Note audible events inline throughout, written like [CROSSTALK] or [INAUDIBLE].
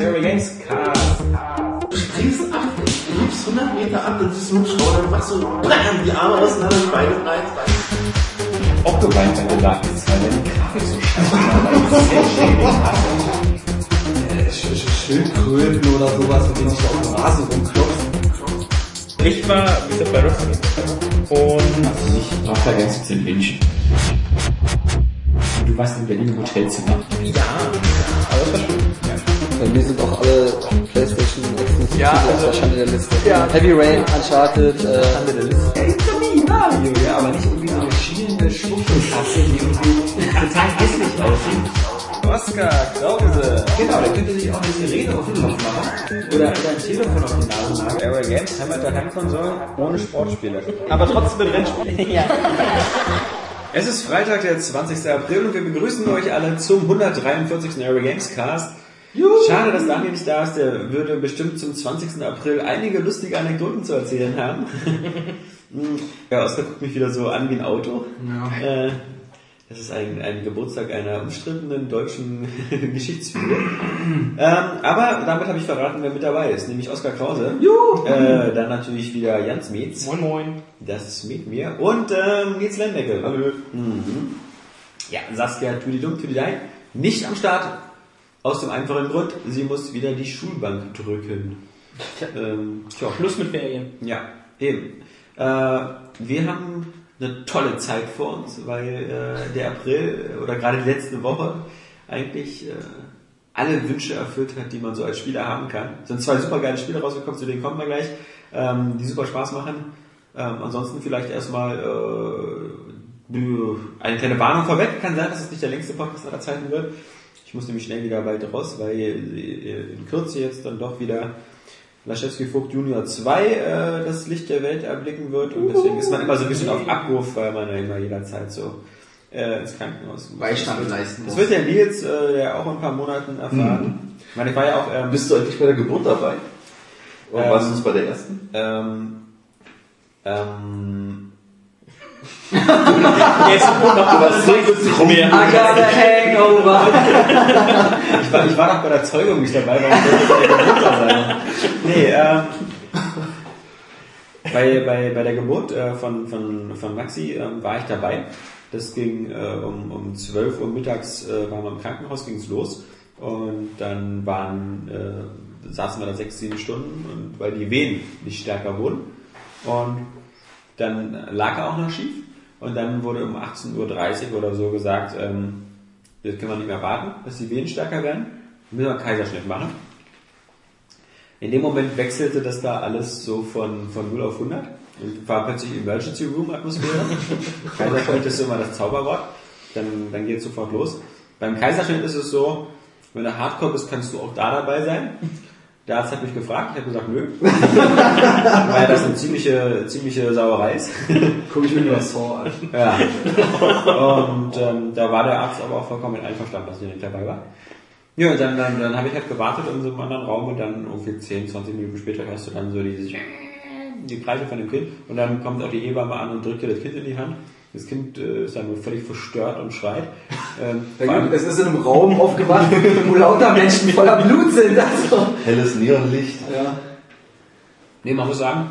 Harry Games Cast. Du springst ab, du liebst 100 Meter ab, dann siehst du einen Hubschrauber, dann machst du BAM, die Arme auseinander, die Beine breit. Ob du weint, wenn du lachst, weil deine Grafik so scheiße war, sehr schön Schildkröten oder sowas, mit denen sich da auf dem Rasen rumklopfen. Ich war wieder bei Wrestling. Und Ich brauch da ganz zu wünschen. Du warst in Berlin im Hotelzimmer. ja, aber das war schön. Bei mir sind auch alle Playstation exklusiv Ja, also- der Schande der Liste. Ja. Heavy Rain, Uncharted, äh, Mario, ja, aber nicht irgendwie so eine schielende Schwuchtelkasse, die irgendwie total hässlich aussieht. Oscar Krause. Genau, da könnte sich auch eine Sirene auf den Kopf machen. Oder, oder ein Telefon auf die Nase nageln. Aero Games haben wir Heimkonsolen ohne Sportspiele. Aber trotzdem mit Rennspielen. [LAUGHS] ja. Es ist Freitag, der 20. April und wir begrüßen euch alle zum 143. Aero Games Cast. Schade, dass Daniel nicht da ist, der würde bestimmt zum 20. April einige lustige Anekdoten zu erzählen haben. [LAUGHS] ja, Oskar guckt mich wieder so an wie ein Auto. Äh, das ist ein, ein Geburtstag einer umstrittenen deutschen [LAUGHS] Geschichtsfigur. ähm, aber damit habe ich verraten, wer mit dabei ist, nämlich Oskar Krause. Äh, dann natürlich wieder Jans Metz. Moin Moin. Das ist mit mir. Und ähm, Nils Lendeckel. Hallo. Mhm. Ja, Saskia Tudidum Tudidei nicht am Start. Aus dem einfachen Grund, sie muss wieder die Schulbank drücken. Ähm, tja, Schluss mit Ferien. ja, eben. Äh, wir haben eine tolle Zeit vor uns, weil äh, der April äh, oder gerade die letzte Woche eigentlich äh, alle Wünsche erfüllt hat, die man so als Spieler haben kann. Es sind zwei super geile Spiele rausgekommen, zu denen kommen wir gleich, ähm, die super Spaß machen. Ähm, ansonsten vielleicht erstmal äh, eine kleine Warnung vorweg. Kann sein, dass es nicht der längste Podcast aller Zeiten wird. Ich muss nämlich schnell wieder weit raus, weil äh, in Kürze jetzt dann doch wieder Laschewski Vogt Junior 2 äh, das Licht der Welt erblicken wird und deswegen ist man immer so ein bisschen auf Abruf, weil man ja immer jederzeit so äh, ins Krankenhaus. Beistand leisten Das muss. wird der Nils äh, ja auch in ein paar Monaten erfahren. Ich meine, ich war ja auch ähm, Bist du eigentlich bei der Geburt dabei? Oder Ähm, warst du es bei der ersten? ähm, ähm, [LAUGHS] Jetzt noch was nicht mehr. I got a hangover. [LAUGHS] ich, war, ich war noch bei der Zeugung nicht dabei, weil ich bei der Geburt war. Nee, ähm, bei, bei, bei der Geburt äh, von, von, von Maxi ähm, war ich dabei. Das ging äh, um, um 12 Uhr mittags, äh, waren wir im Krankenhaus, ging es los. Und dann waren, äh, saßen wir da sechs, sieben Stunden, und, weil die Wehen nicht stärker wurden. Und dann lag er auch noch schief. Und dann wurde um 18.30 Uhr oder so gesagt, ähm, jetzt können wir nicht mehr warten, dass die Venen stärker werden. Wir müssen einen Kaiserschnitt machen. In dem Moment wechselte das da alles so von, von 0 auf 100. Und war plötzlich Emergency Room Atmosphäre. [LAUGHS] Kaiserschnitt ist immer das Zauberwort. Dann, dann geht es sofort los. Beim Kaiserschnitt ist es so, wenn du Hardcore bist, kannst du auch da dabei sein. Der Arzt hat mich gefragt, ich habe gesagt, nö. [LAUGHS] Weil das eine ziemliche, ziemliche Sauerei ist. [LAUGHS] Guck ich mir nur das Saw an. Ja. Und ähm, da war der Arzt aber auch vollkommen einverstanden, dass ich nicht dabei war. Ja, und dann, dann, dann habe ich halt gewartet in so einem anderen Raum und dann irgendwie 10, 20 Minuten später hörst du dann so dieses die Kreise von dem Kind und dann kommt auch die Hebamme an und drückt dir das Kind in die Hand. Das Kind äh, ist dann nur völlig verstört und schreit. Ähm, [LAUGHS] allem- Es ist in einem Raum aufgewacht, wo lauter Menschen voller Blut sind. Also. Helles Neonlicht. Ja. Nee, man muss sagen,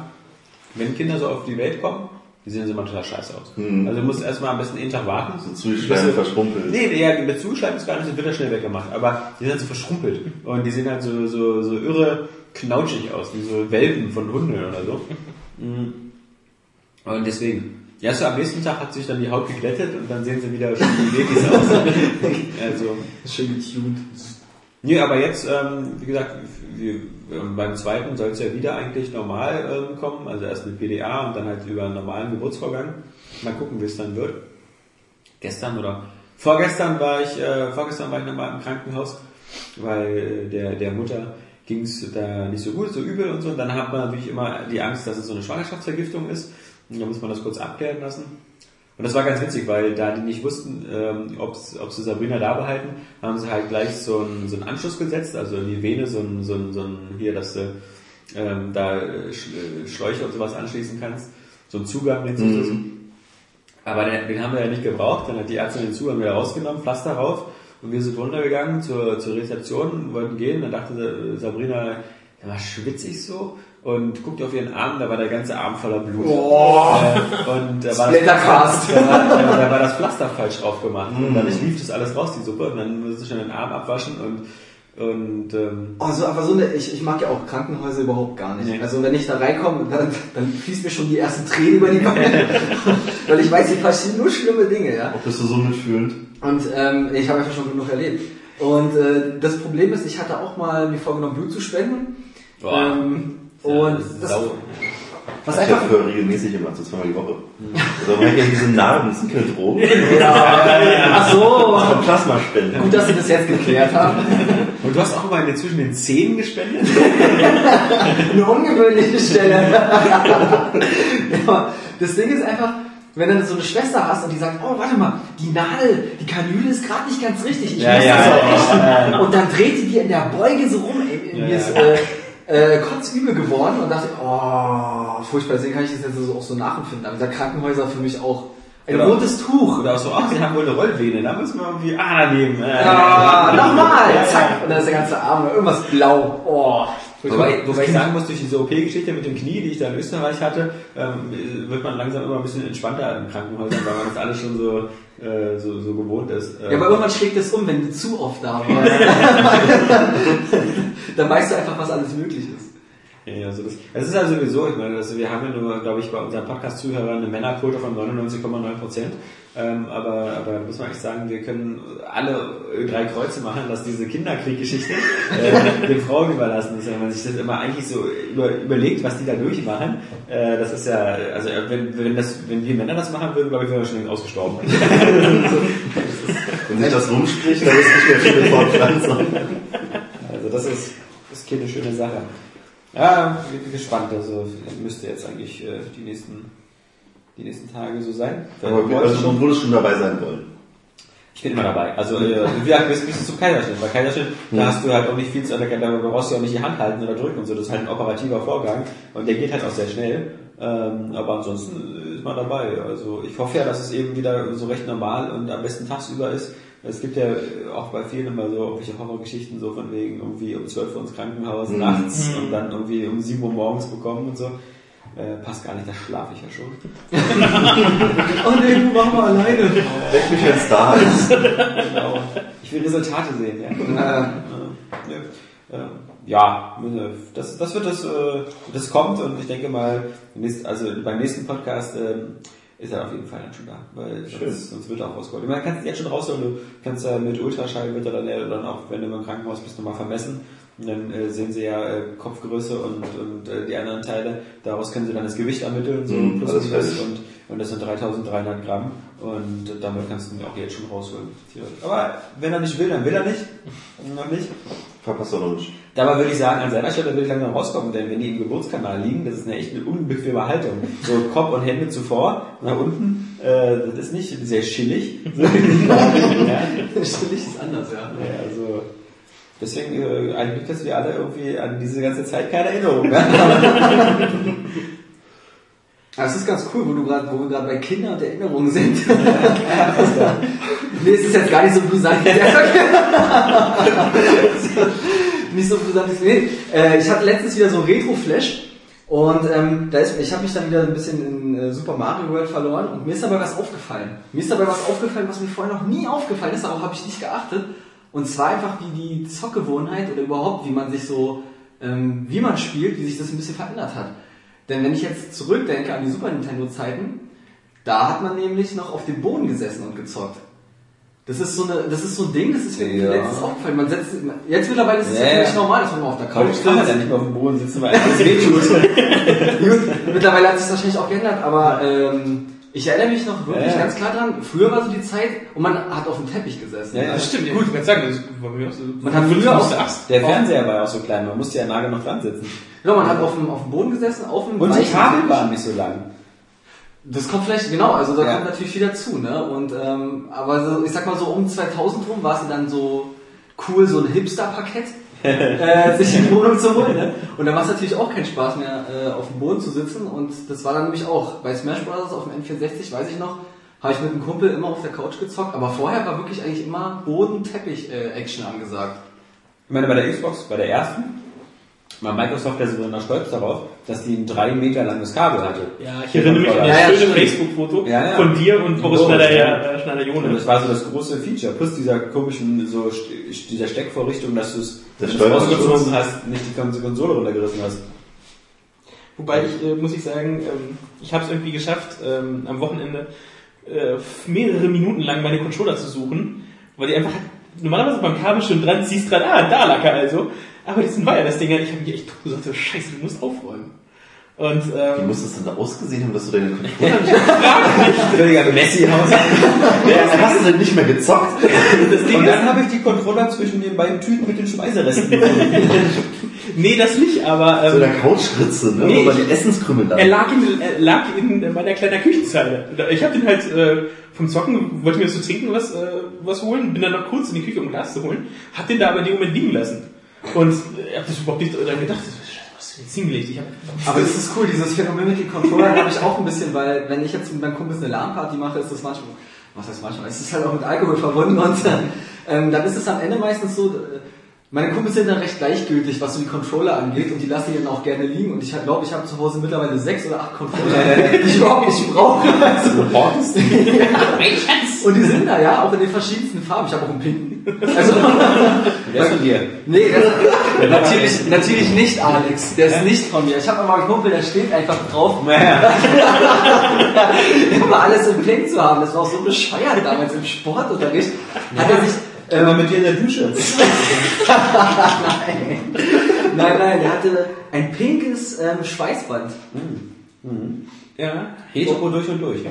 wenn Kinder so auf die Welt kommen, die sehen immer total scheiße aus. Mhm. Also du musst erstmal am besten einen Tag warten. So zuschleimen, verschrumpelt. Nee, ja, mit Zuschleimen ist gar nicht, wird ja schnell weggemacht. Aber die sind halt so verschrumpelt. Und die sehen halt so, so, so irre knautschig aus, wie so Welpen von Hunden oder so. [LAUGHS] Und deswegen. Ja, so am nächsten Tag hat sich dann die Haut geglättet und dann sehen sie wieder schön wie Babys aus. [LAUGHS] Also, Schön getuned. Nee, aber jetzt, ähm, wie gesagt, wir, ähm, beim zweiten soll es ja wieder eigentlich normal ähm, kommen, also erst mit PDA und dann halt über einen normalen Geburtsvorgang. Mal gucken, wie es dann wird. Gestern oder vorgestern war ich, äh, vorgestern war ich nochmal im Krankenhaus, weil äh, der, der Mutter ging es da nicht so gut, so übel und so. Und dann hat man natürlich immer die Angst, dass es so eine Schwangerschaftsvergiftung ist. Dann muss man das kurz abklären lassen. Und das war ganz witzig, weil da die nicht wussten, ähm, ob sie Sabrina da behalten, haben sie halt gleich so einen, so einen Anschluss gesetzt, also in die Vene so ein, so ein, so ein hier, dass du ähm, da äh, äh, Schläuche und sowas anschließen kannst. So ein Zugang nennt sich das. Aber den, den haben wir ja nicht gebraucht, dann hat die Ärztin den Zugang wieder rausgenommen, Pflaster rauf Und wir sind runtergegangen zur, zur Rezeption, wollten gehen, dann dachte Sabrina, ja, war schwitzig so und guckte auf ihren Arm, da war der ganze Arm voller Blut. Oh. Äh, und da war, das, da, war, da war das Pflaster falsch drauf gemacht. Und dann lief das alles raus, die Suppe, und dann musste ich schon den Arm abwaschen und und ähm, Also, aber so eine, ich, ich mag ja auch Krankenhäuser überhaupt gar nicht. Nee. Also wenn ich da reinkomme, dann, dann fließt mir schon die ersten Tränen über die Wangen. [LAUGHS] Weil ich weiß, hier passieren nur schlimme Dinge, ja. Auch bist du so mitfühlend? Und ähm, ich habe einfach schon genug erlebt. Und äh, das Problem ist, ich hatte auch mal mir vorgenommen, Blut zu spenden. Ähm, und das, sau, was Ich einfach für regelmäßig immer, so zweimal die Woche. Also man hat ja diese Narben, das sind keine Drogen. Ach so, Aber Plasma spenden. gut, dass Sie das jetzt geklärt haben. Und du hast auch mal zwischen den Zähnen gespendet? [LAUGHS] Eine ungewöhnliche Stelle. das Ding ist einfach, wenn du so eine Schwester hast und die sagt, oh, warte mal, die Nadel, die Kanüle ist gerade nicht ganz richtig, ich Ja, muss ja, das ja, ja, ja. Und dann dreht die dir in der Beuge so rum, ey, Ja, mir ja. ist äh, äh, kotzübel geworden und dachte, oh, furchtbar, deswegen kann ich das jetzt auch so nachempfinden. Aber dieser Krankenhäuser für mich auch ein Oder- rotes Tuch. Oder auch so, ach, sie haben wohl eine Rollvene, da müssen wir irgendwie ah, daneben. Äh, Ja, nochmal, zack, und dann ist der ganze Arm irgendwas blau. Oh, Wobei, wobei ich sagen muss, durch diese OP-Geschichte mit dem Knie, die ich da in Österreich hatte, ähm, wird man langsam immer ein bisschen entspannter in Krankenhäusern, weil man das alles schon so, äh, so, so gewohnt ist. Ja, aber irgendwann schlägt es um, wenn du zu oft da warst. [LAUGHS] Dann weißt du einfach, was alles möglich ist. Ja, also das, es ist ja sowieso, ich meine, also wir haben ja nur, glaube ich, bei unseren Podcast-Zuhörern eine Männerquote von 99,9 Prozent. Ähm, aber, aber da muss man echt sagen, wir können alle drei Kreuze machen, dass diese Kinderkrieggeschichte äh, [LAUGHS] den Frauen überlassen ist. Wenn man sich das immer eigentlich so über, überlegt, was die da durchmachen, äh, das ist ja, also wenn, wenn, das, wenn wir Männer das machen würden, glaube ich, wären wir schon längst ausgestorben. [LAUGHS] Wenn sich das rumspricht, dann ist nicht mehr viel mit Fortpflanzung. Also das ist, das ist keine schöne Sache. Ja, bin gespannt. Also müsste jetzt eigentlich äh, die nächsten die nächsten Tage so sein. Aber Heute also, schon. du würdest schon dabei sein wollen. Ich bin immer dabei. Also äh, wie gesagt, bis, bis zum Kaiserschnitt. Bei Kaiserschnitt, da hast du halt auch nicht viel zu erkennen, da brauchst du ja auch nicht die Hand halten oder drücken und so. Das ist halt ein operativer Vorgang und der geht halt auch sehr schnell. Ähm, aber ansonsten ist man dabei. Also ich hoffe ja, dass es eben wieder so recht normal und am besten tagsüber ist. Es gibt ja auch bei vielen immer so irgendwelche Horrorgeschichten, so von wegen irgendwie um 12 Uhr ins Krankenhaus nachts und dann irgendwie um 7 Uhr morgens bekommen und so. Äh, passt gar nicht, da schlafe ich ja schon. [LAUGHS] Oh nee, du mach mal alleine. Weck mich, es da ist. Genau. Ich will Resultate sehen, ja. Ja, das, das wird das, äh, das kommt und ich denke mal, also beim nächsten Podcast ähm, ist er auf jeden Fall dann schon da, weil sonst, sonst wird er auch rausgeholt. Man kann es jetzt schon rausholen, du kannst ja mit Ultraschall wird er dann, dann auch, wenn du im Krankenhaus bist, nochmal vermessen. Und dann äh, sehen sie ja äh, Kopfgröße und, und äh, die anderen Teile. Daraus können sie dann das Gewicht ermitteln, so Mhm, plus alles minus. Und, und das sind 3300 Gramm. Und damit kannst du ihn auch jetzt schon rausholen. Aber wenn er nicht will, dann will er nicht. Noch nicht. Verpasst doch noch nicht. Dabei würde ich sagen, an seiner Stelle würde ich langsam rauskommen, denn wenn die im Geburtskanal liegen, das ist eine echt eine unbequeme Haltung. So Kopf und Hände zuvor, nach unten, äh, das ist nicht sehr chillig. [LAUGHS] Ja, Stimmig ist anders, ja. ja, also deswegen äh, ein Glück, dass wir alle irgendwie an diese ganze Zeit keine Erinnerung haben. [LAUGHS] Aber es ist ganz cool, wo, du grad, wo wir gerade bei Kindern und Erinnerungen sind. [LAUGHS] nee, es ist jetzt gar nicht so brisant. [LAUGHS] nicht so brisant. Nee, äh, ich hatte letztens wieder so Retro-Flash und ähm, da ist, ich habe mich dann wieder ein bisschen in äh, Super Mario World verloren und mir ist dabei was aufgefallen. Mir ist dabei was aufgefallen, was mir vorher noch nie aufgefallen ist, darauf habe ich nicht geachtet. Und zwar einfach wie die Zockgewohnheit oder überhaupt, wie man sich so, ähm, wie man spielt, wie sich das ein bisschen verändert hat. Denn wenn ich jetzt zurückdenke an die Super Nintendo Zeiten, da hat man nämlich noch auf dem Boden gesessen und gezockt. Das ist so eine, das ist so ein Ding, das ist mir Ja. letztens aufgefallen. Man setzt, jetzt mittlerweile ist es Ja, ja, völlig normal, dass man auf der Couch Couch kann man ja sitzt. nicht mehr auf dem Boden sitzen, weil [LAUGHS] alles wehtut. Gut, mittlerweile hat sich das wahrscheinlich auch geändert, aber ähm, ich erinnere mich noch wirklich Ja, ja. ganz klar dran. Früher war so die Zeit und man hat auf dem Teppich gesessen. Ja, ja. Das stimmt, gut, ich kann sagen, das war mir auch so. Man hat früher auf auch- der Ast. Der Fernseher war ja auch so klein, man musste ja nah genug dran sitzen. Genau, man hat auf dem, auf dem Boden gesessen, auf dem Und die Kabel waren nicht so lang. Das kommt vielleicht, genau, also da Ja. kommt natürlich viel dazu, ne? Und, ähm, aber so, ich sag mal so um 2000 rum war es dann so cool, so ein Hipster-Parkett äh, sich in die Wohnung zu holen, ne? Und da war es natürlich auch keinen Spaß mehr, äh, auf dem Boden zu sitzen und das war dann nämlich auch bei Smash Bros. auf dem N64, weiß ich noch, habe ich mit einem Kumpel immer auf der Couch gezockt, aber vorher war wirklich eigentlich immer Boden-Teppich-Action angesagt. Ich meine, bei der Xbox, bei der ersten, Microsoft ja sogar noch stolz darauf, dass die ein drei Meter langes Kabel hatte. Ja, ich erinnere mich an das Ja, ja, schöne. Facebook-Foto Ja, ja. von dir und Boris Boris, Schneider, ja. äh, das war so das große Feature. Plus dieser komischen, so, dieser Steckvorrichtung, dass du es, rausgezogen hast, nicht die Kon- Konsole runtergerissen hast. Wobei ich, äh, muss ich sagen, ähm, ich habe es irgendwie geschafft, ähm, am Wochenende äh, mehrere Minuten lang meine Controller zu suchen, weil die einfach, normalerweise beim Kabel schon dran, ziehst dran, ah, da lag er also. Aber die sind Wireless-Dinger, ich habe mich echt gesagt, so, scheiße, du musst aufräumen. Und, Wie ähm, muss das denn da ausgesehen haben, dass du deine Controller [LAUGHS] nicht Völliger Messi-Haus. [LAUGHS] Dann hast du denn nicht mehr gezockt? das Ding Und dann habe ich die Controller zwischen den beiden Tüten mit den Speiseresten [LAUGHS] nee, das nicht, aber, So ähm, der Couchritze, ne? Nee, ich- die Essenskrümel da. Er lag in, er lag in meiner kleinen Küchenzeile. Ich habe den halt äh, vom Zocken, wollte mir zu trinken was, äh, was holen, bin dann noch kurz in die Küche, um Glas zu holen, hab den da aber in dem Moment liegen lassen. Und äh, hab das überhaupt nicht dran gedacht, was jetzt hingelegt? Ich hab, Aber das ist cool, dieses Phänomen mit den Controllern habe ich auch ein bisschen, weil wenn ich jetzt mit meinen Kumpels eine LAN-Party mache, ist das manchmal, was heißt manchmal, es ist halt auch mit Alkohol verbunden und ähm, dann ist es am Ende meistens so, äh, meine Kumpels sind dann recht gleichgültig, was so die Controller angeht und die lassen die dann auch gerne liegen und ich glaube, ich habe zu Hause mittlerweile sechs oder acht Controller, [LAUGHS] die ich überhaupt nicht brauche. Also, [LAUGHS] und die sind da, ja, auch in den verschiedensten Farben. Ich habe auch einen pinken. Also, Der ist von dir. Nee, das, [LAUGHS] natürlich, natürlich nicht, Alex. Der ist nicht von mir. Ich habe aber einen Kumpel, der steht einfach drauf, [LAUGHS] immer alles im Pink zu haben. Das war auch so bescheuert damals im Sportunterricht. Hat er sich, Immer ähm, mit dir in der Dusche. [LAUGHS] nein, nein, der hatte ein pinkes ähm, Schweißband. ja, Hetero durch und durch.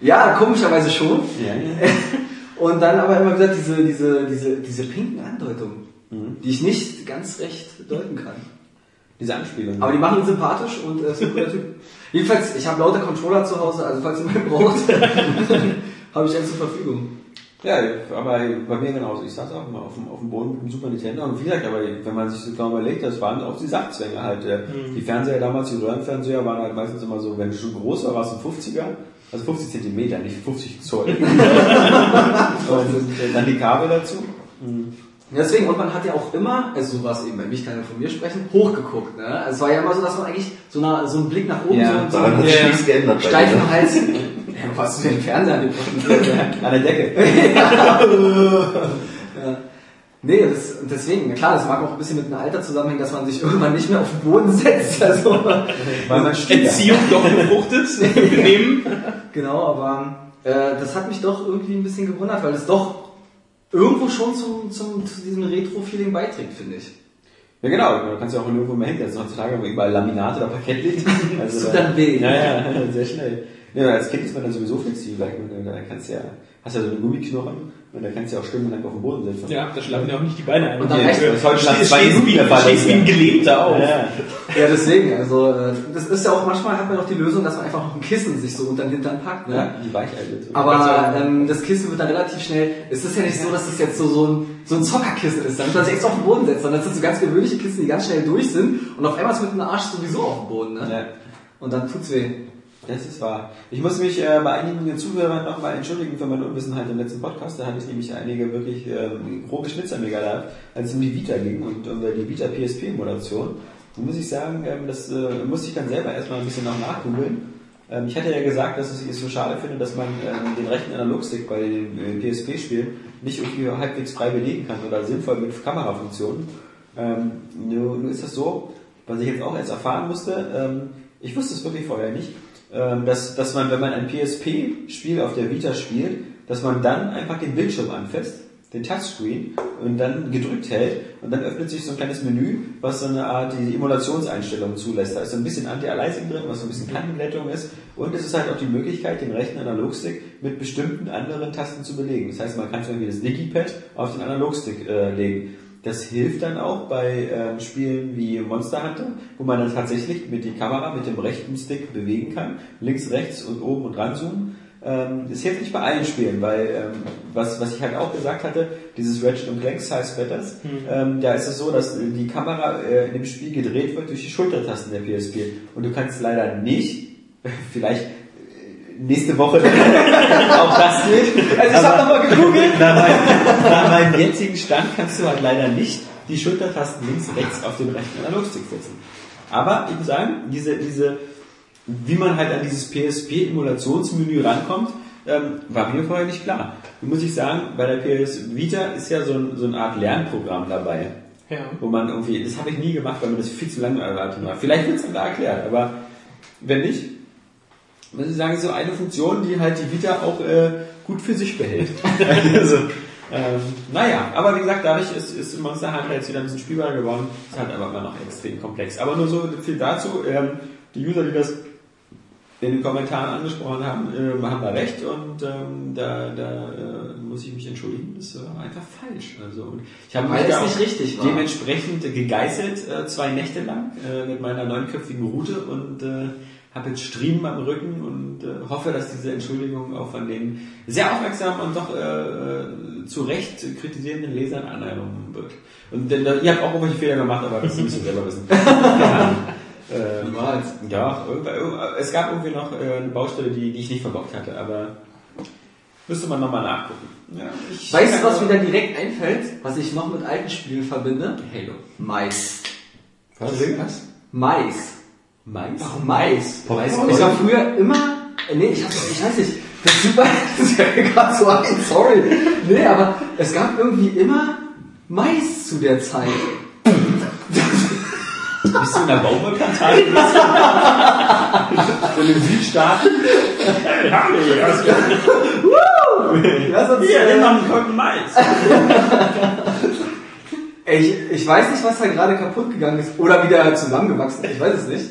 Ja, komischerweise schon. Ja, ja. Und dann aber immer gesagt, diese, diese, diese, diese pinken Andeutungen, die ich nicht ganz recht deuten kann. Diese Anspielung. Aber die machen ihn sympathisch und äh, ist ein cooler Typ. [LAUGHS] Jedenfalls, ich habe lauter Controller zu Hause, also falls ihr mal braucht, [LAUGHS] habe ich einen zur Verfügung. Ja, aber bei mir genauso. Ich saß auch immer auf dem, auf dem Boden mit dem Super Nintendo. Und wie gesagt, aber wenn man sich so genau überlegt, das waren auch die Sachzwänge halt. äh, Die Fernseher damals, die Röhrenfernseher, waren halt meistens immer so, wenn du schon groß war, warst du ein 50er. Also 50 Zentimeter, nicht 50 Zoll. [LAUGHS] und äh, dann die Kabel dazu. Deswegen, und man hat ja auch immer, also so war es eben bei mich, kann ja von mir sprechen, hochgeguckt. Ne? Also es war ja immer so, dass man eigentlich so, eine, so einen Blick nach oben, Ja, so, so einen nichts geändert. steifen Hals. Ja, was du den Fernseher an? [LAUGHS] An der Decke. [LAUGHS] Nee, das, deswegen, klar, das mag auch ein bisschen mit dem Alter zusammenhängen, dass man sich irgendwann nicht mehr auf den Boden setzt. [LAUGHS] Also, Weil man steht. Erziehung doch gefruchtet, [LAUGHS] benehmen. genau, aber äh, das hat mich doch irgendwie ein bisschen gewundert, weil das doch irgendwo schon zum, zum, zu diesem Retro-Feeling beiträgt, finde ich. Ja genau, du kannst ja auch irgendwo mehr hinsetzen. Heutzutage, wo überall Laminat oder Parkett liegt. [LAUGHS] Also tut dann weh. Ja, ja, sehr schnell. Ja, als Kind ist man dann sowieso flexibel. Da kannst du ja, hast ja so eine Gummiknochen und da kannst du ja auch stundenlang auf dem Boden sitzen. Ja, da schlafen ja auch nicht die Beine ein. Und dann Ja, reicht du das stehst Minuten wie- der Fall stehst ist, wie ein ja. Gelebter auf. Ja. Ja, deswegen, also äh, das ist ja auch manchmal hat man auch die Lösung, dass man einfach noch ein Kissen sich so unter den Hintern packt. Ne? Ja, die Weichheit. Aber ähm, das Kissen wird dann relativ schnell. Es ist ja nicht so, dass das jetzt so, so, ein, so ein Zockerkissen ist, damit man sich extra auf den Boden setzt, sondern das sind so ganz gewöhnliche Kissen, die ganz schnell durch sind und auf einmal ist mit dem Arsch sowieso auf dem Boden. Ne? Ja. Und dann tut's weh. Das ist wahr. Ich muss mich äh, bei einigen Zuhörern nochmal entschuldigen für meine Unwissenheit im letzten Podcast. Da hatte ich nämlich einige wirklich ähm, grobe Schnitzer mir gehabt, als es um die Vita ging und um die Vita PSP-Modation. Da muss ich sagen, ähm, das äh, musste ich dann selber erstmal ein bisschen noch nachgoogeln. Ähm, ich hatte ja gesagt, dass ich es so schade finde, dass man ähm, den rechten Analogstick bei den äh, PSP-Spielen nicht irgendwie halbwegs frei belegen kann oder sinnvoll mit Kamerafunktionen. Ähm, nun ist das so, was ich jetzt auch erst erfahren musste, ähm, ich wusste es wirklich vorher nicht, dass, dass man, wenn man ein PSP-Spiel auf der Vita spielt, dass man dann einfach den Bildschirm anfasst, den Touchscreen, und dann gedrückt hält, und dann öffnet sich so ein kleines Menü, was so eine Art die Emulationseinstellung zulässt. Da ist so ein bisschen Anti-Aliasing drin, was so ein bisschen Kantenglättung ist, und es ist halt auch die Möglichkeit, den rechten Analogstick mit bestimmten anderen Tasten zu belegen. Das heißt, man kann zum Beispiel das Digipad auf den Analogstick äh, legen. Das hilft dann auch bei ähm, Spielen wie Monster Hunter, wo man dann tatsächlich mit die Kamera mit dem rechten Stick bewegen kann, links, rechts und oben und ranzoomen. Ähm, das hilft nicht bei allen Spielen, weil ähm, was, was ich halt auch gesagt hatte, dieses Ratchet und Clank Size Splatters, ähm, da ist es so, dass die Kamera äh, in dem Spiel gedreht wird durch die Schultertasten der PSP und du kannst leider nicht, [LAUGHS] vielleicht äh, nächste Woche [LAUGHS] auch das geht. Also ich habe nochmal gegoogelt. [LAUGHS] Nach meinem, nach meinem jetzigen Stand kannst du halt leider nicht die Schultertasten links, rechts auf dem rechten Analogstick setzen. Aber ich muss sagen, diese, diese, wie man halt an dieses PSP-Emulationsmenü rankommt, ähm, war mir vorher nicht klar. Und muss ich sagen, bei der PS Vita ist ja so, ein, so eine Art Lernprogramm dabei. Ja. Wo man irgendwie, das habe ich nie gemacht, weil mir das viel zu langweilig war. Vielleicht wird es dann da erklärt, aber wenn nicht, muss ich sagen, ist so eine Funktion, die halt die Vita auch äh, gut für sich behält. [LAUGHS] also, ähm, naja, aber wie gesagt, dadurch ist, ist Monster Hunter jetzt wieder ein bisschen spielbar geworden. Ist halt aber immer noch extrem komplex. Aber nur so viel dazu. Ähm, die User, die das in den Kommentaren angesprochen haben, äh, haben da recht und ähm, da, da äh, muss ich mich entschuldigen, das war einfach falsch. Also und ich habe mich da nicht richtig war. dementsprechend gegeißelt äh, zwei Nächte lang äh, mit meiner neunköpfigen Route und äh, habe jetzt Striemen am Rücken und äh, hoffe, dass diese Entschuldigung auch von den sehr aufmerksamen und doch äh, äh, zu Recht kritisierenden Lesern anerkannt wird. Und denn, ihr habt auch irgendwelche Fehler gemacht, aber das müsst ihr selber wissen. [LAUGHS] ja. Äh, Niemals. ja, es gab irgendwie noch äh, eine Baustelle, die, die ich nicht verbockt hatte, aber müsste man nochmal nachgucken. Ja, ich Weißt du, was mir da direkt einfällt, was ich noch mit alten Spielen verbinde? Halo. Mais. Was? was? Mais. Mais? Warum Mais? Popcorn? Ich war früher immer, nee, ich, hab, ich weiß nicht, das ist super, [LAUGHS] das ist ja gerade so ein, sorry. Nee, aber es gab irgendwie immer Mais zu der Zeit. Bist du in der Baumwollplantage? so in den Südstaaten? Ja, noch einen Korken Mais. ich, ich weiß nicht, was da gerade kaputt gegangen ist oder wieder zusammengewachsen ist, ich weiß es nicht.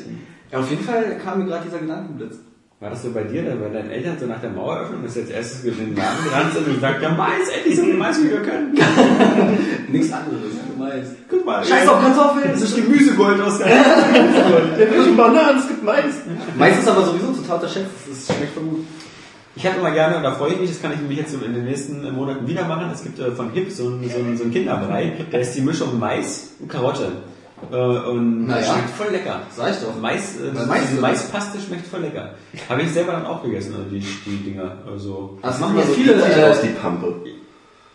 Ja, auf jeden Fall kam mir gerade dieser Gedankenblitz. War das so bei dir, dann bei deinen Eltern so nach der Maueröffnung, dass jetzt erstes in den Laden gerannt sind und gesagt, ja Mais, endlich so viel Mais wie wir können. [LAUGHS] Nichts anderes, Mais. Guck mal, Scheiß auf Kartoffeln! das ist Gemüsegold aus der [LAUGHS] Der will schon Bananen, es gibt Mais. Mais ist aber sowieso total unterschätzt, das schmeckt voll gut. Ich habe immer gerne, und da freue ich mich, das kann ich nämlich jetzt in den nächsten Monaten wieder machen. Es gibt äh, von Hip so einen so einen- so einen Kinderbrei, der ist die Mischung Mais und Karotte. Äh, und Na das ja. schmeckt voll lecker. Sag ich doch. Mais, äh, Mais Maispaste schmeckt voll lecker. Habe ich selber dann auch gegessen, also die, die Dinger. Also, Das machen ja So viele, eklig äh, aus, die Pampe.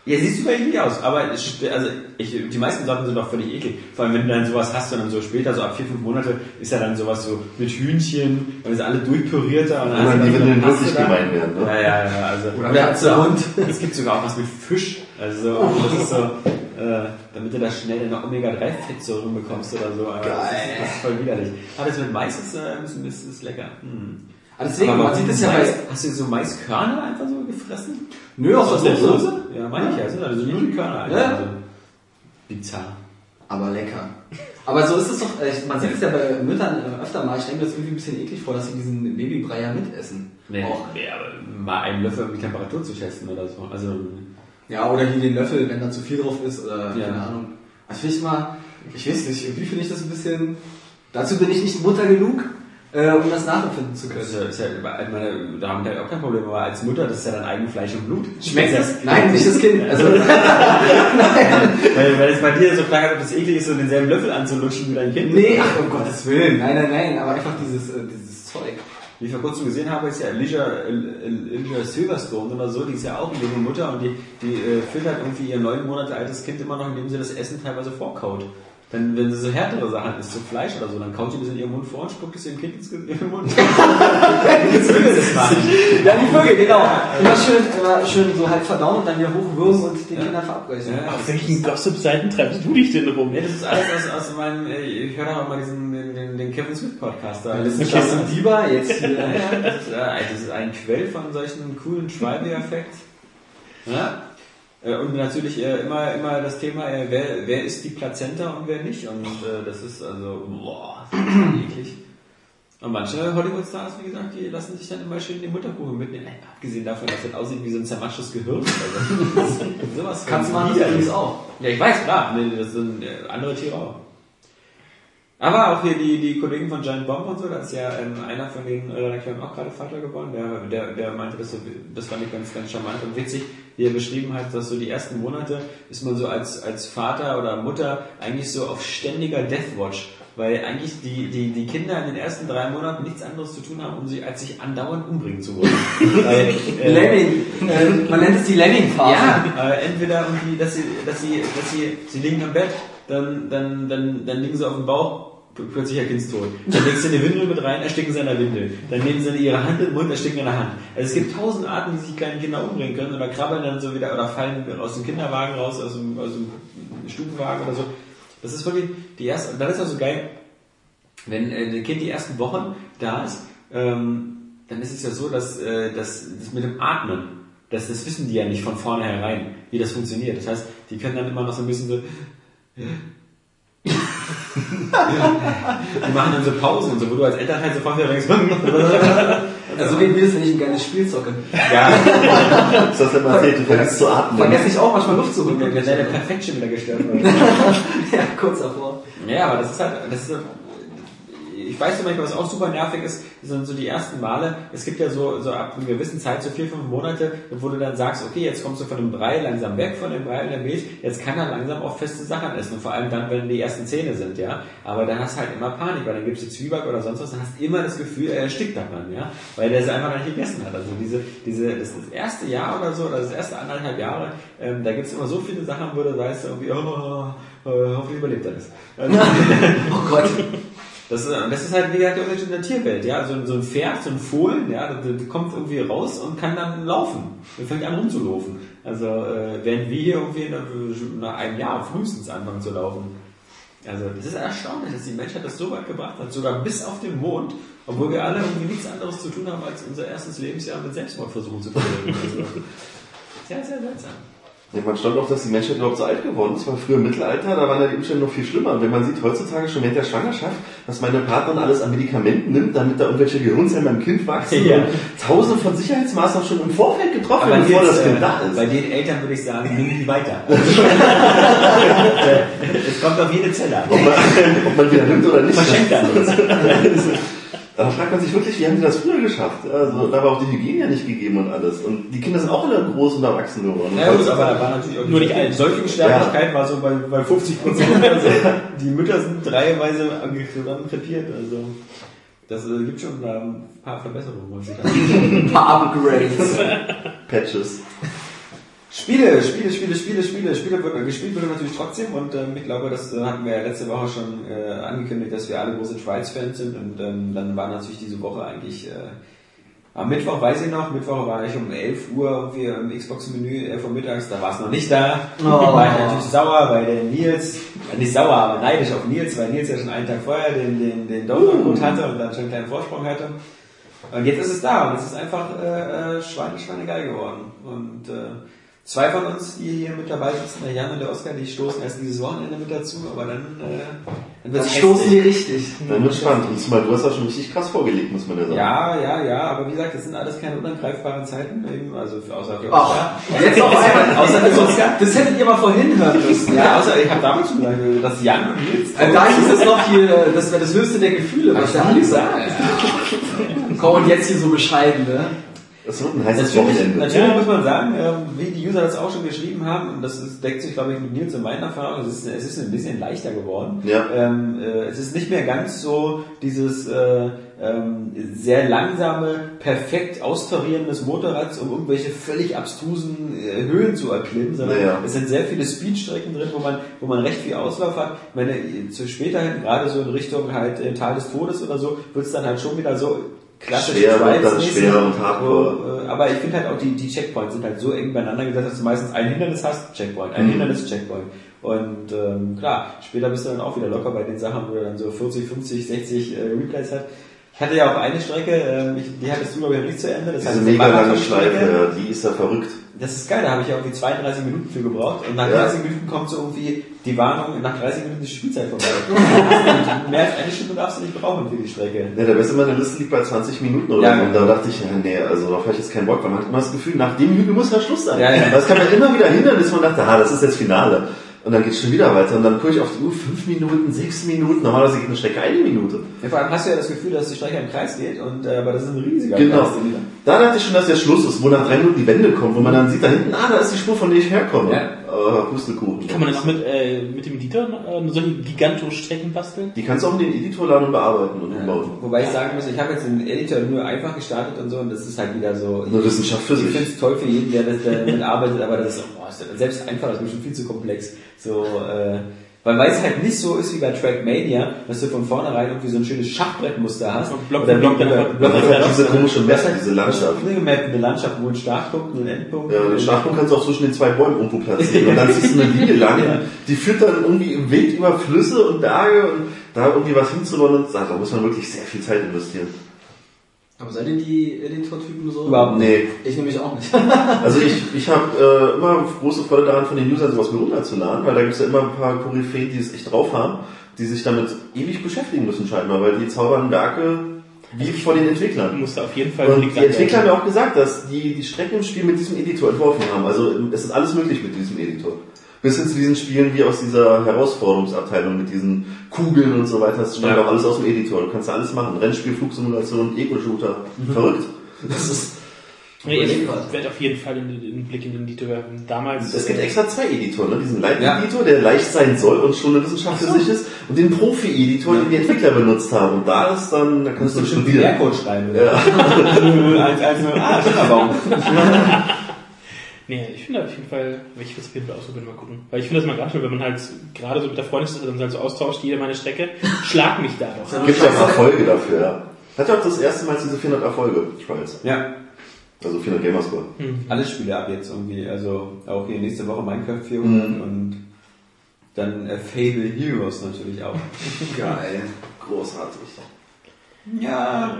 ja, siehst du bei nicht aus, aber es, also ich, die meisten Sachen sind doch völlig eklig. Vor allem, wenn du dann sowas hast und dann so später, so ab vier, fünf Monate, ist ja dann sowas so mit Hühnchen und ist alle durchpürierter und Und hast dann die Paste wirklich gemein werden, ne? Ja, ja, ja, also. Oder Oder Hund. Es gibt sogar auch was mit Fisch. Also, das ist so, äh, damit du da schnell eine Omega-3-Fettsäure bekommst oder so. Aber Das, ist, das ist voll widerlich. Aber das mit Mais ist, äh, ist, ist, ist lecker. Hm. Ah, deswegen, Aber man sieht es ja Mais, Hast du so Maiskörner einfach so gefressen? nö, aus der Soße. Ja, meine ich ja. Sind also so Körner. Alter. Ja. Also, bizarr. Aber lecker. Aber so ist es doch, äh, man sieht es ja bei Müttern äh, öfter mal, ich stelle mir das irgendwie ein bisschen eklig vor, dass sie diesen Babybrei ja mitessen. Nee, Och. nee, aber mal einen Löffel, um die Temperatur zu testen oder so. Also, Ja, oder hier den Löffel, wenn da zu viel drauf ist, oder Ja. keine Ahnung. Also finde ich mal, ich weiß nicht, irgendwie finde ich das ein bisschen, dazu bin ich nicht Mutter genug, äh, um das nachempfinden zu das können. ja, ist ja ich meine, da haben wir auch kein Problem, aber als Mutter, das ist ja dann eigen Fleisch und Blut. Schmeckt das? Nein, nicht das Kind. Also, [LAUGHS] Weil, weil es bei dir so klar ob das eklig ist, so denselben Löffel anzulutschen wie dein Kind. nee, ach, um Gottes Willen. Nein, nein, nein, aber einfach dieses, äh, dieses Zeug. Wie ich vor kurzem gesehen habe, ist ja Alicia, Alicia Silverstone oder so, die ist ja auch eine junge Mutter und die, die äh, füttert irgendwie ihr neun Monate altes Kind immer noch, indem sie das Essen teilweise vorkaut. Wenn, wenn sie so härtere Sachen isst, so Fleisch oder so, dann kaut sie das in ihren Mund vor und spuckt es ihrem Kind ins Ge- in den Mund. [LAUGHS] Jetzt will das machen. Ja, die Vögel, genau. Immer schön, immer schön so halb verdauen und dann wieder hochwürgen und den Kindern verabreichen. Ja, Auf welchen Gossip-Seiten treibst du dich denn rum? Nee, das ist alles aus, aus meinem, ich höre da auch mal diesen, den, den, den Kevin Smith Podcast da. Das ist, Justin Bieber, jetzt ja, hier. ja, das, ist, äh, das ist ein Quell von solchen coolen Schwalbe-Effekt. Ja? Äh, Und natürlich äh, immer, immer das Thema, äh, wer, wer ist die Plazenta und wer nicht. Und das ist also, boah, das ist eklig. Und manche Hollywood-Stars, wie gesagt, die lassen sich dann immer schön den Mutterkuchen mitnehmen. Abgesehen davon, dass das aussieht wie so ein zermatschtes Gehirn. Also, [LAUGHS] sowas Kannst du machen, das auch. Ja, ich weiß, klar. Nee, das sind andere Tiere auch. Aber auch hier die, die Kollegen von Giant Bomb und so, da ist ja ähm, einer von den Redakteuren auch gerade Vater geworden, der, der, der meinte, das, so- das fand ich ganz, ganz charmant und witzig. Wie er beschrieben hat, dass so die ersten Monate ist man so als, als Vater oder Mutter eigentlich so auf ständiger Deathwatch. Weil eigentlich die, die, die Kinder in den ersten drei Monaten nichts anderes zu tun haben, um sich, als sich andauernd umbringen zu wollen. [LAUGHS] Weil, äh, Lemming. Äh, man nennt es die Lemming-Phase. ja, äh, entweder irgendwie, dass sie, dass sie, dass sie, sie liegen am Bett, dann, dann, dann, dann liegen sie auf dem Bauch, plötzlich er Kindstod. Dann legst du eine Windel mit rein, ersticken sie in der Windel. Dann nehmen sie ihre Hand den Mund, ersticken in der Hand. Also es gibt tausend Arten, wie sich kleine Kinder umbringen können oder krabbeln dann so wieder oder fallen aus dem Kinderwagen raus, aus dem, aus dem Stubenwagen oder so. Das ist wirklich die erste, dann ist auch so geil, wenn äh, ein Kind die ersten Wochen da ist, ähm, dann ist es ja so, dass, äh, dass das mit dem Atmen, das, das wissen die ja nicht von vornherein, wie das funktioniert. Das heißt, die können dann immer noch so ein bisschen so, die machen dann so Pausen und so, wo du als Eltern halt sofort wieder denkst, [LAUGHS] Also geht mir das, wenn ich ein geiles Spiel zocke. ja, Das hast du immer erzählt, du vergisst zu atmen. Vergesse ich auch manchmal Luft zu holen. wenn deine Perfection wieder gestört wird. [LAUGHS] ja, kurz davor. Ja, aber das ist halt, das ist, ich weiß zum Beispiel, was auch super nervig ist, sind so die ersten Male, es gibt ja so, so ab einer gewissen Zeit, so vier, fünf Monate, wo du dann sagst, okay, jetzt kommst du von dem Brei langsam weg, von dem Brei in der Milch, jetzt kann er langsam auch feste Sachen essen, und vor allem dann, wenn die ersten Zähne sind, ja, aber dann hast du halt immer Panik, weil dann gibst du Zwieback oder sonst was, dann hast du immer das Gefühl, er erstickt daran, ja, weil der es einfach noch nicht gegessen hat, also diese, diese, das, das erste Jahr oder so, oder das erste anderthalb Jahre, ähm, da gibt's immer so viele Sachen, wo du weißt, irgendwie, oh, äh, hoffentlich überlebt er das. Also, [LAUGHS] [LAUGHS] Oh Gott. Das ist, das ist halt, wie gesagt, der Unterschied in der Tierwelt, ja. So, so ein Pferd, so ein Fohlen, ja, das, das kommt irgendwie raus und kann dann laufen. Und fängt an rumzulaufen. Also, äh, während wir hier irgendwie nach, nach einem Jahr frühestens anfangen zu laufen. Also, das ist erstaunlich, dass die Menschheit das so weit gebracht hat, sogar bis auf den Mond, obwohl wir alle irgendwie nichts anderes zu tun haben, als unser erstes Lebensjahr mit Selbstmordversuchen zu verbringen. [LAUGHS] Also, sehr, sehr seltsam. Ja, man staunt auch, dass die Menschheit überhaupt so alt geworden ist, weil früher im Mittelalter, da waren ja die Umstände noch viel schlimmer. Und wenn man sieht heutzutage schon während der Schwangerschaft, dass meine Partnerin alles an Medikamenten nimmt, damit da irgendwelche Gehirnzellen beim Kind wachsen Ja. und tausende von Sicherheitsmaßnahmen schon im Vorfeld getroffen, Aber bevor das Kind äh, da ist. bei den Eltern würde ich sagen, [LAUGHS] nimm die weiter. [LAUGHS] es kommt auf jede Zelle an. ob, man, [LAUGHS] ob man wieder nimmt oder nicht. Verschenkt dann uns. Da fragt man sich wirklich, wie haben die das früher geschafft? Also, da war auch die Hygiene ja nicht gegeben und alles. Und die Kinder sind auch alle groß und erwachsen geworden. Ja, gut, aber da war natürlich auch Nur nicht die allen. Säuglingssterblichkeit war so bei, bei 50 Prozent. [LAUGHS] Also, die Mütter sind dreiweise zusammenkrepiert. Also, das äh, gibt schon da ein paar Verbesserungen. Muss ich sagen. Ein paar Upgrades. Patches. Spiele, Spiele, Spiele, Spiele, Spiele, Spiele wird, gespielt wird natürlich trotzdem und ähm, ich glaube, das äh, hatten wir ja letzte Woche schon äh, angekündigt, dass wir alle große Trials-Fans sind und ähm, dann war natürlich diese Woche eigentlich äh, am Mittwoch weiß ich noch, Mittwoch war ich um 11 Uhr irgendwie im Xbox-Menü, 11 Uhr mittags, da war es noch nicht da. Oh. War ich natürlich sauer, weil der Nils, äh, nicht sauer, aber neidisch auf Nils, weil Nils ja schon einen Tag vorher den, den, den Download-Code hatte und dann schon einen kleinen Vorsprung hatte. Und jetzt ist es da und es ist einfach äh, äh, Schweine, Schweine geil geworden. Und äh, zwei von uns, die hier mit dabei sitzen, der Jan und der Oskar, die stoßen erst dieses Wochenende mit dazu, aber dann, äh, dann Das wird's stoßen die richtig. Dann wird spannend. Und zumal du hast das schon richtig krass vorgelegt, muss man ja sagen. Ja, ja, ja, aber wie gesagt, das sind alles keine unangreifbaren Zeiten, eben, also für, außer für Ach, jetzt auf einmal. [LAUGHS] Außer für Oskar. Das hättet ihr mal vorhin hören müssen. Ja, außer ich habe damals schon gesagt, dass Jan und Nils. Äh, Da hieß es noch hier, äh, das wäre das höchste der Gefühle, was der Alex sagt. [LAUGHS] Komm, und jetzt hier so bescheiden, ne? Das wird ein heißes Natürlich, Wochenende. natürlich muss man sagen, ähm, wie die User das auch schon geschrieben haben, und das ist, deckt sich, glaube ich, mit Nils und meinen Erfahrungen, es ist, es ist ein bisschen leichter geworden. Ja. Ähm, äh, es ist nicht mehr ganz so dieses äh, ähm, sehr langsame, perfekt austarieren des Motorrads, um irgendwelche völlig abstrusen äh, Höhen zu erklimmen, sondern Ja, ja. es sind sehr viele Speedstrecken drin, wo man, wo man recht viel Auslauf hat. Ich meine, zu später hin, gerade so in Richtung halt äh, Tal des Todes oder so, wird es dann halt schon wieder so klassisch Schwer und hardcore. äh, aber ich finde halt auch die, die Checkpoints sind halt so eng beieinander gesetzt, dass du meistens ein Hindernis hast, Checkpoint, ein Mhm. Hindernis, Checkpoint. Und ähm, klar, später bist du dann auch wieder locker bei den Sachen, wo du dann so 40, 50, 60 äh, Replays hast. Ich hatte ja auch eine Strecke, ähm, die hattest du glaube ich noch nicht zu Ende. Das Diese mega lange. Schleife, die ist ja verrückt. Das ist geil, da habe ich ja irgendwie 32 Minuten für gebraucht und nach Ja. 30 Minuten kommt so irgendwie die Warnung, nach 30 Minuten ist die Spielzeit vorbei. [LAUGHS] Mehr als eine Stunde darfst du nicht brauchen für die Strecke. Ja, der beste meiner Liste liegt bei 20 Minuten oder Ja. Und da dachte ich, ja, nee, also da habe ich jetzt keinen Bock, weil man hat immer das Gefühl, nach dem Hügel muss ja Schluss sein. Ja, ja. Weil es kann man immer wieder hindern, dass man dachte, ah, das ist jetzt Finale. Und dann geht's schon wieder weiter. Und dann gucke ich auf die Uhr, fünf Minuten, sechs Minuten. Normalerweise geht eine Strecke eine Minute. Ja, vor allem hast du ja das Gefühl, dass die Strecke im Kreis geht, und, äh, aber das ist ein riesiger Genau. Kreis. die da- Da dachte ich schon, dass der Schluss ist, wo nach drei Minuten die Wende kommt, wo man dann sieht, da hinten, ah, da ist die Spur, von der ich herkomme. Ja. Äh, Pustekuchen. Kann man auch mit, äh, mit dem Editor äh, solche Giganto-Strecken basteln? Die kannst du auch in den Editor laden und bearbeiten und Ja. umbauen. Wobei ich sagen muss, ich habe jetzt den Editor nur einfach gestartet und so, und das ist halt wieder so. Eine Wissenschaft für Ich sich. finde es toll für jeden, der das damit [LAUGHS] arbeitet, aber das ist, boah, ist selbst einfach, das ist mir schon viel zu komplex. So, äh, weil weil es halt nicht so ist wie bei Trackmania, dass du von vornherein irgendwie so ein schönes Schachbrettmuster hast. Und Block Block dann einfach- Block Das für hat Block, diese komische Map, diese Landschaft. Eine Landschaft, wo ein Startpunkt und ein Endpunkt. Ja, den Startpunkt kannst du auch zwischen den zwei Bäumen irgendwo platzieren. [LAUGHS] Und dann ziehst du eine Linie lang, die führt dann irgendwie im Weg über Flüsse und Berge und da irgendwie was hinzubauen. Und da muss man wirklich sehr viel Zeit investieren. Aber seid ihr die Editor-Typen so? Überhaupt Nee, Ich nämlich auch nicht. [LAUGHS] also ich, ich habe äh, immer große Freude daran, von den Usern sowas mir runterzuladen, weil da gibt's ja immer ein paar Koryphäen, die es echt drauf haben, die sich damit ewig beschäftigen müssen scheinbar, weil die zaubern Werke wie von den Entwicklern. Muss da auf jeden Fall Und die Entwickler haben ja auch gesagt, dass die die Strecken im Spiel mit diesem Editor entworfen haben. Also es ist alles möglich mit diesem Editor. Bis hin zu diesen Spielen wie aus dieser Herausforderungsabteilung mit diesen Kugeln und so weiter. Das stammt Ja. auch alles aus dem Editor. Du kannst da alles machen. Rennspiel, Flugsimulation, Ego-Shooter. Verrückt. Das ist, Nee, ich werde auf jeden Fall einen, Blick in den Editor werfen. Damals. es gibt äh, extra zwei Editoren. Ne? Diesen Light-Editor, der leicht sein soll und schon eine Wissenschaft für sich ist. Und den Profi-Editor, den die Entwickler benutzt haben. Und da ist dann, da kannst du bestimmt studieren. Binärcode schreiben. Ja. [LAUGHS] 00110, ah, Schimmerbaum. [LAUGHS] Nee, ich finde auf jeden Fall, ich will es auf jeden Fall ausprobieren, mal gucken. Weil ich finde das mal gerade schön, wenn man halt gerade so mit der Freundin dann halt so austauscht, jeder meine Strecke, [LAUGHS] schlag mich da doch. Gibt ja auch Erfolge dafür, ja. Hat ja auch das erste Mal diese 400 Erfolge, Trials. Ja, Also 400 Gamerscore. alle Spiele ab jetzt irgendwie. Also auch hier nächste Woche Minecraft 400 Mhm. und dann äh, Fable Heroes natürlich auch. [LAUGHS] Geil. Großartig. Ja,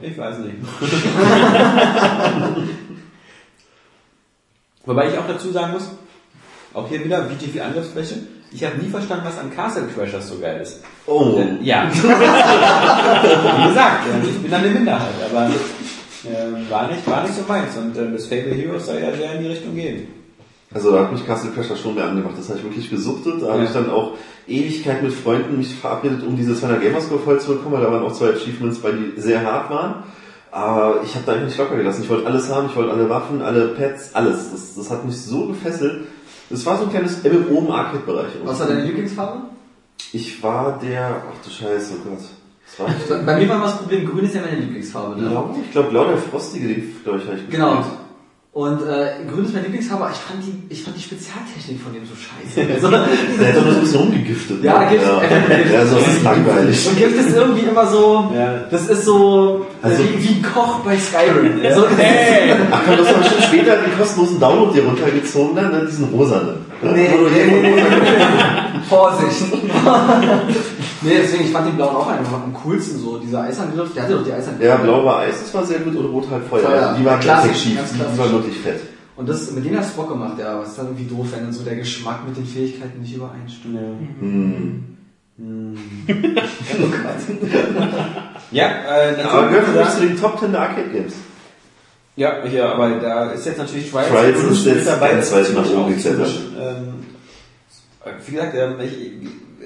ich weiß nicht. [LAUGHS] Wobei ich auch dazu sagen muss, auch hier wieder VTV Angriffsfläche. Ich habe nie verstanden, was an Castle Crashers so geil ist. Oh. Denn- Ja. [LAUGHS] Wie gesagt, ich bin eine Minderheit, aber äh, war, nicht, war nicht so meins. Und äh, das Fable Heroes soll ja sehr in die Richtung gehen. Also da hat mich Castle Crasher schon mehr angemacht. Das habe ich wirklich gesuchtet. Da habe Ja. ich dann auch Ewigkeit mit Freunden mich verabredet, um diese 200 Gamerscore voll zu bekommen, weil da waren auch zwei Achievements bei, die sehr hart waren. Aber ich habe da einfach nicht locker gelassen. Ich wollte alles haben, ich wollte alle Waffen, alle Pads, alles. Das, das hat mich so gefesselt. Das war so ein kleines MMO im Arcade-Bereich. Was war deine Lieblingsfarbe? Ich war der, ach du Scheiße, oh Gott. Bei mir war das Problem, grün ist ja meine Lieblingsfarbe. Ne? Blau? Ich glaube, Blau der Frostige, glaube ich, habe ich Genau. Und äh, grün ist meine Lieblingsfarbe, aber ich fand die, ich fand die Spezialtechnik von dem so scheiße. [LAUGHS] Also, Der hat doch nur so ein bisschen rumgegiftet. Ja, ne? Gift- ja. [LAUGHS] ja, so ist langweilig. Und Gift ist irgendwie immer so, Ja. das ist so Also- äh, wie, wie ein Koch bei Skyrim. [LAUGHS] Ja. So, Hey! Ach komm, du hast aber schon später den kostenlosen Download dir runtergezogen, dann, ne? diesen rosanen. Ne? Nee, nee, nee, nee. Vorsicht. [LAUGHS] nee, deswegen, ich fand den blauen auch einfach am coolsten so. Dieser Eisangriff, der hatte doch die Eisangriff. Ja, blau war Eis, das war sehr gut, und rot halt Feuer. Feuer. Also die waren Klassisch, klassisch schief, die waren wirklich fett. Und das, mit denen hat Spock gemacht, ja, aber es ist dann irgendwie doof, wenn dann so der Geschmack mit den Fähigkeiten nicht übereinstimmt. Hm. [LAUGHS] [LAUGHS] Ja, äh, natürlich Aber gehört sagen- zu den Top 10 der Arcade Games. Ja, ja, aber da ist jetzt natürlich Trials, Trials ist jetzt dabei, ganz das weit nach oben auch geklettert. Ähm, wie gesagt, ähm, ich,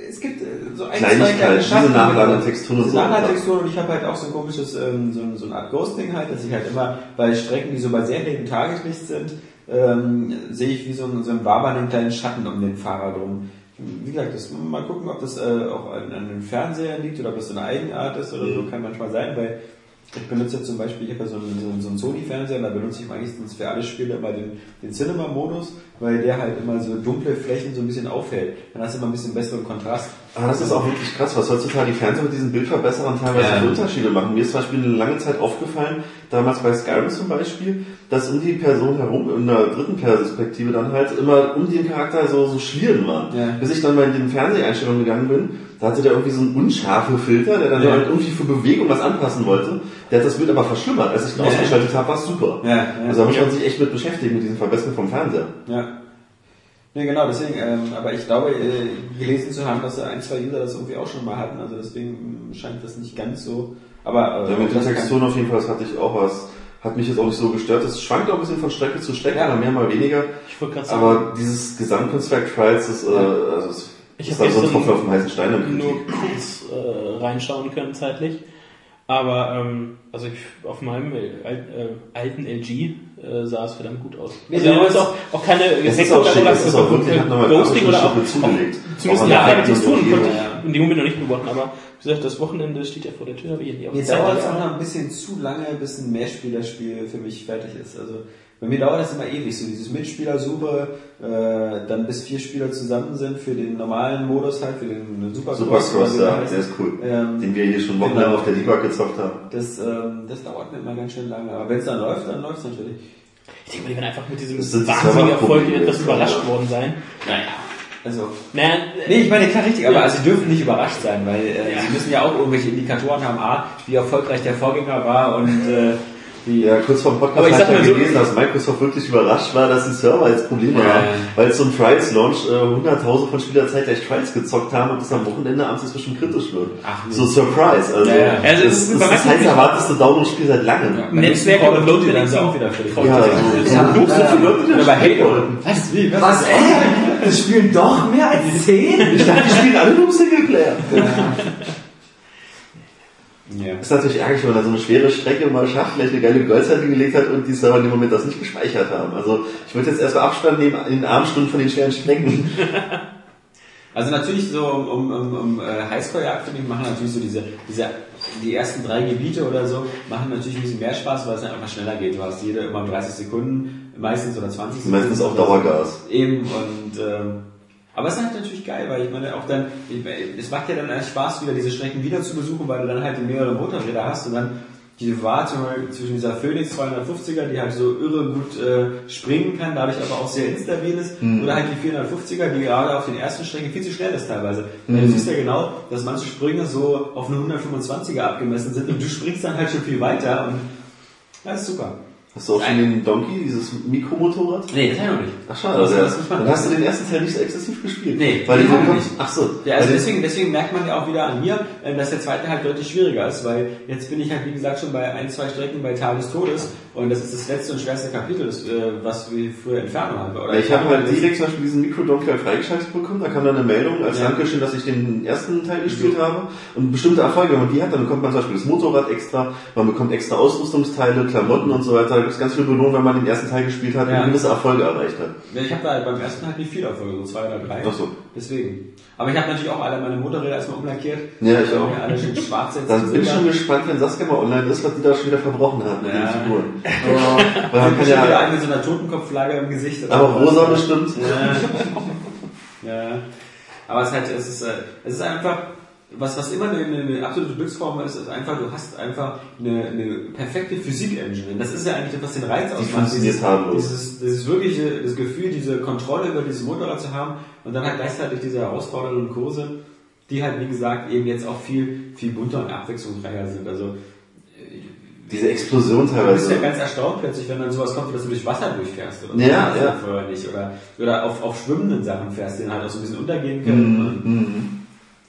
es gibt äh, so ein, zwei kleine Schatten. nachladenden Texturen und Diese so. Nachladetexturen und ich habe halt auch so ein komisches, ähm, so, so eine Art Ghosting halt, dass ich halt immer bei Strecken, die so bei sehr hellem Tageslicht sind, ähm, sehe ich wie so ein, so ein wabernden kleinen Schatten um den Fahrer drum. Wie gesagt, das, mal gucken, ob das äh, auch an, an den Fernsehern liegt oder ob das eine Eigenart ist oder so, kann manchmal sein, weil ich benutze zum Beispiel, ich habe ja so einen, so einen, so einen Sony-Fernseher, da benutze ich meistens für alle Spiele immer den, den Cinema-Modus, weil der halt immer so dunkle Flächen so ein bisschen aufhält. Dann hast du immer ein bisschen besseren Kontrast. Aber das ist auch wirklich krass, was heutzutage die Fernseher mit diesen Bildverbesserern teilweise Ja. für Unterschiede machen. Mir ist zum Beispiel eine lange Zeit aufgefallen, damals bei Skyrim zum Beispiel, dass um die Person herum, in der dritten Perspektive dann halt, immer um den Charakter so, so Schlieren waren. Ja. Bis ich dann mal in den Fernseheinstellungen gegangen bin, da hatte der irgendwie so einen unscharfen Filter, der dann Ja. halt irgendwie für Bewegung was anpassen wollte. Der hat das Bild aber verschlimmert. Als ich ihn Ja. ausgeschaltet habe, war es super. Ja, ja. Also da muss man sich echt mit beschäftigen, mit diesen Verbesserungen vom Fernseher. Ja. Nee, genau, deswegen, ähm, aber ich glaube, äh, gelesen zu haben, dass ein, zwei User das irgendwie auch schon mal hatten, also deswegen scheint das nicht ganz so, aber äh, Ja, mit den das Texturen auf jeden Fall, das hatte ich auch was. Hat mich jetzt auch nicht so gestört. Es schwankt auch ein bisschen von Strecke zu Strecke, Ja. mal mehr, mal weniger. Ich wollte gerade sagen, Aber dieses Gesamtkunstwerk Trials, das, äh, also das Ich halt so ein auf dem heißen Stein. im nur kurz äh, reinschauen können zeitlich. Aber ähm, also ich, auf meinem äh, äh, alten LG äh, sah es verdammt gut aus. Also ja, da ist es- auch, auch keine wirklich, hat nochmal Ghosting oder auch, auch zumindest ja, keine der Texturen konnte ich in dem Moment noch nicht beobachten, aber wie gesagt, das Wochenende steht ja vor der Tür, will ich nicht auf Zeit dauert es auch noch ein bisschen zu lange, bis ein Mehrspielerspiel für mich fertig ist. Also bei mir dauert das immer ewig, so dieses Mitspielersuche, äh, dann bis vier Spieler zusammen sind für den normalen Modus halt, für den Supercross. Supercross, ja, heißt. der ist cool. Ähm, Den wir hier schon wochenlang genau. auf der Debug gezockt haben. Das, ähm, das dauert mir immer ganz schön lange. Aber wenn es dann läuft, dann läuft es natürlich. Ich denke mal, die werden einfach mit diesem wahnsinnigen Erfolg etwas ja. überrascht worden sein. Naja. Also. Naja, Nee, ich meine, klar, richtig, aber Ja. also sie dürfen nicht überrascht sein, weil äh, Ja. sie müssen ja auch irgendwelche Indikatoren haben, A, wie erfolgreich der Vorgänger war und äh, wie. Ja, kurz vor dem Aber Podcast ich habe ja mal so- gelesen, dass Microsoft wirklich überrascht war, dass die Server jetzt Probleme Ja. haben, weil es so ein Trials-Launch äh, hunderttausend von Spielern zeitgleich Trials gezockt haben und das am Wochenende abends inzwischen kritisch wird. Ach, nee. so Surprise, also, Ja, ja. Also, das, es ist ist bei das heißt erwarteste Download-Spiel seit langem. Ja. Netzwerk dann sie Balancing auch wieder völlig Ja, sich. so, Ja. so, so viele Leute, die das Über spielen Halo. Was? Wie? Was? Was, ey? Wir spielen doch mehr als 10? Ich dachte, die spielen alle nur Singleplayer. Ja. Ist natürlich ärgerlich, wenn man da so eine schwere Strecke mal schafft, vielleicht eine geile Goldzeit hingelegt hat und die Server in dem Moment das nicht gespeichert haben. Also ich würde jetzt erstmal Abstand nehmen in den Abendstunden von den schweren Strecken. [LAUGHS] Also natürlich so um, um, um, um äh, Highscore-Jagd, finde ich, machen natürlich so diese, diese, die ersten drei Gebiete oder so, machen natürlich ein bisschen mehr Spaß, weil es dann einfach schneller geht. Du hast jede immer 30 Sekunden, meistens oder 20 Sekunden. Meistens auch Dauergas. Eben, und, ähm, aber es ist halt natürlich geil, weil ich meine auch dann, es macht ja dann echt Spaß, wieder diese Strecken wieder zu besuchen, weil du dann halt die mehrere Motorräder hast und dann die Wartung zwischen dieser Phoenix 250er, die halt so irre gut äh, springen kann, dadurch aber auch sehr instabil ist, oder halt die 450er, die gerade auf den ersten Strecken viel zu schnell ist teilweise. Weil Du siehst ja genau, dass manche Sprünge so auf eine 125er abgemessen sind und du springst dann halt schon viel weiter und das ist super. Hast du auch schon den Donkey, dieses Mikromotorrad? Nee, das habe ich noch nicht. Ach schade, Das- also, das man- dann hast du den ersten Teil nicht so exzessiv gespielt. Nee, weil den bekommst, nicht. ach so. Ja, also deswegen, deswegen merkt man ja auch wieder an mir, äh, dass der zweite halt deutlich schwieriger ist, weil jetzt bin ich halt, wie gesagt, schon bei ein, zwei Strecken bei des Todes und das ist das letzte und schwerste Kapitel, das, äh, was wir früher Entfernung haben. Oder ich habe halt direkt zum Beispiel diesen Mikro-Donkey halt freigeschaltet bekommen, da kam dann eine Meldung als Ja. Dankeschön, dass ich den ersten Teil gespielt habe und bestimmte Erfolge, wenn man die hat, dann bekommt man zum Beispiel das Motorrad extra, man bekommt extra Ausrüstungsteile, Klamotten und so weiter, da gibt es ganz viel Belohnung, wenn man den ersten Teil gespielt hat Ja. und gewisse Erfolge erreicht hat. Ja, ich habe da beim ersten halt nicht viel Erfolge, so zwei oder drei. Ach so. Deswegen. Aber ich habe natürlich auch alle meine Motorräder erstmal umlackiert. Ja, ich auch. Ja, alle schön schwarz jetzt. Dann bin ich schon gespannt, wenn Saskia mal online ist, was die da schon wieder verbrochen hat mit Ja. den Figuren. Weil man kann wieder ja, einen mit so einer Totenkopfflagge im Gesicht. aber rosa bestimmt. Ja. ja. Aber es ist halt, es ist, äh, es ist einfach, was, was immer eine, eine absolute Glücksform ist, ist einfach, du hast einfach eine, eine perfekte Physik-Engine. Das ist ja eigentlich das, was den Reiz ausmacht. funktioniert dieses, tadellos. dieses, dieses wirkliche, das Gefühl, diese Kontrolle über dieses Motorrad zu haben und dann halt gleichzeitig diese herausfordernden Kurse, die halt, wie gesagt, eben jetzt auch viel, viel bunter und abwechslungsreicher sind. Also, Diese Explosion Du bist teilweise. ja ganz erstaunt plötzlich, wenn dann sowas kommt, dass du durch Wasser durchfährst. Oder. Ja, ja. Vorher nicht. Oder, oder auf, auf schwimmenden Sachen fährst, die dann halt auch so ein bisschen untergehen können. Mhm, mhm.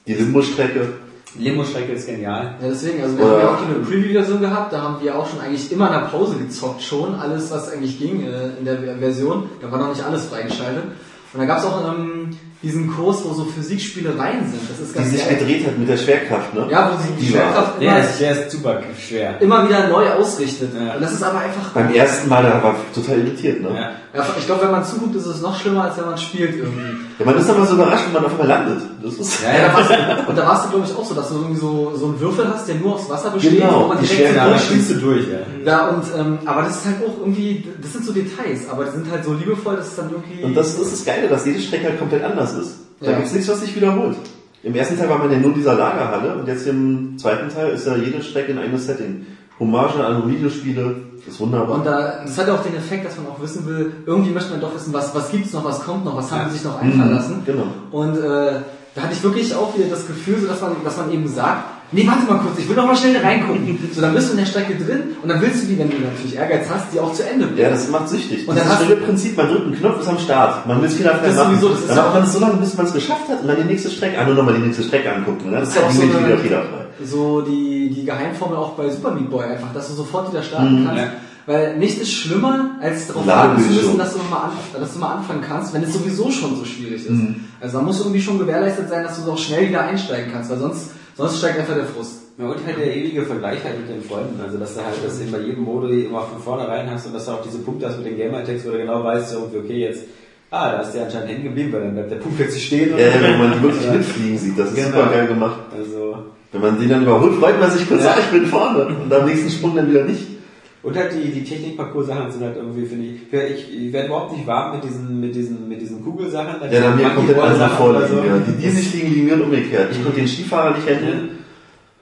Die Limbo-Strecke. Limo-Strecke ist genial. Ja, deswegen, also wir Oder- haben ja auch eine Preview-Version gehabt, da haben wir auch schon eigentlich immer in der Pause gezockt schon, alles was eigentlich ging äh, in der Version, da war noch nicht alles freigeschaltet. Und da gab es auch ähm, diesen Kurs, wo so Physikspielereien sind. Das ist Die ganz sich geil. gedreht hat mit der Schwerkraft, ne? Ja, wo sie die, Die Schwerkraft Der immer, ist, der ist super schwer. immer wieder neu ausrichtet. Ja. Und das ist aber einfach. Beim ersten Mal, da war ich total irritiert, ne? Ja. Ja, ich glaube, wenn man zuguckt, ist es noch schlimmer, als wenn man spielt irgendwie. Ja, man ist aber so überrascht, wenn man auf einmal landet. Das ist, Ja, Ja, [LAUGHS] da warst du, und da warst du, glaube ich, auch so, dass du irgendwie so, so einen Würfel hast, der nur aus Wasser besteht, Genau, wo man die so Ja, da durchschießt. spielst du durch, ja. Ja, und, ähm, aber das ist halt auch irgendwie, das sind so Details, aber die sind halt so liebevoll, dass es dann irgendwie... und das ist das Geile, dass jede Strecke halt komplett anders ist. Da Ja. gibt's nichts, was sich wiederholt. Im ersten Teil war man ja nur in dieser Lagerhalle und jetzt im zweiten Teil ist ja jede Strecke ein eigenes Setting. Hommage an Videospiele, ist wunderbar. Und da, das hat ja auch den Effekt, dass man auch wissen will, irgendwie möchte man doch wissen, was, was gibt's noch, was kommt noch, was haben sie sich noch einfallen Mhm, lassen. Genau. Und äh, da hatte ich wirklich auch wieder das Gefühl, so dass man, dass man eben sagt, nee, warte mal kurz, ich will noch mal schnell reingucken. so, dann bist du in der Strecke drin und dann willst du die, wenn du natürlich Ehrgeiz hast, die auch zu Ende bringen. Ja, das macht süchtig. Und dann das hast ist Prinzip, man drückt einen Knopf, ist am Start. Man will es fehlerfrei Das ist machen. sowieso, das ist dann macht man es so lange, bis man es geschafft hat und dann die nächste Strecke, ah, nur nochmal die nächste Strecke angucken. Dann Das ist ja auch so eine- wieder fehlerfrei. so die, die Geheimformel auch bei Super Meat Boy einfach, dass du sofort wieder starten Mhm. kannst. Ja. Weil nichts ist schlimmer, als darauf warten zu müssen, dass du, noch mal an, dass du mal anfangen kannst, wenn es sowieso schon so schwierig ist. Mhm. Also da muss irgendwie schon gewährleistet sein, dass du auch schnell wieder einsteigen kannst, weil sonst, sonst steigt einfach der Frust. Ja, und halt der ewige Vergleich halt mit den Freunden. Also, dass du halt das bei jedem Modo immer von vornherein hast und dass du auch diese Punkte hast mit den Gamer-Tags, wo du genau weißt, okay, jetzt, ah, da ist der anscheinend hängen geblieben, weil dann bleibt der Punkt plötzlich stehen. und- Ja, wenn man die wirklich Ja. mitfliegen sieht, das ist Genau. super geil gemacht. Also, Wenn man den dann überholt, freut man sich kurz, Ja. ah, ich bin vorne. Und am nächsten Sprung dann wieder nicht. Und halt die, die Technik-Parcours-Sachen sind halt irgendwie, finde ich, ich, ich werde überhaupt nicht warm mit diesen, mit diesen, mit diesen Kugelsachen. Ja, dann mir kommt alles nach Monkey-Ball-Sachen vorliegen. oder Ja. so. Die, die sich liegen, liegen und umgekehrt. Ich konnte den Skifahrer nicht handeln.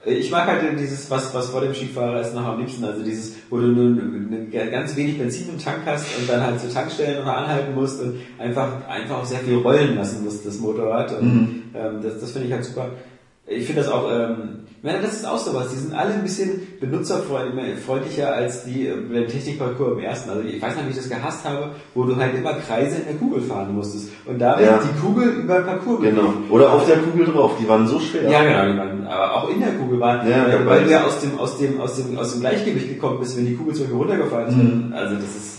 Ich mag halt dieses, was, was vor dem Skifahrer ist, noch am liebsten. Also dieses, wo du nur eine, ganz wenig Benzin im Tank hast und dann halt zu Tankstellen oder anhalten musst und einfach, einfach auch sehr viel rollen lassen musst, das Motorrad. Und Mhm. ähm, das, das finde ich halt super. Ich finde das auch, ähm, meine, das ist auch sowas. Die sind alle ein bisschen benutzerfreundlicher als die äh, beim Technikparcours im ersten. Also ich weiß noch, wie ich das gehasst habe, wo du halt immer Kreise in der Kugel fahren musstest und damit Ja. die Kugel über den Parcours Genau. Oder auf der Kugel drauf. Die waren so schwer. ja, genau, die waren, aber auch in der Kugel waren, Ja, weil, ja, weil du ja aus dem, aus dem, aus dem, aus dem Gleichgewicht gekommen bist, wenn die Kugel Beispiel runtergefallen ist. Mhm. Also das ist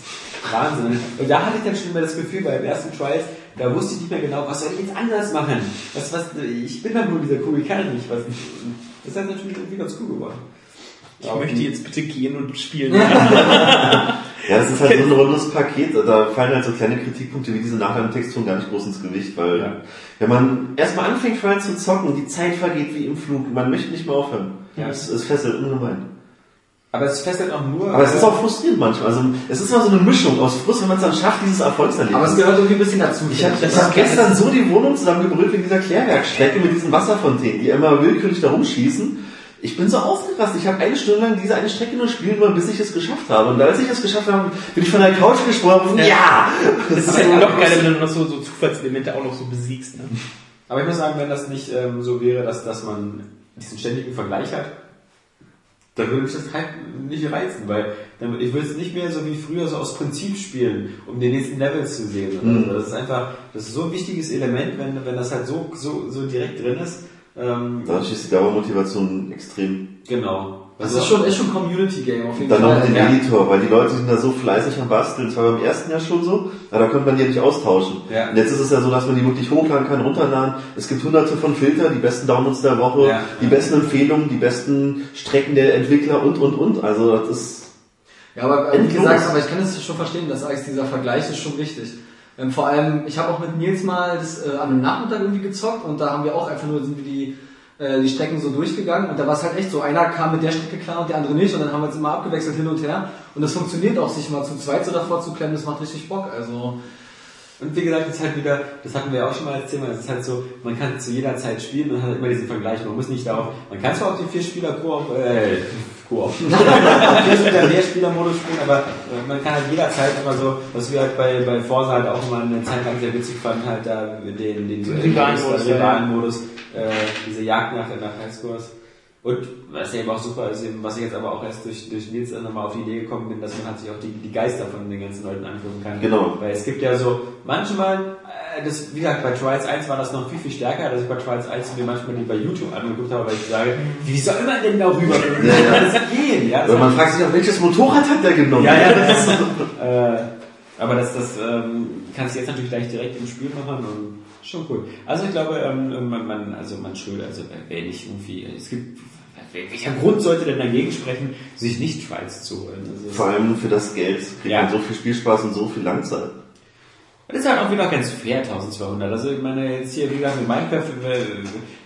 Wahnsinn. Und da hatte ich dann schon immer das Gefühl, beim ersten Trials, da wusste ich nicht mehr genau, was soll ich jetzt anders machen? Was, was, ich bin dann nur dieser Kugel, ich kann nicht. Was, das ist halt natürlich irgendwie ganz cool geworden. Ich möchte jetzt bitte gehen und spielen. Ja, [LAUGHS] das ist halt so ein rundes Paket. Da fallen halt so kleine Kritikpunkte wie diese Nachladentexturen gar nicht groß ins Gewicht, weil Ja. wenn man erstmal anfängt, Trials zu zocken, die Zeit vergeht wie im Flug. Man möchte nicht mehr aufhören. Ja. Es, es fesselt ungemein. Aber es fesselt auch nur. Aber es ist auch frustrierend manchmal. Also es ist immer so eine Mischung aus Frust, wenn man es dann schafft, dieses Erfolgserlebnis. Aber es gehört irgendwie ein bisschen dazu. Ich habe hab gestern so die Wohnung zusammengebrüllt wegen dieser Klärwerkstrecke mit diesen Wasserfontänen, die immer willkürlich da rumschießen. Ich bin so ausgerastet. Ich habe eine Stunde lang diese eine Strecke nur spielen wollen, bis ich es geschafft habe. Und als ich es geschafft habe, bin ich von der Couch gesprungen und ja! Das ist halt noch geiler, wenn du noch so, so Zufallselemente auch noch so besiegst. Ne? Aber ich muss sagen, wenn das nicht ähm, so wäre, dass, dass man diesen ständigen Vergleich hat, dann würde mich das halt nicht reizen, weil dann, ich würde es nicht mehr so wie früher so aus Prinzip spielen, um den nächsten Level zu sehen. Mhm. so. Das ist einfach, das ist so ein wichtiges Element, wenn, wenn das halt so, so, so direkt drin ist. Ähm, Dadurch ist die Dauermotivation extrem. genau. Das ist schon, ist schon Community-Game auf jeden Dann noch Fall. mit dem Ja. Editor, weil die Leute sind da so fleißig am Basteln. Das war beim ersten Jahr schon so, aber da konnte man die ja nicht austauschen. Ja. Und jetzt ist es ja so, dass man die wirklich hochladen kann, runterladen. Es gibt hunderte von Filtern, die besten Downloads der Woche, Ja. die besten Empfehlungen, die besten Strecken der Entwickler und, und, und. Also das ist, Ja, aber äh, wie gesagt, aber ich kann es schon verstehen, dass Alex dieser Vergleich ist schon richtig. Ähm, vor allem, ich habe auch mit Nils mal das äh, an einem Nachmittag irgendwie gezockt und da haben wir auch einfach nur sind wir die äh, die Strecken so durchgegangen und da war es halt echt so, einer kam mit der Strecke klar und der andere nicht und dann haben wir uns immer abgewechselt hin und her. Und das funktioniert auch, sich mal zu zweit so davor zu klemmen, das macht richtig Bock, also Und wie gesagt, das ist halt wieder, das hatten wir ja auch schon mal als Thema, es ist halt so, man kann zu jeder Zeit spielen und hat immer diesen Vergleich. Man muss nicht darauf, man kann zwar auf den Vier-Spieler-Koop, äh, Koop, [LAUGHS] Vier-Spieler-Modus spielen, aber äh, man kann halt jederzeit immer so, was wir halt bei, bei Forza halt auch immer eine Zeit lang sehr witzig fanden, halt da den, den, den ja. Rivalen-Modus, äh, diese Jagd nach, nach Highscores. Und was ja eben auch super ist, eben, was ich jetzt aber auch erst durch, durch Nils dann nochmal auf die Idee gekommen bin, dass man halt sich auch die, die Geister von den ganzen Leuten angucken kann. Genau. Weil es gibt ja so, manchmal, äh, das, wie gesagt, bei Trials 1 war das noch viel, viel stärker, dass ich bei Trials 1 mir manchmal die bei YouTube angeguckt habe, weil ich sage, wie soll man denn darüber Ja, ja. das gehen? Ja, also man fragt sich auch, welches Motorrad hat der genommen? ja, ja, das ist, äh, aber das, das ähm, kannst du jetzt natürlich gleich direkt im Spiel machen und schon cool. Also ich glaube, ähm, man, man, also man schuld, also wer nicht irgendwie, es gibt, welcher Grund sollte denn dagegen sprechen, sich nicht Trials zu holen? Also, Vor allem für das Geld kriegt Ja. man so viel Spielspaß und so viel Langzeit. Das ist halt auch wieder ganz fair, 1200. Also ich meine, jetzt hier, wie gesagt, mit Minecraft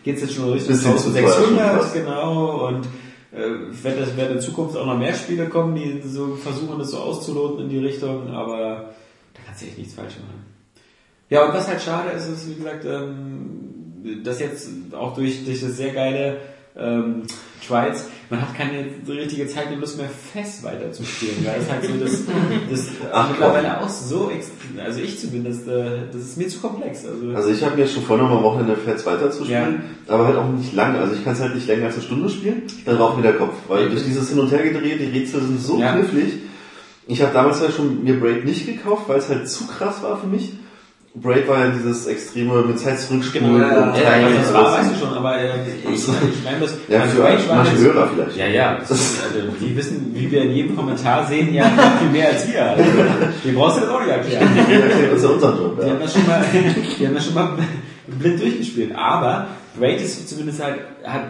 geht es jetzt schon Richtung Bisschen zu teuer schon 1600, fast. genau, und äh, ich werde, es werden in Zukunft auch noch mehr Spiele kommen, die so versuchen, das so auszuloten in die Richtung, aber da kannst du echt nichts falsch machen. Ja, und was halt schade ist, ist, wie gesagt, ähm, dass jetzt auch durch, durch das sehr geile ähm, Trials, man hat keine richtige Zeit und Lust mehr fest weiterzuspielen. Weil es halt so das, das Ach, mittlerweile auch so, also ich zumindest, äh, das ist mir zu komplex. Also, Also ich habe mir schon vorgenommen, am Wochenende Fats weiter zu spielen, aber halt auch nicht lange. Also ich kann es halt nicht länger als eine Stunde spielen, dann raucht mir der Kopf. Weil durch dieses Hin- und Hergedrehe, die Rätsel sind so Ja. knifflig. Ich habe damals ja schon mir Braid nicht gekauft, weil es halt zu krass war für mich. Braid war ja dieses extreme mit Zeit zurückspulen Genau, ja, und ja, Ja, das war, weißt du schon, aber äh, [LAUGHS] ich, ich meine das. Ja, also für Rage war manche jetzt- Hörer vielleicht. Ja, ja. Das ist, [LAUGHS] also, die wissen, wie wir in jedem Kommentar sehen, ja viel mehr als wir. Also, die brauchst du das auch nicht erklären. [LAUGHS] Das ist ja unser Job. Die Ja. haben das schon mal, die haben das schon mal blind durchgespielt. Aber Braid ist zumindest halt, hat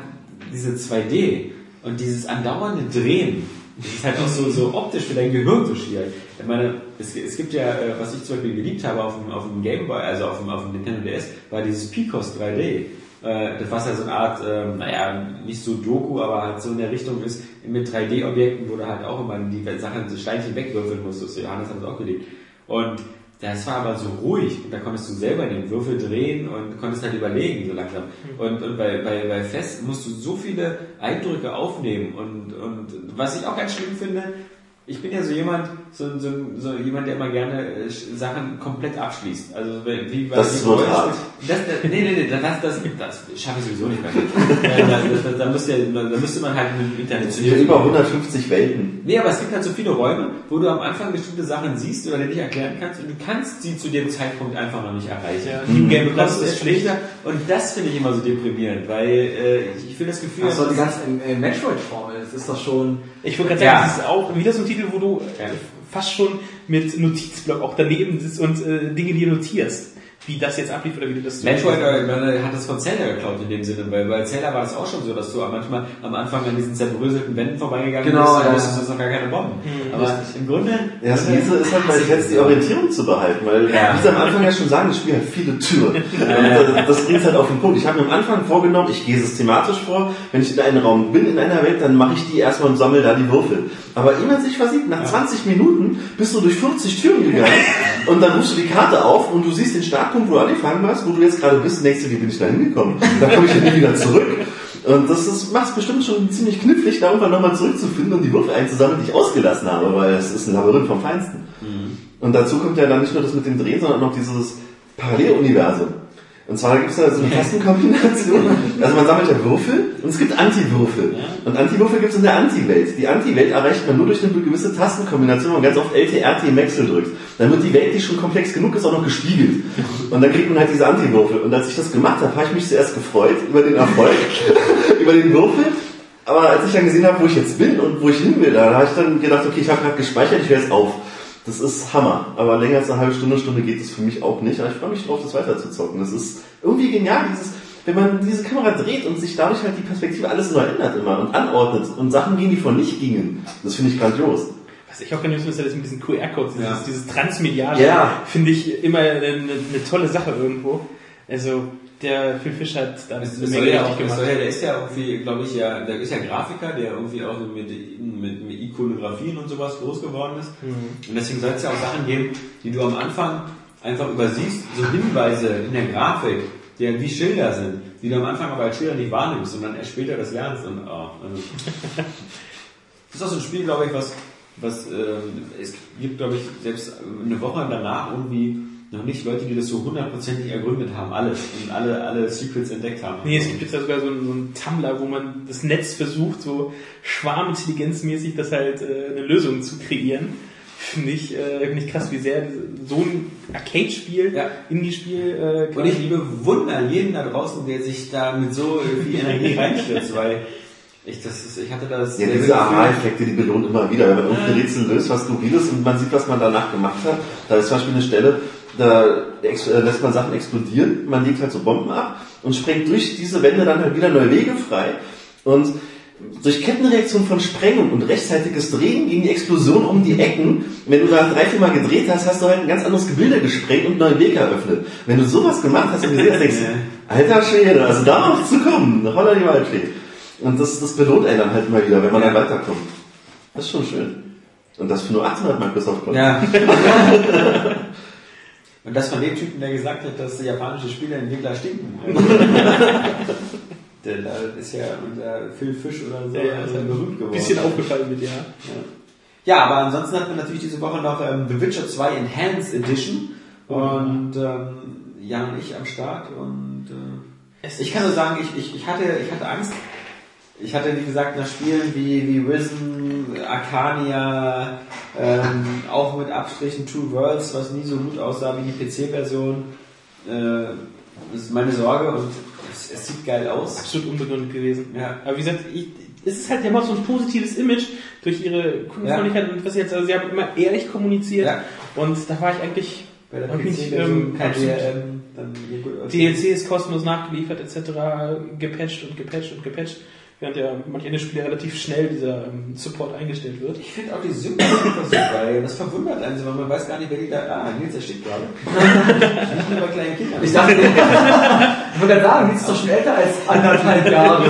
diese 2D und dieses andauernde Drehen. Das ist halt auch so, so optisch für dein Gehirn so schwierig. Ich meine, es, es gibt ja, äh, was ich zum Beispiel geliebt habe auf dem, auf dem Game Boy, also auf dem, auf dem Nintendo DS, war dieses Picos 3D. Äh, Das was ja so eine Art, ähm, naja, nicht so Doku, aber halt so in der Richtung ist, mit 3D-Objekten, wo du halt auch immer die Sachen, so Steinchen wegwürfeln musstest. Johannes hat das auch geliebt. Und das war aber so ruhig und da konntest du selber den Würfel drehen und konntest halt überlegen so langsam. Und, und bei, bei, bei Fest musst du so viele Eindrücke aufnehmen und, und was ich auch ganz schlimm finde, ich bin ja so jemand, so, so, so jemand, der immer gerne äh, Sachen komplett abschließt. Also wie bei Das wird Rollenspiel- hart. Das, das, nee, nee, nee, das, das, das, das schaffe ich sowieso nicht mehr. [LAUGHS] Äh, da, da, müsste, da müsste man halt mit dem Internet Es sind ja über 150 Welten. Nee, aber es gibt halt so viele Räume, wo du am Anfang bestimmte Sachen siehst oder dir nicht erklären kannst und du kannst sie zu dem Zeitpunkt einfach noch nicht erreichen. Ja, New Game Plus Das ist ist schlechter und das finde ich immer so deprimierend, weil äh, ich, ich finde das Gefühl, Also die dass- ganze äh, Metroid-Formel, das ist doch schon... Ich wollte gerade sagen, Ja. das ist auch wieder so ein Titel, wo du äh, fast schon mit Notizblock auch daneben sitzt und äh, Dinge dir notierst. Wie das jetzt ablief oder wie du das Metroid äh, man hat das von Zelda geklaut in dem Sinne, weil bei Zelda war es auch schon so, dass du manchmal am Anfang an diesen zerbröselten Wänden vorbeigegangen Genau, bist, ja. und wusstest, das noch gar keine Bomben. Mhm, Aber im Grunde... Ja, das Miese ist halt bei jetzt die Orientierung zu behalten, weil, Ja. wie sie am Anfang ja schon sagen, das Spiel hat viele Türen. [LAUGHS] Das- das bringt halt auf den Punkt. Ich habe mir am Anfang vorgenommen, ich gehe systematisch vor, wenn ich in einem Raum bin, in einer Welt, dann mache ich die erstmal und sammle da die Würfel. Aber immer sich versieht, nach 20 Minuten bist du durch 50 Türen gegangen [LAUGHS] und dann rufst du die Karte auf und du siehst den Startpunkt, wo du angefangen hast, wo du jetzt gerade bist, denkst du, wie bin ich da hingekommen? Da komme ich ja nie wieder zurück. Und das ist, macht bestimmt schon ziemlich knifflig, da irgendwann nochmal zurückzufinden und die Würfel einzusammeln, die ich ausgelassen habe, weil es ist ein Labyrinth vom Feinsten. Und dazu kommt ja dann nicht nur das mit dem Drehen, sondern noch dieses Paralleluniversum. Und zwar gibt es da so eine [LAUGHS] Tastenkombination. Also man sammelt ja Würfel und es gibt Anti-Würfel. Und Anti-Würfel gibt es in der Anti-Welt. Die Anti-Welt erreicht man nur durch eine gewisse Tastenkombination, wo man ganz oft LTRT im Wechsel drückt. Dann wird die Welt, die schon komplex genug ist, auch noch gespiegelt. Und dann kriegt man halt diese Anti-Würfel. Und als ich das gemacht habe, habe ich mich zuerst gefreut über den Erfolg, [LAUGHS] über den Würfel. Aber als ich dann gesehen habe, wo ich jetzt bin und wo ich hin will, da habe ich dann gedacht, okay, ich habe gerade gespeichert, ich höre jetzt auf. Das ist Hammer. Aber länger als eine halbe Stunde, Stunde geht es für mich auch nicht. Aber ich freue mich drauf, das weiter zu zocken. Das ist irgendwie genial, dieses, wenn man diese Kamera dreht und sich dadurch halt die Perspektive alles neu ändert immer und anordnet und Sachen gehen, die vor nicht gingen. Das finde ich grandios. Was ich auch gerne finde, ist das mit diesen QR-Codes, dieses, Ja. dieses Transmediale, Ja. finde ich immer eine, eine, eine tolle Sache irgendwo. Also, der Phil Fish hat da eine Menge ja auch, gemacht. soll ja, der ist ja irgendwie, glaube ich, ja, der ist ja Grafiker, der irgendwie auch mit, mit, mit Ikonografien und sowas groß geworden ist. Und deswegen soll es ja auch Sachen geben, die du am Anfang einfach übersiehst, so Hinweise in der Grafik, die ja wie Schilder sind, die du am Anfang aber als Schilder nicht wahrnimmst und dann erst später das lernst. Und, oh, also. [LAUGHS] Das ist auch so ein Spiel, glaube ich, was, was ähm, es gibt, glaube ich, selbst eine Woche danach irgendwie noch nicht Leute, die das so hundertprozentig ergründet haben, alles und alle, alle Secrets entdeckt haben. Nee, es gibt jetzt ja sogar so einen, so einen Tumblr, wo man das Netz versucht, so schwarmintelligenzmäßig das halt äh, eine Lösung zu kreieren. Finde ich, äh, finde ich krass, wie sehr so ein Arcade-Spiel, Ja. Indie-Spiel äh, Und ich bewundere jeden da draußen, der sich da mit so viel Energie reinstürzt, weil ich das ist, ich hatte das Ja, diese Aha-Effekte, die belohnt immer wieder. Wenn man irgendein Rätsel löst, was Skurriles und man sieht, was man danach gemacht hat. Da ist zum Beispiel eine Stelle, da äh, lässt man Sachen explodieren, man legt halt so Bomben ab und sprengt durch diese Wände dann halt wieder neue Wege frei. Und durch Kettenreaktion von Sprengung und rechtzeitiges Drehen gegen die Explosion um die Ecken, wenn du da drei, vier Mal gedreht hast, hast du halt ein ganz anderes Gebilde gesprengt und einen neuen Weg eröffnet. Wenn du sowas gemacht hast und gesehen hast, denkst du, [LAUGHS] alter Schwede, also darauf zu kommen, holla die Waldfee. Und das, das belohnt einen dann halt immer wieder, wenn man Ja. dann weiterkommt. Das ist schon schön. Und das für nur 800 Microsoft Punkte. Ja. [LAUGHS] Und das von dem Typen, der gesagt hat, dass japanische Spieleentwickler stinken. [LAUGHS] [LAUGHS] der da ist ja unter Phil Fish oder so Ja, ja, ist ja berühmt ein geworden. bisschen aufgefallen mit, ja. Ja, aber ansonsten hat man natürlich diese Woche noch ähm, The Witcher 2 Enhanced Edition und ähm, Jan und ich am Start und äh, ich kann nur sagen, ich, ich, ich, hatte, ich hatte Angst, ich hatte, wie gesagt, nach Spielen wie, wie Risen, Arcania, ähm, auch mit Abstrichen Two Worlds, was nie so gut aussah wie die PC-Version. Äh, das ist meine Sorge und es, es sieht geil aus. Absolut unbegründet gewesen. Ja. Aber wie gesagt, ich, es ist halt, die haben auch so ein positives Image durch ihre Kundenfreundlichkeit und was jetzt, also sie haben immer ehrlich kommuniziert Ja. und da war ich eigentlich Bei der PC-Version ähm, kein DRM, dann. DLC ist kostenlos nachgeliefert etc. gepatcht und gepatcht und gepatcht, während ja manche andere Spiele relativ schnell dieser ähm, Support eingestellt wird. Ich finde auch die einfach so geil. Das verwundert einen so, weil man weiß gar nicht, wer die da. Ah, Nils erstickt gerade. [LAUGHS] Nicht nur bei kleinen Kindern. Ich dachte, [LAUGHS] ich wollte gerade sagen, Nils ist doch schon älter als anderthalb Jahre.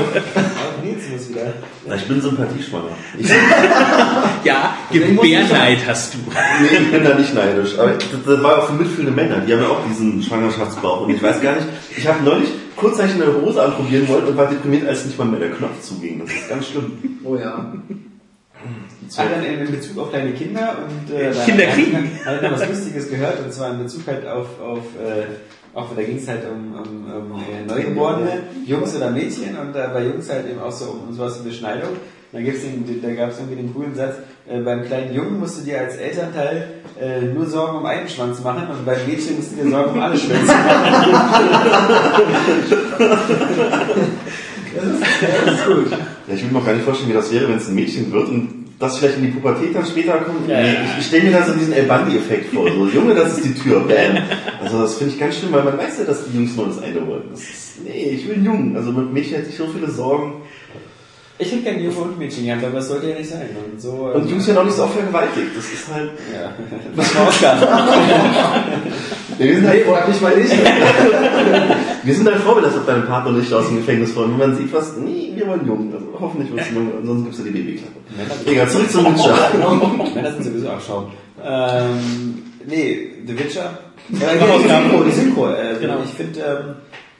Muss wieder. Na, ich bin sympathieschwanger. Ich, [LAUGHS] Ja, Gebärneid hast du. [LAUGHS] nee, ich bin da nicht neidisch. Aber das, war auch für mitfühlende Männer. Die haben ja auch diesen Schwangerschaftsbauch. Und ich weiß gar nicht, ich habe neulich kurzzeitig eine Hose anprobieren wollen und war deprimiert, als nicht mal mehr der Knopf zuging. Das ist ganz schlimm. Oh ja. Ah, dann in Bezug auf kleine Kinder und äh, Kinder kriegen. habe ich dann was Lustiges gehört und zwar in Bezug halt auf, auf äh, auch da ging es halt um, um, um Neugeborene, Jungs oder Mädchen und äh, bei Jungs halt eben auch so um, um sowas wie Beschneidung. Da, gibt's den, da gab es irgendwie den coolen Satz, äh, beim kleinen Jungen musst du dir als Elternteil äh, nur Sorgen um einen Schwanz machen und beim Mädchen musst du dir Sorgen um alle Schwänze machen. [LAUGHS] Das ist gut. Ja, ich will mir auch gar nicht vorstellen, wie das wäre, wenn es ein Mädchen wird und das vielleicht in die Pubertät dann später kommt. Ja, nee, ja. ich, ich stelle mir da so diesen El Bandi-Effekt vor. So, Junge, das ist die Tür, bam. Also das finde ich ganz schlimm, weil man weiß ja, dass die Jungs nur das eine wollen. Das ist, nee, ich will einen Jungen. Also mit Mädchen hätte ich so viele Sorgen. Ich hätte gerne Junge und Mädchen gehabt, aber das sollte ja nicht sein. Und, so, Und Jungs werden auch nicht so oft vergewaltigt. Das ist halt... Ja, das war Oscar. Ja, wir, sind halt frag mich mal nicht. wir sind halt Vorbild, dass auf deinem Partner nicht aus dem Gefängnis wollen. Wenn man sieht, was... Nee, wir wollen Jungen. Also hoffentlich wird es ein Junge, ansonsten gibt es ja die Babyklappe. Egal, zurück zum Witcher. Männer sind sowieso Abschaum. Ähm, nee, The Witcher. Äh, Ja, genau, die. Synchro, die Synchro. Äh, Genau. Ich finde, ähm,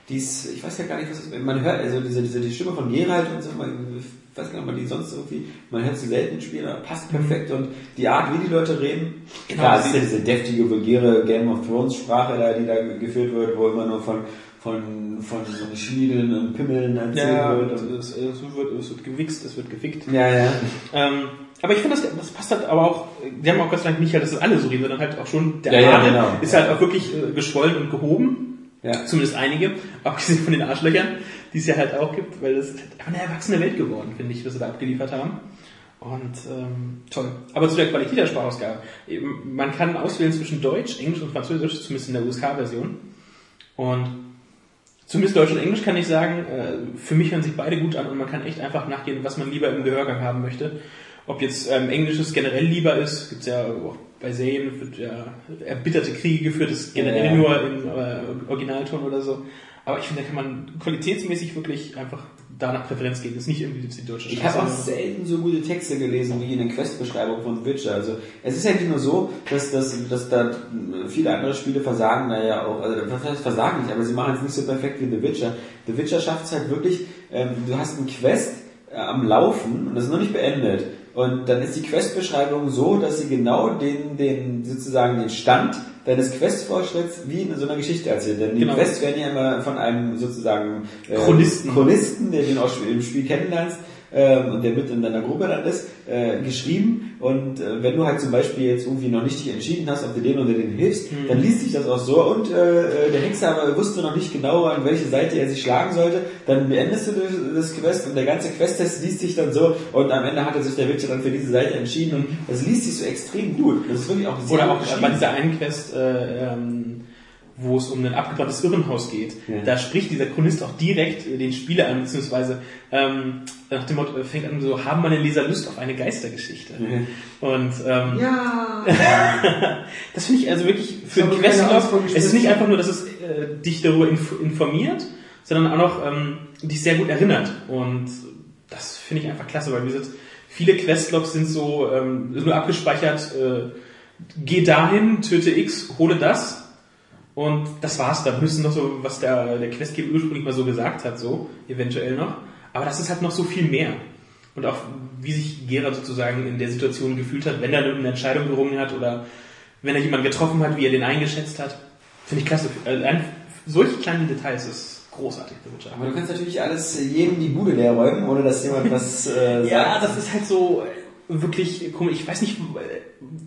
dies, ich weiß ja gar nicht, was das Man hört, also diese, diese die Stimme von Geralt und so, man, ich weiß gar nicht, ob man die sonst irgendwie, man hört sie selten Spielen, aber passt perfekt und die Art, wie die Leute reden, Genau, klar, es ist ja diese deftige, vulgäre Game of Thrones Sprache da, die da geführt wird, wo immer nur von, von, von so Schmieden und Pimmeln erzählt Ja, wird. es, Und, es, wird, es wird gewichst, es wird gefickt. ja, ja. Ähm, aber ich finde, das, das passt halt aber auch, die haben auch Gott sei Dank nicht halt, dass es alle so reden, sondern halt auch schon, der Ja, ja, genau. ist halt auch wirklich äh, geschwollen und gehoben. Ja. Zumindest einige, [LAUGHS] abgesehen von den Arschlöchern, die es ja halt auch gibt, weil das ist einfach eine erwachsene Welt geworden, finde ich, was sie da abgeliefert haben. Und ähm, toll. Aber zu der Qualität der Sprachausgabe. Man kann auswählen zwischen Deutsch, Englisch und Französisch, zumindest in der USK-Version. Und zumindest Deutsch und Englisch kann ich sagen, äh, für mich hören sich beide gut an und man kann echt einfach nachgehen, was man lieber im Gehörgang haben möchte. Ob jetzt ähm, Englisches generell lieber ist, gibt's ja auch bei Serien wird ja erbitterte Kriege geführt, ist generell Ja. nur im äh, Originalton oder so. Aber ich finde, da kann man qualitätsmäßig wirklich einfach da nach Präferenz gehen. Das ist nicht irgendwie die deutsche Ich habe auch selten so gute Texte gelesen wie in den Questbeschreibungen von Witcher. Also es ist ja nicht nur so, dass, dass, dass da viele andere Spiele versagen da ja auch, also was heißt versagen nicht, aber sie machen es nicht so perfekt wie The Witcher. The Witcher schafft es halt wirklich, ähm, du hast einen Quest äh, am Laufen und das ist noch nicht beendet. Und dann ist die Questbeschreibung so, dass sie genau den, den sozusagen den Stand deines Questfortschritts wie in so einer Geschichte erzählt. Denn die Genau. Quests werden ja immer von einem sozusagen äh, Chronisten. Chronisten, der den auch im Spiel kennenlernst ähm, und der mit in deiner Gruppe dann ist, äh, geschrieben. Und äh, wenn du halt zum Beispiel jetzt irgendwie noch nicht dich entschieden hast, ob du den oder den hilfst, Mhm. dann liest sich das auch so. Und äh, der Hexer aber wusste noch nicht genau, an welche Seite er sich schlagen sollte. Dann beendest du das, Quest und der ganze Questtest liest sich dann so. Und am Ende hatte sich der Witcher dann für diese Seite entschieden. Und das liest sich so extrem gut. Das ist wirklich auch sehr Oder auch bei dieser einen Quest, äh, ähm, wo es um ein abgebranntes Irrenhaus geht. Ja. Da spricht dieser Chronist auch direkt den Spieler an, beziehungsweise ähm, nach dem Motto, fängt an so, haben meine Leser Lust auf eine Geistergeschichte? Mhm. Und ähm, Ja. [LAUGHS] das finde ich also wirklich für einen Questlog, es ist nicht einfach nur, dass es äh, dich darüber inf informiert, sondern auch noch ähm, dich sehr gut erinnert. Und das finde ich einfach klasse, weil wie gesagt, viele Questlogs sind so ähm, nur abgespeichert, äh, geh dahin, töte X, hole das. Und das war's dann. Höchstens noch so, was der, der Questgeber ursprünglich mal so gesagt hat, so, eventuell noch. Aber das ist halt noch so viel mehr. Und auch, wie sich Gerard sozusagen in der Situation gefühlt hat, wenn er eine Entscheidung gerungen hat oder wenn er jemanden getroffen hat, wie er den eingeschätzt hat. Finde ich klasse. Also ein, solche kleinen Details ist großartig, The Witcher. Aber du kannst natürlich alles jedem die Bude leer räumen, ohne dass jemand was äh, [LAUGHS] sagt. Ja, das ist halt so äh, wirklich komisch. Ich weiß nicht,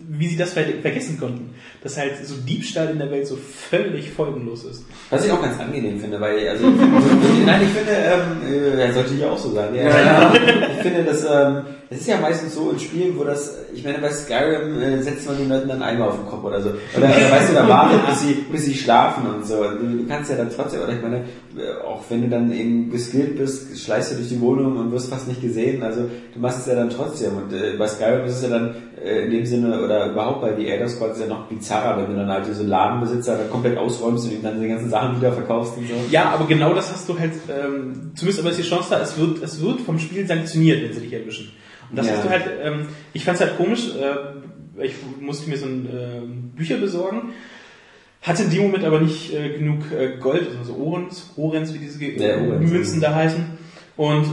wie sie das ver- vergessen konnten. Dass halt so Diebstahl in der Welt so völlig folgenlos ist. Was ich auch ganz angenehm finde, weil, also, [LAUGHS] nein, ich finde, ähm, äh, sollte ich auch so sagen. Ja, ja. Ich finde, dass, ähm, es ist ja meistens so in Spielen, wo das, ich meine, bei Skyrim äh, setzt man den Leuten dann einmal auf den Kopf oder so. Oder, oder weißt du, da wartet, bis sie, bis sie schlafen und so. Du, du kannst ja dann trotzdem, oder ich meine, äh, auch wenn du dann eben geskillt bist, schleichst du durch die Wohnung und wirst fast nicht gesehen. Also, du machst es ja dann trotzdem. Und äh, bei Skyrim ist es ja dann äh, in dem Sinne, oder überhaupt bei The Elder Scrolls ist ja noch bizarrer, wenn du dann halt diese Ladenbesitzer dann komplett ausräumst und ihm dann die ganzen Sachen wieder verkaufst und so. Ja, aber genau das hast du halt, ähm, zumindest aber ist die Chance da, es wird, es wird vom Spiel sanktioniert, wenn sie dich erwischen. Das Ja. hast du halt, ähm, ich fand's halt komisch, äh, ich musste mir so ein äh, Bücher besorgen, hatte in dem Moment aber nicht äh, genug äh, Gold, also so Orens, Orens, wie diese Ja, Münzen da heißen, und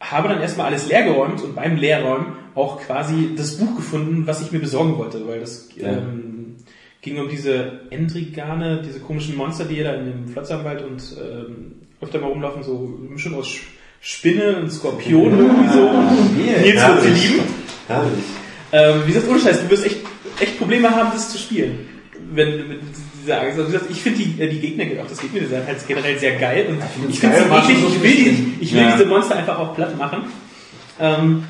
habe dann erstmal alles leer geräumt und beim Leerräumen auch quasi das Buch gefunden, was ich mir besorgen wollte, weil das Ja. ähm, ging um diese Endrigane, diese komischen Monster, die da in dem Pflanzenwald und ähm, öfter mal rumlaufen, so Mischung aus Sch- Spinne und Skorpion irgendwie so. Nils wird sie lieben. Herrlich. Ähm, wie gesagt, ohne Scheiß, du wirst echt, echt Probleme haben, das zu spielen. Wenn du mit dieser Angst, also wie gesagt, ich finde die, äh, die Gegner, auch das Gegnerdesign halt generell sehr geil und ich finde es eklig, so ich will, die, ich will Ja. diese Monster einfach auch platt machen. Ähm,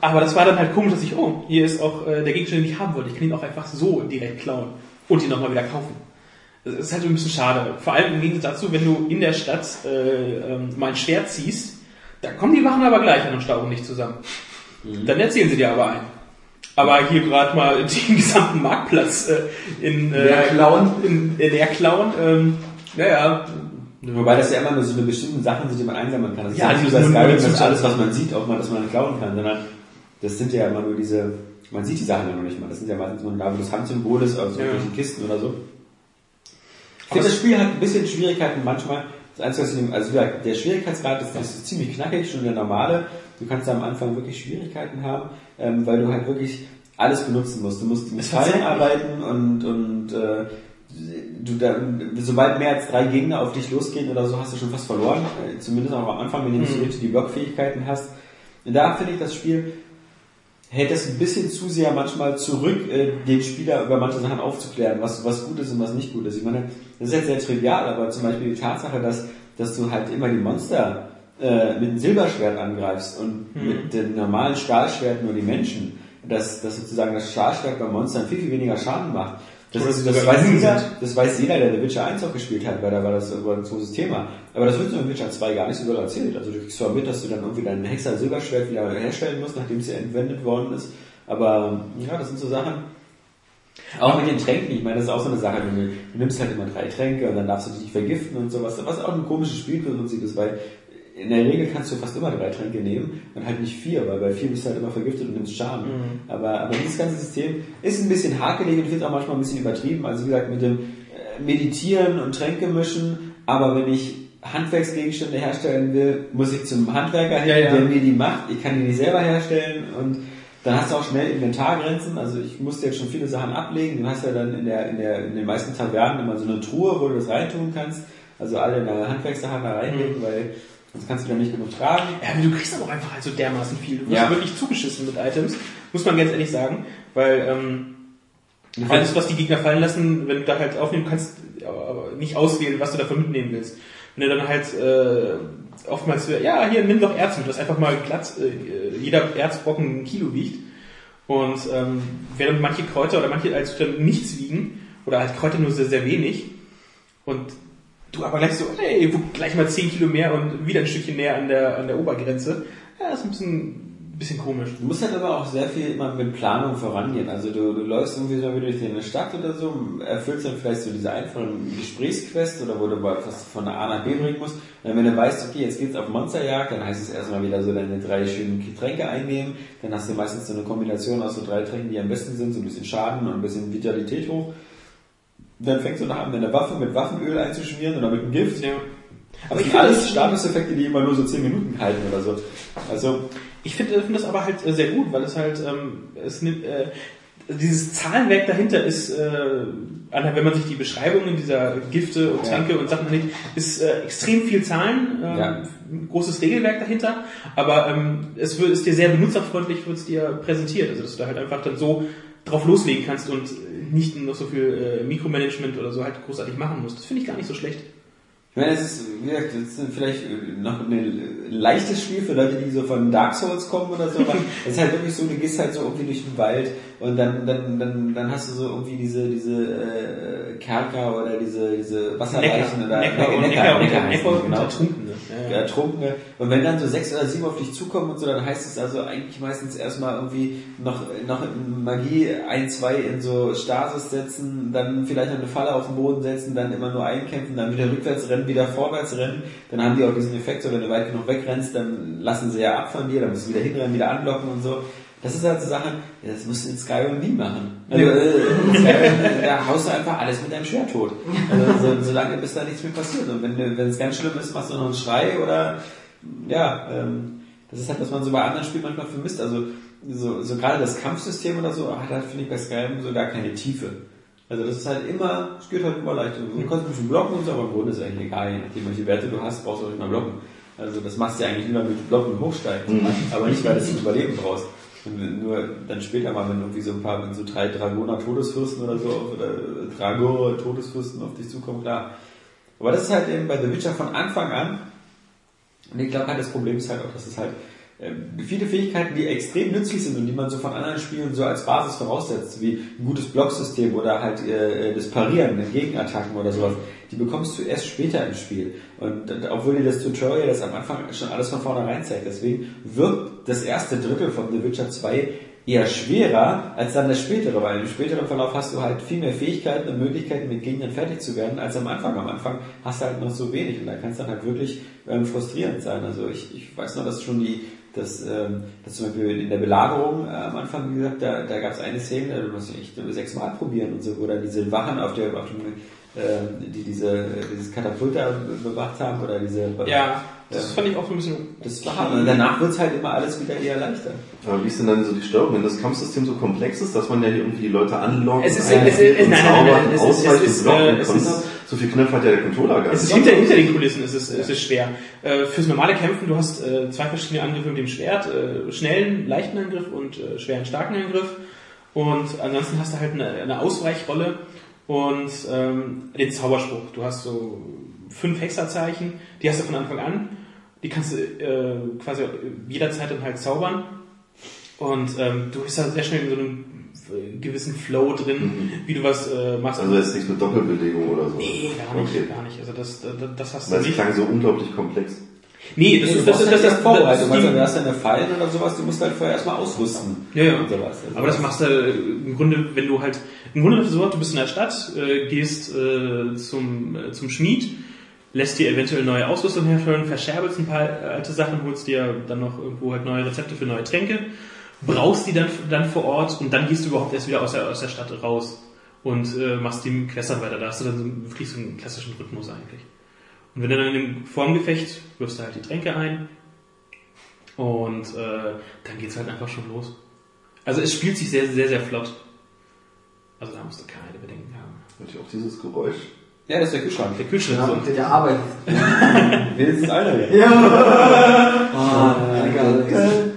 aber das war dann halt komisch, dass ich, oh, hier ist auch äh, der Gegenstand, den ich haben wollte. Ich kann ihn auch einfach so direkt klauen und ihn nochmal wieder kaufen. Das ist halt so ein bisschen schade. Vor allem im Gegensatz dazu, wenn du in der Stadt äh, ähm, mal ein Schwert ziehst, da kommen die Wachen aber gleich an und stauben nicht zusammen. Dann erzählen sie dir aber ein. Aber hier gerade mal [LAUGHS] den gesamten Marktplatz äh, in, äh, Leer klauen. in, in leer klauen, ähm, naja, Wobei das ja immer nur so eine bestimmte Sachen sind, die man einsammeln kann. Das Ja, ist die nicht wie bei Skyrim, dass alles, was man sieht, auch mal, dass man klauen kann, sondern das sind ja immer nur diese, man sieht die Sachen ja noch nicht mal. Das sind ja meistens nur da, wo das Handsymbol ist, also Ja. Kisten oder so. Ich finde, das Spiel hat ein bisschen Schwierigkeiten manchmal. Das Einzige, was ich nehme, also der Schwierigkeitsgrad ist, ist ziemlich knackig, schon der normale. Du kannst am Anfang wirklich Schwierigkeiten haben, ähm, weil du halt wirklich alles benutzen musst. Du musst mit Fallen arbeiten und, und äh, du da, sobald mehr als drei Gegner auf dich losgehen oder so, hast du schon fast verloren. Äh, Zumindest auch am Anfang, wenn du nicht so richtig die Blockfähigkeiten hast. Und da finde ich das Spiel hält das ein bisschen zu sehr manchmal zurück, äh, den Spieler über manche Sachen aufzuklären, was, was gut ist und was nicht gut ist. Ich meine, das ist jetzt sehr trivial, aber zum Beispiel die Tatsache, dass, dass du halt immer die Monster äh, mit dem Silberschwert angreifst und mit dem normalen Stahlschwert nur die Menschen, dass, dass sozusagen das Stahlschwert bei Monstern viel, viel weniger Schaden macht. Das, ist, das, weiß jeder, das weiß jeder, der The Witcher 1 auch gespielt hat, weil da war das irgendwo ein großes Thema. Aber das wird so in Witcher 2 gar nicht so doll erzählt. Also du kriegst zwar mit, dass du dann irgendwie dein Hexer Silberschwert wieder herstellen musst, nachdem es ja entwendet worden ist. Aber ja, das sind so Sachen. Auch mit den Tränken, ich meine, das ist auch so eine Sache. Du, du nimmst halt immer drei Tränke und dann darfst du dich nicht vergiften und sowas, was auch ein komisches Spielprinzip ist, weil in der Regel kannst du fast immer drei Tränke nehmen und halt nicht vier, weil bei vier bist du halt immer vergiftet und nimmst Schaden. Aber, aber dieses ganze System ist ein bisschen hakelig und es auch manchmal ein bisschen übertrieben. Also wie gesagt, mit dem äh, Meditieren und Tränke mischen, aber wenn ich Handwerksgegenstände herstellen will, muss ich zum Handwerker hin, Ja, ja. der mir die macht. Ich kann die nicht selber herstellen und dann hast du auch schnell Inventargrenzen. Also ich musste jetzt schon viele Sachen ablegen. Du hast ja dann in, der, in, der, in den meisten Tavernen immer so eine Truhe, wo du das reintun kannst. Also alle deine Handwerkssachen da reinlegen, Mhm. weil sonst kannst du dann nicht genug tragen. Ja, aber du kriegst aber auch einfach halt so dermaßen viel. Du wirst Ja. wirklich zugeschissen mit Items, muss man ganz ehrlich sagen, weil ähm, alles, was die Gegner fallen lassen, wenn du da halt aufnehmen kannst, aber, aber nicht auswählen, was du davon mitnehmen willst. Wenn du dann halt äh, oftmals, ja, hier, nimm doch Erz mit, das einfach mal glatt, äh, jeder Erzbrocken ein Kilo wiegt. Und ähm, während manche Kräuter oder manche als nichts wiegen, oder halt Kräuter nur sehr, sehr wenig, und du aber gleich so, hey, gleich mal 10 Kilo mehr und wieder ein Stückchen näher an der, an der Obergrenze. Ja, das ist ein bisschen, bisschen komisch. Du musst halt aber auch sehr viel immer mit Planung vorangehen. Also du, du läufst irgendwie so durch eine Stadt oder so, erfüllst dann vielleicht so diese einfachen Gesprächsquest oder wo du was von A nach B bringen musst. Und wenn du weißt, okay, jetzt geht's auf Monsterjagd, dann heißt es erstmal wieder so deine drei schönen Getränke einnehmen. Dann hast du meistens so eine Kombination aus so drei Tränken, die am besten sind, so ein bisschen Schaden und ein bisschen Vitalität hoch. Dann fängst du da an, deine Waffe mit Waffenöl einzuschmieren oder mit einem Gift. Ja. Aber ich ich finde alles das- Statuseffekte, die immer nur so 10 Minuten halten oder so. Also, Ich finde finde das aber halt äh, sehr gut, weil es halt, ähm, es nimmt, äh, dieses Zahlenwerk dahinter ist, äh, wenn man sich die Beschreibungen dieser Gifte und Ja. Tränke und Sachen anlegt, ist äh, extrem viel Zahlen, ähm, Ja. großes Regelwerk dahinter, aber ähm, es wird, ist dir sehr benutzerfreundlich, wird es dir präsentiert, also dass du da halt einfach dann so drauf loslegen kannst und nicht noch so viel äh, Mikromanagement oder so halt großartig machen musst. Das finde ich gar nicht so schlecht. Ich meine, es ist, wie gesagt, es ist vielleicht noch ein leichtes Spiel für Leute, die so von Dark Souls kommen oder so. aber [LAUGHS] Es ist halt wirklich so, du gehst halt so irgendwie durch den Wald und dann, dann, dann, dann hast du so irgendwie diese, diese äh, Kerker oder diese, diese Wasserleichen oder Neckar und Neckar, Neckar und Neckar heißen Neckar die, und genau. Ertrunkene. Ja, ja. Ertrunkene. Und wenn dann so sechs oder sieben auf dich zukommen und so, dann heißt es also eigentlich meistens erstmal irgendwie noch, noch Magie ein, zwei in so Stasis setzen, dann vielleicht noch eine Falle auf den Boden setzen, dann immer nur einkämpfen, dann wieder rückwärts rennen, wieder vorwärts rennen. Dann haben die auch diesen Effekt, so wenn du weit genug wegrennst, dann lassen sie ja ab von dir, dann musst du wieder hinrennen, wieder anlocken und so. Das ist halt so Sachen, das musst du in Skyrim nie machen. Also, in Skyrim, da haust du einfach alles mit deinem Schwert tot. Also, so, solange bis da nichts mehr passiert. Und wenn, es ganz schlimm ist, machst du noch einen Schrei oder, ja, ähm, das ist halt, was man so bei anderen Spielen manchmal vermisst. Also, so, so gerade das Kampfsystem oder so hat halt, finde ich, bei Skyrim so gar keine Tiefe. Also das ist halt immer, es geht halt immer leicht. Du kannst ein bisschen blocken und so, aber im Grunde ist es eigentlich egal, je nachdem welche Werte du hast, brauchst du auch nicht mal blocken. Also das machst du ja eigentlich nur, damit du blocken und hochsteigen. Aber nicht, weil du zum Überleben brauchst. Nur dann später mal, wenn irgendwie so ein paar, wenn so drei Dragoner Todesfürsten oder so, oder Dragor Todesfürsten auf dich zukommen, klar. Aber das ist halt eben bei The Witcher von Anfang an. Und ich glaube halt, das Problem ist halt auch, dass es halt ähm, viele Fähigkeiten, die extrem nützlich sind und die man so von anderen Spielen so als Basis voraussetzt, wie ein gutes Blocksystem oder halt äh, das Parieren in Gegenattacken oder sowas, die bekommst du erst später im Spiel. Und obwohl dir das Tutorial das am Anfang schon alles von vornherein zeigt. Deswegen wirkt das erste Drittel von The Witcher 2 eher schwerer als dann das spätere, weil im späteren Verlauf hast du halt viel mehr Fähigkeiten und Möglichkeiten, mit Gegnern fertig zu werden, als am Anfang. Am Anfang hast du halt noch so wenig und da kann es dann halt wirklich ähm, frustrierend sein. Also ich, ich weiß noch, dass schon die, dass, ähm, dass zum Beispiel in der Belagerung äh, am Anfang, wie gesagt, da, da gab es eine Szene, da musst du echt sechsmal probieren und so, wo dann diese Wachen auf der, auf dem, die diese, dieses Katapult da bewacht haben oder diese Ja, das Ja. fand ich auch so ein bisschen. das. Und danach wird's halt immer alles wieder eher leichter. Aber wie ist denn dann so die Steuerung, wenn das Kampfsystem so komplex ist, dass man ja hier irgendwie die Leute anlockt, Es ist- ein- es ist- und nein, nein, nein, zaubert, nein, es ist- ausweicht, es ist, es ist- So viel Knöpfe hat ja der Controller gar Es ist nicht. hinter, hinter den Kulissen ist es, ist es schwer. Äh, fürs normale Kämpfen, du hast äh, zwei verschiedene Angriffe mit dem Schwert, äh, schnellen, leichten Angriff und schweren, starken Angriff. Und ansonsten hast du halt eine, eine Ausweichrolle und ähm, den Zauberspruch. Du hast so fünf Hexerzeichen, die hast du von Anfang an. Die kannst du äh, quasi jederzeit dann halt zaubern. Und ähm, du bist da sehr schnell in so einem äh, gewissen Flow drin, wie du was äh, machst. Also jetzt nichts mit Doppelbelegung oder so. Nee, gar nicht, Okay. gar nicht. Also das, das, das hast du Weil es klang so unglaublich komplex. Nee, das Nee, ist das, das, halt das, erst Vorbereitung, das, also du das, hast deine Fallen oder sowas, du musst halt vorher erstmal ausrüsten. ja, ja. Sowas. Also Aber das machst du im Grunde, wenn du halt, im Grunde ist es so, du bist in der Stadt, äh, gehst äh, zum, äh, zum Schmied, lässt dir eventuell neue Ausrüstung herstellen, verscherbelst ein paar alte Sachen, holst dir dann noch irgendwo halt neue Rezepte für neue Tränke, brauchst die dann, dann vor Ort und dann gehst du überhaupt erst wieder aus der, aus der Stadt raus und äh, machst die Questern weiter. Da hast du dann so, wirklich so einen klassischen Rhythmus eigentlich. Und wenn du dann in dem Formgefecht wirfst du halt die Tränke ein und äh, dann geht's halt einfach schon los. Also es spielt sich sehr, sehr, sehr flott. Also da musst du keine Bedenken haben. Ihr auch dieses Geräusch? Ja, das ist der Kühlschrank. Der Kühlschrank Ja, so. der, der arbeitet. Wenigstens einer hier. Ja. [LAUGHS] Ah, egal.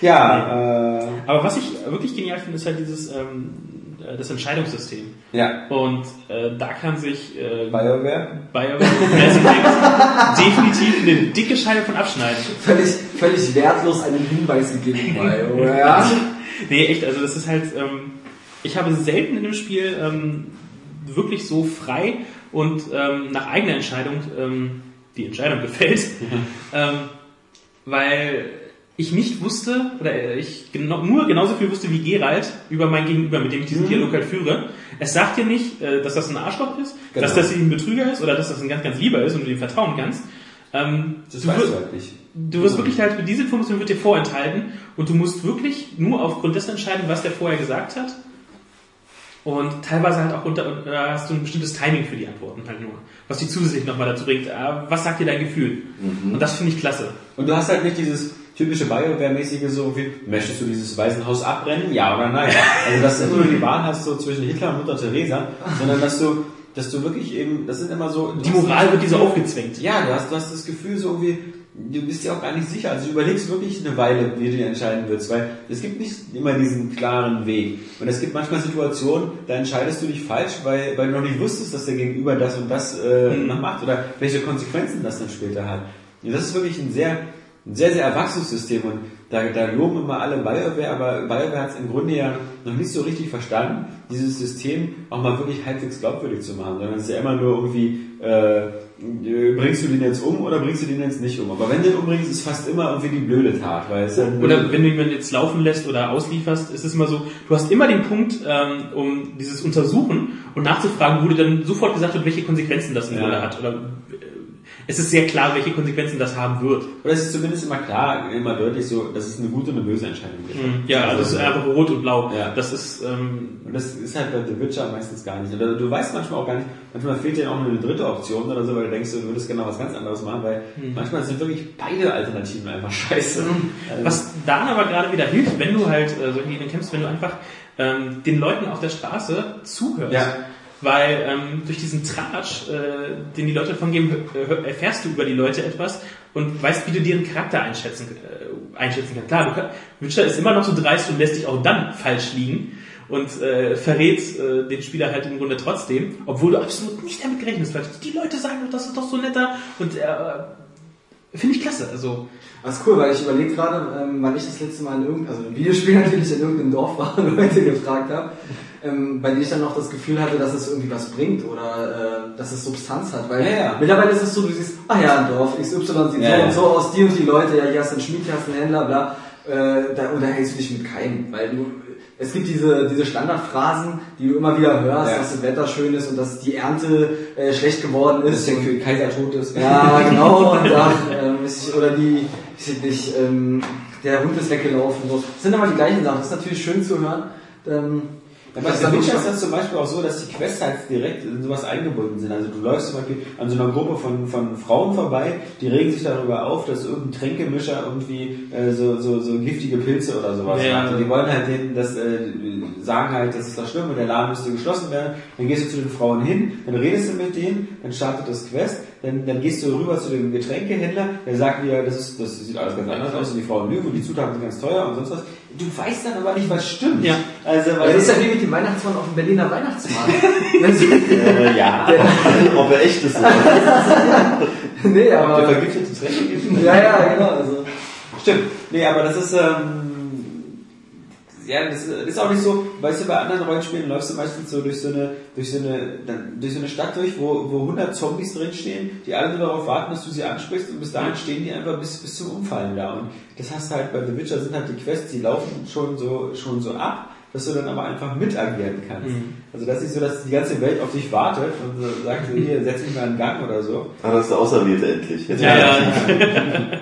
Ja, äh, Aber was ich wirklich genial finde, ist halt dieses ähm, äh, das Entscheidungssystem. ja. Und äh, da kann sich äh, BioWare. BioWare [LAUGHS] definitiv eine dicke Scheibe von abschneiden. Völlig, völlig wertlos einen Hinweis gegeben? Ja. [LAUGHS] Nee, echt, also das ist halt, ähm, ich habe selten in dem Spiel ähm, wirklich so frei und ähm, nach eigener Entscheidung ähm, die Entscheidung gefällt, ähm, weil ich nicht wusste, oder äh, ich genau, nur genauso viel wusste wie Geralt über mein Gegenüber, mit dem ich diesen Dialog halt führe. Es sagt dir nicht, äh, dass das ein Arschloch ist, Genau. dass das ein Betrüger ist oder dass das ein ganz, ganz lieber ist und du ihm vertrauen kannst. Ähm, Das du weißt du halt nicht. Du wirst wirklich halt, diese Information wird dir vorenthalten und du musst wirklich nur aufgrund dessen entscheiden, was der vorher gesagt hat. Und teilweise halt auch unter, äh, hast du ein bestimmtes Timing für die Antworten halt nur. Was die zusätzlich nochmal dazu bringt, äh, was sagt dir dein Gefühl? Und das finde ich klasse. Und du hast halt nicht dieses typische BioWare-mäßige so wie, möchtest du dieses Waisenhaus abbrennen? Ja oder nein? Also, dass du nur die Wahl hast so zwischen Hitler und Mutter Teresa, sondern dass du, dass du wirklich eben, das sind immer so... Die Moral wird dir so aufgezwängt. Ja, du hast, du hast das Gefühl so irgendwie, du bist dir auch gar nicht sicher. Also du überlegst wirklich eine Weile, wie du dich entscheiden willst, weil es gibt nicht immer diesen klaren Weg. Und es gibt manchmal Situationen, da entscheidest du dich falsch, weil, weil du noch nicht wusstest, dass der Gegenüber das und das äh, Mhm. noch macht oder welche Konsequenzen das dann später hat. Und das ist wirklich ein sehr, ein sehr, sehr erwachsenes System und da, da loben immer alle BioWare, aber BioWare hat es im Grunde ja noch nicht so richtig verstanden, dieses System auch mal wirklich halbwegs glaubwürdig zu machen, sondern es ist ja immer nur irgendwie, äh, bringst du den jetzt um oder bringst du den jetzt nicht um? Aber wenn du den umbringst, ist fast immer irgendwie die blöde Tat, weil es dann Oder wenn du jemanden jetzt laufen lässt oder auslieferst, ist es immer so, du hast immer den Punkt, ähm, um dieses Untersuchen und nachzufragen, wo dir dann sofort gesagt wird, welche Konsequenzen das im Ja. Grunde hat. Oder es ist sehr klar, welche Konsequenzen das haben wird. Oder es ist zumindest immer klar, immer deutlich so, dass es eine gute und eine böse Entscheidung gibt. Ja, also es ist einfach rot und blau. Ja. Das ist ähm, Und das ist halt bei The Witcher meistens gar nicht. Oder du weißt manchmal auch gar nicht, manchmal fehlt dir auch nur eine dritte Option oder so, weil du denkst, du würdest genau was ganz anderes machen, weil manchmal sind wirklich beide Alternativen einfach scheiße. Also, Was da aber gerade wieder hilft, wenn du halt äh, solche Gegner kämpfst, wenn du einfach ähm, den Leuten auf der Straße zuhörst. Ja. Weil ähm, durch diesen Tratsch, äh, den die Leute von geben, äh, erfährst du über die Leute etwas und weißt, wie du deren Charakter einschätzen, äh, einschätzen kannst. Klar, kann, Witcher ist immer noch so dreist und lässt dich auch dann falsch liegen und äh, verrät äh, den Spieler halt im Grunde trotzdem, obwohl du absolut nicht damit gerechnest hast. Die Leute sagen doch, das ist doch so netter und äh, finde ich klasse. Also Das ist cool, weil ich überlege gerade, ähm, wann ich das letzte Mal in irgendeinem, also im Videospiel [LAUGHS] natürlich in irgendeinem Dorf war und [LAUGHS] Leute gefragt habe, ähm, bei denen ich dann noch das Gefühl hatte, dass es irgendwie was bringt oder äh, dass es Substanz hat. Weil Ja, ja. mittlerweile ist es so, du siehst, ah ja, ein Dorf, XY sieht Ja, so und so aus, die und die Leute, ja, hier hast du einen Schmied, hier hast du einen Händler, bla. Äh, da unterhältst du dich mit keinem, weil du es gibt diese, diese Standardphrasen, die du immer wieder hörst, Ja. dass das Wetter schön ist und dass die Ernte äh, schlecht geworden ist. dass der und- Kaiser tot ist. ja, [LAUGHS] genau. Und da, ähm, ich, oder die, ich weiß nicht, ähm, der Hund ist weggelaufen. So. Das sind aber die gleichen Sachen. Das ist natürlich schön zu hören. Ähm, Ja, bei Witcher ist das zum Beispiel auch so, dass die Quests halt direkt in sowas eingebunden sind. Also du läufst zum Beispiel an so einer Gruppe von, von Frauen vorbei, die regen sich darüber auf, dass irgendein Tränkemischer irgendwie äh, so, so, so giftige Pilze oder sowas Ja. macht. Und die wollen halt denen das äh, sagen halt, das ist doch schlimm und der Laden müsste geschlossen werden. Dann gehst du zu den Frauen hin, dann redest du mit denen, dann startet das Quest, dann, dann gehst du rüber zu dem Getränkehändler, der sagt dir, das, ist, das sieht alles ganz anders aus und die Frauen lügen und die Zutaten sind ganz teuer und sonst was. Du weißt dann aber nicht, was stimmt. Ja. Also, das ist ja wie mit dem Weihnachtsmann auf dem Berliner Weihnachtsmarkt. [LAUGHS] Wenn sie- äh, ja. [LAUGHS] Ob er echt ist. [LAUGHS] nee, Der aber. vergiftete Tränke Ja, ja, genau. Also. Stimmt. Nee, aber das ist, ähm, ja, das ist auch nicht so, weißt du, bei anderen Rollenspielen läufst du meistens so durch so eine, durch so eine, dann, durch so eine Stadt durch, wo, wo 100 Zombies drinstehen, die alle nur darauf warten, dass du sie ansprichst und bis dahin stehen die einfach bis, bis zum Umfallen da. Und das hast du halt bei The Witcher sind halt die Quests, die laufen schon so, schon so ab, dass du dann aber einfach mitagieren kannst. Also das ist so, dass die ganze Welt auf dich wartet und so sagt so, hier, setz mich mal in Gang oder so. Ah, das ist der Auserwählte endlich. Jetzt Ja, ja.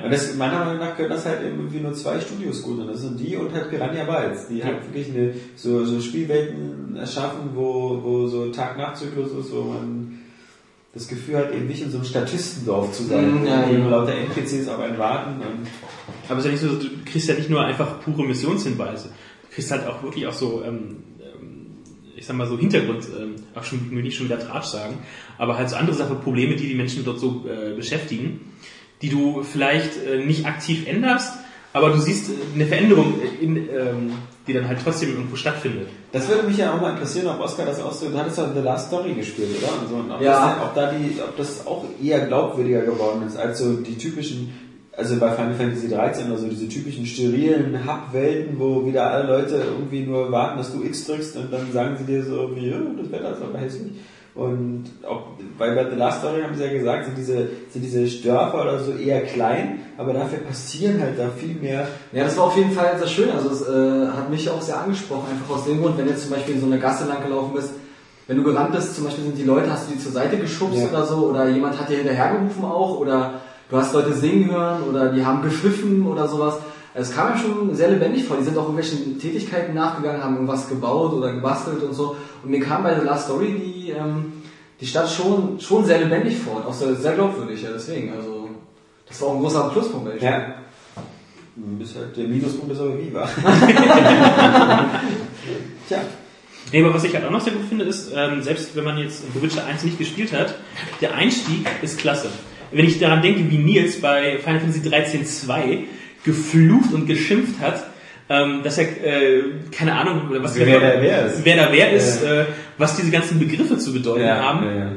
Und das, meiner Meinung nach können das halt irgendwie nur zwei Studios gut. Und das sind die und halt Piranha Bytes. Die halt wirklich eine, so, so Spielwelten erschaffen, wo, wo so Tag-Nacht-Zyklus ist, wo man das Gefühl hat, eben nicht in so einem Statistendorf zu sein, Mhm, ja, wo ja. lauter NPCs auf einen warten. Und Aber es ist ja nicht so, du kriegst ja nicht nur einfach pure Missionshinweise. Kriegst halt auch wirklich auch so, ähm, ähm, ich sag mal so Hintergrund, ähm, auch schon, will nicht schon wieder Tratsch sagen, aber halt so andere Sachen, Probleme, die die Menschen dort so äh, beschäftigen, die du vielleicht äh, nicht aktiv änderst, aber du siehst äh, eine Veränderung, in, ähm, die dann halt trotzdem irgendwo stattfindet. das würde mich ja auch mal interessieren, ob Oscar das auch so, du hattest ja The Last Story gespielt, oder? Und, so, und ob, Ja. das, ob da die, ob das auch eher glaubwürdiger geworden ist, als so die typischen also bei Final Fantasy 13 oder so diese typischen sterilen Hub-Welten, wo wieder alle Leute irgendwie nur warten, dass du X drückst und dann sagen sie dir so wie, ja, das Wetter ist aber hässlich. Und auch bei, bei The Last Story haben sie ja gesagt, sind diese, sind diese Dörfer oder so eher klein, aber dafür passieren halt da viel mehr. Ja, das war auf jeden Fall sehr schön. Also es äh, hat mich auch sehr angesprochen, einfach aus dem Grund, wenn du jetzt zum Beispiel in so eine Gasse lang gelaufen bist, wenn du gerannt bist, zum Beispiel sind die Leute, hast du die zur Seite geschubst Ja. oder so, oder jemand hat dir hinterhergerufen auch, oder du hast Leute singen hören, oder die haben gepfiffen oder sowas. Es kam mir schon sehr lebendig vor. Die sind auch irgendwelchen Tätigkeiten nachgegangen, haben irgendwas gebaut oder gebastelt und so. Und mir kam bei The Last Story die, ähm, die Stadt schon, schon sehr lebendig vor und auch sehr, sehr glaubwürdig, ja, deswegen. Also, das war auch ein großer Pluspunkt bei. Ja. Bis halt der Minuspunkt ist aber wie war. [LAUGHS] Tja. Nee, aber was ich halt auch noch sehr gut finde, ist, ähm, selbst wenn man jetzt The Witcher 1 nicht gespielt hat, der Einstieg ist klasse. Wenn ich daran denke, wie Nils bei Final Fantasy 13 2 geflucht und geschimpft hat, ähm, dass er, äh, keine Ahnung, was Wer da wer ist. wer da wer ist, äh, was diese ganzen Begriffe zu bedeuten haben. ja, ja.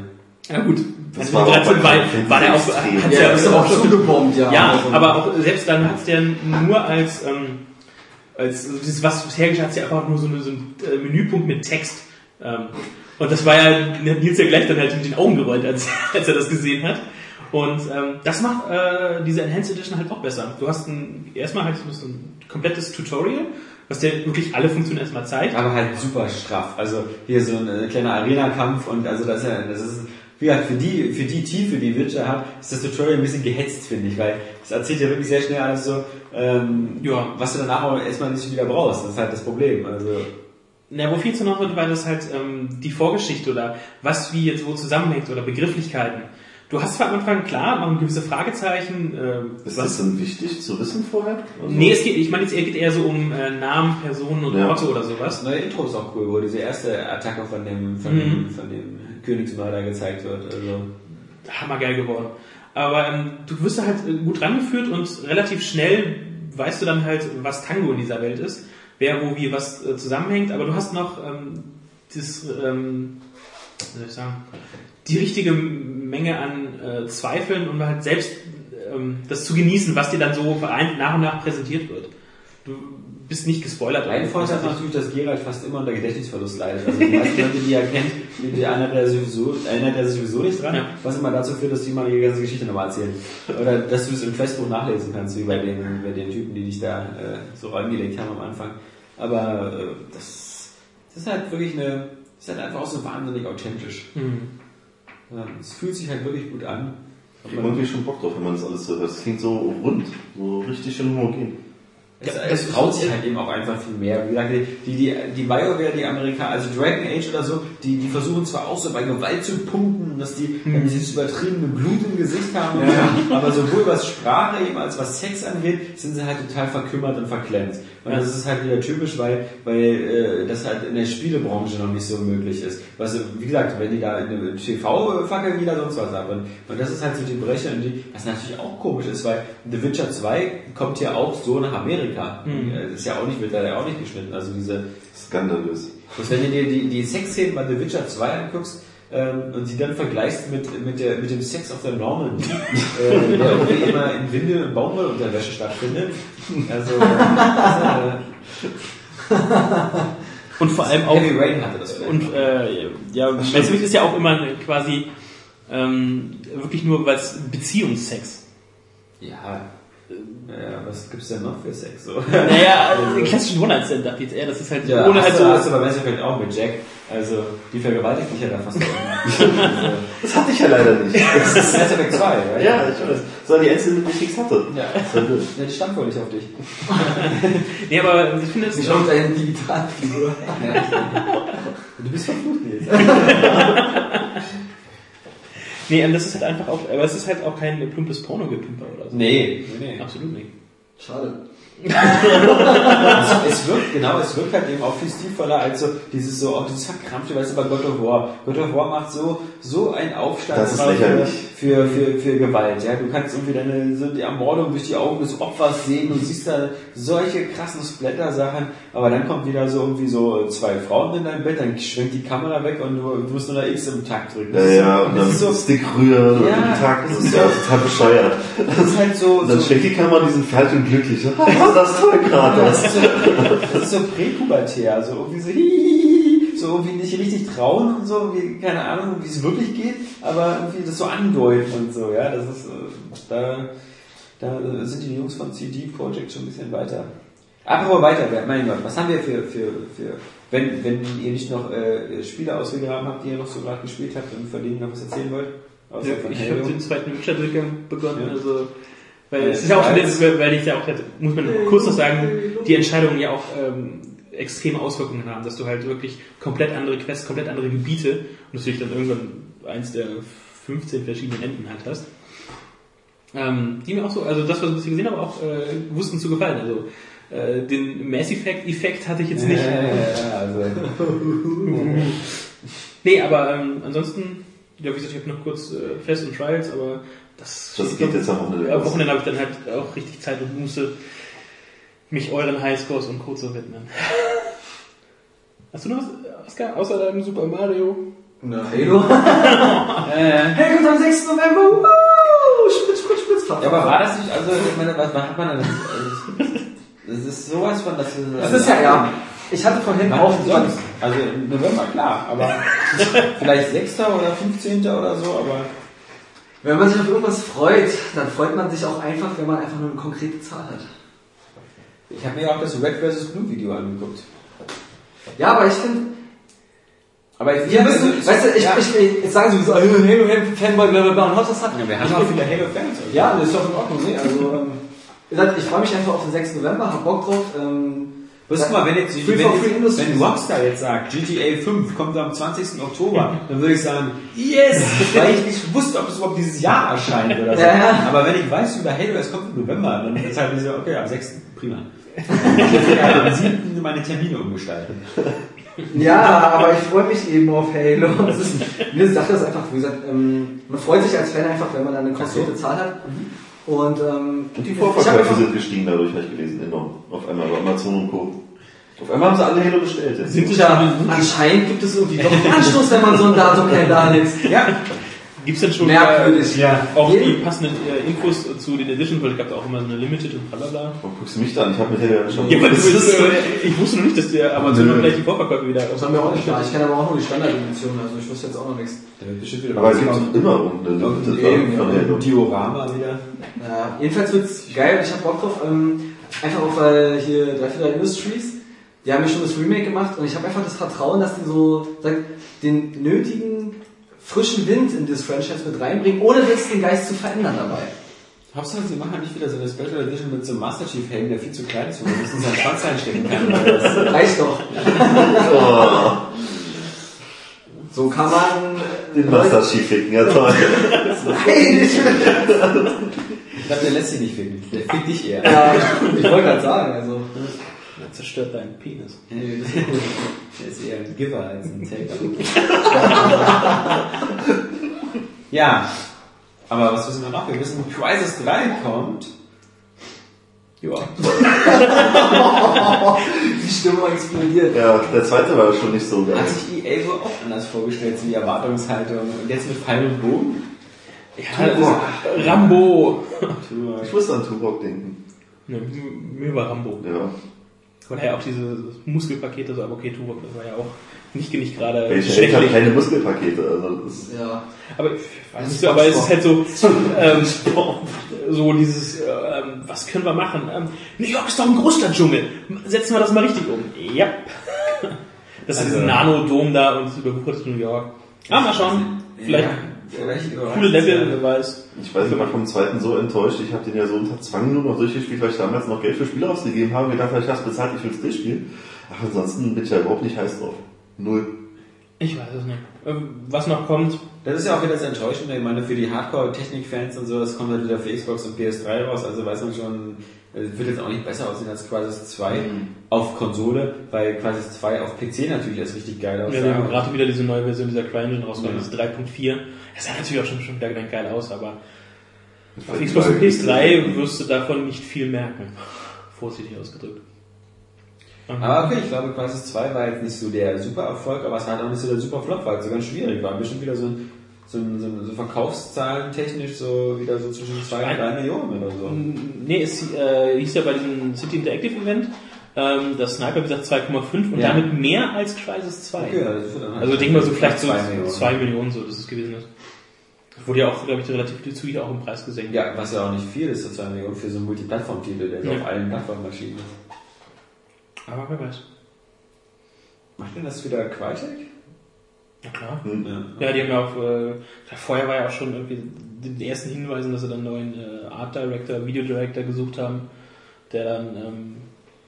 Ja gut, Das war Fantasy auch bei 13 war, war der auch, hat's Ja, ja, ist aber auch schon gebombt, ja. ja, Also- aber auch selbst dann hat es der nur als, ähm, als also dieses, was bisher geschah, hat es ja einfach nur so, eine, so ein äh, Menüpunkt mit Text. Ähm, und das war ja, hat Nils ja gleich dann halt mit den Augen gerollt, als, [LAUGHS] als er das gesehen hat. Und ähm, das macht äh, diese Enhanced Edition halt auch besser. Du hast ein, erstmal halt so ein komplettes Tutorial, was dir wirklich alle Funktionen erstmal zeigt. Aber halt super straff. Also hier so ein äh, kleiner Arena-Kampf und also das das ist, wie gesagt, für die, für die Tiefe, die Witcher hat, ist das Tutorial ein bisschen gehetzt, finde ich, weil es erzählt ja wirklich sehr schnell alles so, ähm, Ja. was du danach auch erstmal nicht wieder brauchst. Das ist halt das Problem. Also, Na, wo viel zu noch wird, weil das halt ähm, die Vorgeschichte oder was wie jetzt wo zusammenhängt oder Begrifflichkeiten. Du hast zwar am Anfang klar noch gewisse Fragezeichen. Ähm, Ist was, das denn wichtig zu wissen vorher? Also- nee, es geht, ich meine, jetzt eher- geht eher so um äh, Namen, Personen und Ja. Orte oder sowas. das neue Intro ist auch cool, wo diese erste Attacke von dem, von Mhm. dem, von dem Königsmörder gezeigt wird. Also, Hammergeil geworden. Aber ähm, du wirst da halt äh, gut rangeführt und relativ schnell weißt du dann halt, was Tango in dieser Welt ist, wer wo wie was äh, zusammenhängt. Aber du hast noch ähm, das, ähm, wie soll ich sagen, die richtige Menge an äh, Zweifeln, um halt selbst ähm, das zu genießen, was dir dann so vereint, nach und nach präsentiert wird. Du bist nicht gespoilert. Ein Vorteil ist natürlich, dass Geralt fast immer unter Gedächtnisverlust leidet. Also die meisten Leute, die er kennt, die, die erinnert, er sowieso, erinnert er sich sowieso nicht dran, Ja. was immer dazu führt, dass die mal die ganze Geschichte nochmal erzählen. Oder dass du es im Questbuch nachlesen kannst, wie bei den, bei den Typen, die dich da äh, so reingelegt haben am Anfang. Aber äh, das, das ist halt wirklich eine, ist halt einfach auch so wahnsinnig authentisch. Hm. Ja, Es fühlt sich halt wirklich gut an. Ich hab irgendwie schon Bock drauf, wenn man das alles so hört. Es klingt so rund, so richtig schön homogen. Es, Ja, es traut sich halt eben auch einfach viel mehr. Wie gesagt, die, die, die BioWare, die Amerikaner, also Dragon Age oder so, die, die versuchen zwar auch so bei Gewalt zu punkten, dass die wenn dieses übertriebene Blut im Gesicht haben, aber sowohl was Sprache eben als was Sex angeht, sind sie halt total verkümmert und verklemmt. Und das ist halt wieder typisch, weil, weil äh, das halt in der Spielebranche noch nicht so möglich ist. Was, wie gesagt, wenn die da in der TV fackeln, wieder sonst was ab. Und, und das ist halt so die Breche, und die, was natürlich auch komisch ist, weil The Witcher 2 kommt ja auch so nach Amerika. Mhm. Äh, Ist ja auch nicht, wird da ja auch nicht geschnitten. Also diese, Skandalös. dass wenn du dir die, die Sexszenen bei The Witcher 2 anguckst, ähm, und sie dann vergleichst mit, mit, der, mit dem Sex of the Norman, [LAUGHS] äh, der irgendwie immer in Windel und Baumwollunterwäsche stattfindet. Also, das, Und vor allem äh, auch Heavy Rain hatte das. Und äh, ja, Mass Effect ist ja auch immer quasi ähm, wirklich nur was Beziehungsex. ja, äh, was gibt's denn noch für Sex? So? [LAUGHS] Naja, [LAUGHS] den klassischen One-Night-Stand dachte ich jetzt eher, das ist halt Ja, ohne halt du, so. hast du bei Mass Effect auch mit Jack. Also, die vergewaltigt dich ja da fast [LAUGHS] also, Das hatte ich ja leider nicht. das ist Mass Effect 2, right? ja, ich weiß. Das war die einzige, mit der ich nichts hatte. Ja. Das war gut. ja, die stand wohl nicht auf dich. Nee, aber ich finde es. Ich schaue deine Digitalfigur. Du bist verflucht jetzt. Nee, und das ist halt einfach auch, aber es ist halt auch kein plumpes Porno-Gepimper oder so. Nee, nee, nee. Absolut nicht. Schade. es, [LAUGHS] es wirkt, genau, es wirkt halt eben auch viel stilvoller als so dieses so, auch dieses verkrampfte, weißt du, bei God of War. God of War macht so, so einen Aufstand Das ist lächerlich. Für, für, für Gewalt, ja. Du kannst irgendwie deine, so die Ermordung durch die Augen des Opfers sehen und siehst da solche krassen Splatter-Sachen, aber dann kommt wieder so irgendwie so zwei Frauen in deinem Bett, dann schwenkt die Kamera weg und du, du musst nur eine X im Takt drücken. Ja, Das ist ja, so, und das dann ist so, Stick rühren Ja, und den Tag. Das ist ist ja so- total bescheuert. das ist halt so, Und dann so schwenkt die Kamera diesen falsch und glücklich. [LAUGHS] So, ah, das ist toll gerade. Das ist so, das ist so präpubertär, also irgendwie so, hihihi, [LAUGHS] so irgendwie nicht richtig trauen und so, wie, keine Ahnung, wie es wirklich geht, aber irgendwie das so andeuten und so, ja, das ist, äh, da, da sind die Jungs von CD Projekt schon ein bisschen weiter. Apropos weiter, mein Gott, was haben wir für, für, für, wenn, wenn ihr nicht noch äh, Spiele ausgegraben habt, die ihr noch so gerade gespielt habt und von denen ihr noch was erzählen wollt? Außer von ich habe den zweiten Witcher-Durchgang begonnen, Ja. also weil Ja, es ist ja auch weil ich ja auch, muss man kurz noch sagen, die Entscheidungen ja auch ähm, extreme Auswirkungen haben, dass du halt wirklich komplett andere Quests, komplett andere Gebiete und natürlich dann irgendwann eins der 15 verschiedenen Enden halt hast. Ähm, die mir auch so, also das, was ich gesehen habe, auch äh, wussten zu gefallen. Also äh, den Mass Effect Effekt hatte ich jetzt nicht. Ja, also, [LAUGHS] Nee, aber ähm, ansonsten, ja, wie gesagt, ich habe noch kurz äh, Fest und Trials, aber das, Das geht jetzt am Wochenende Am. Wochenende habe ich dann halt auch richtig Zeit und musste mich euren Highscores und Co. so widmen. Hast du noch was, Oskar, außer deinem Super Mario? Na, Halo. [LAUGHS] äh, Hey, kommt am 6. November. Woo! Spritz, spritz, spritz. ja, aber war das nicht, also, ich meine, was hat man denn? Also, das ist sowas von, das ist, Das ist ja, ja. Ich hatte vorhin Wann auch sonst? Also im November, klar, aber vielleicht 6. oder 15. oder so, aber Wenn man sich auf irgendwas freut, dann freut man sich auch einfach, wenn man einfach nur eine konkrete Zahl hat. ich habe mir ja auch das Red vs. Blue Video angeguckt. Ja, aber ich finde, Aber ich wir müssen, also, weißt du, ich, ja. ich, ich, jetzt sagen sie so, Halo, Halo, Fanboy, bla bla bla, und Hauptsache hat. ja, wir haben ich, auch viele Halo-Fans. also. Ja, das ist doch in Ordnung, nee, also, ähm, ich freue mich einfach auf den 6. November, hab Bock drauf, ähm, Wirst du mal, wenn jetzt, wenn, jetzt, wenn Rockstar jetzt sagt, GTA 5 kommt am 20. Oktober, dann würde ich sagen, yes! [LAUGHS] Weil ich nicht wusste, ob es überhaupt dieses Jahr erscheint oder so. Ja, ja. Aber wenn ich weiß über Halo, es kommt im November, dann ist halt so, okay, am 6. prima. Ich halt am 7. meine Termine umgestalten. Ja, aber ich freue mich eben auf Halo. Das ist, mir sagt das einfach, wie gesagt, ähm, man freut sich als Fan einfach, wenn man dann eine konkrete Zahl hat. Und, ähm, Und die Vorverkäufe sind gestiegen dadurch, habe ich gelesen, enorm. Auf einmal bei Amazon und Co. Auf einmal haben sie alle Halo bestellt. Sind Tja, anscheinend gibt es irgendwie doch einen Anschluss, wenn man so ein Datum da lässt. Ja, Gibt es denn schon Merkwürdig. äh, Ja. auch die passenden äh, Infos zu den Editions, weil es gab da auch immer so eine Limited und blablabla. Warum guckst du mich da an? Ich habe mit Halo schon... Ja, aber Das ist- äh, ich wusste noch nicht, dass der Amazon Nö. gleich die Vorverkäufe wieder Das haben wir auch nicht klar. Ich kenne aber auch nur die Standard-Edition, also ich wusste jetzt auch noch nichts. aber es gibt doch immer eine Limited Eben, von Halo. Diorama wieder. Ja, jedenfalls wird's geil und ich hab Bock drauf. Ähm, einfach auch, weil hier 343 Industries, die haben ja schon das Remake gemacht und ich habe einfach das Vertrauen, dass die so sag, den nötigen frischen Wind in das Franchise mit reinbringen, ohne jetzt den Geist zu verändern dabei. Hauptsache, sie machen nicht wieder so eine Special Edition mit so einem Master Chief Helm, der viel zu klein ist, wo man höchstens seinen Schwanz reinstecken kann. das- [LAUGHS] Reicht doch. Oh, So kann man. den Master Chief ficken, ja toll. Nein, ich, Ich glaube, der lässt sich nicht ficken. Der fickt dich eher. ja, ich wollte gerade sagen, also. Er zerstört deinen Penis. Der ist eher ein Giver als ein Taker. [LAUGHS] ja, aber was wissen wir noch? Wir wissen, Crisis 3 kommt. Ja. Die Stimmung explodiert. Ja, der zweite war schon nicht so geil. Hat sich EA wohl auch anders vorgestellt, so die Erwartungshaltung. Und jetzt mit Pfeil und Bogen? Ja, das ist Rambo. Ich musste an Turok denken. Ne, mir war Rambo. Ja. Oder ja auch diese Muskelpakete, so, aber okay, Tuvok, das war ja auch nicht, nicht gerade Welche hat schrecklich. keine Muskelpakete? Also das ist Ja. Aber ich weiß nicht so, aber es ist halt so, [LAUGHS] ähm, so dieses, ähm, was können wir machen? Ähm, New York ist doch ein Großstadtdschungel. Setzen wir das mal richtig um. Ja. [LAUGHS] Das ist Also- ein Nanodom da und es überwuchert New York. Ah, mal schauen. Vielleicht Ja, vielleicht coole Level, wer weiß. Ich weiß, ich war vom zweiten so enttäuscht. Ich habe den ja so unter Zwang nur noch durchgespielt, weil ich damals noch Geld für Spiele ausgegeben habe und gedacht, habe, ich das bezahlt, ich will es durchspielen. Ach, ansonsten bin ich ja überhaupt nicht heiß drauf. Null. Ich weiß es nicht. Ähm, Was noch kommt, Das ist ja auch wieder das Enttäuschende. Ich meine, für die Hardcore-Technik-Fans und so, das kommt halt wieder für Xbox und PS3 raus. Also weiß man schon, wird jetzt auch nicht besser aussehen als Crisis 2 auf Konsole, weil Crisis 2 auf PC natürlich erst richtig geil ja, aussah. wir haben gerade wieder diese neue Version dieser CryEngine rausgekommen, Ja. das ist 3.4. Das sah natürlich auch schon, schon wieder geil aus, aber auf war Xbox und die PS3 [LAUGHS] wirst du davon nicht viel merken. Vorsichtig ausgedrückt. Ähm, Aber okay, ich glaube, Crisis 2 war jetzt nicht so der super Erfolg, aber es hat auch nicht so der super Flop, weil es so ganz schwierig war. Bestimmt wieder so ein so, so, so Verkaufszahlen technisch so wieder so zwischen 2 und 3 Millionen oder so. Nee, es äh, hieß ja bei diesem City Interactive Event, ähm, das Sniper wie gesagt 2,5 und Ja. damit mehr als Crisis 2. Okay, also, Also denke mal so vielleicht so 2 2 Millionen. Millionen. so, dass es gewesen ist. Wurde ja auch, glaube ich, relativ zügig auch im Preis gesenkt. Ja, was ja auch nicht viel ist, so 2 Millionen für so einen Multiplattform-Titel, der Ja. auf allen Plattformen erschienen ist. Aber wer weiß. Macht denn das wieder Crytek? Na klar. Hm. Ja. Ja, die haben ja auch, äh, vorher war ja auch schon irgendwie den ersten Hinweisen, dass sie dann einen neuen äh, Art Director, Video Director gesucht haben, der dann ähm,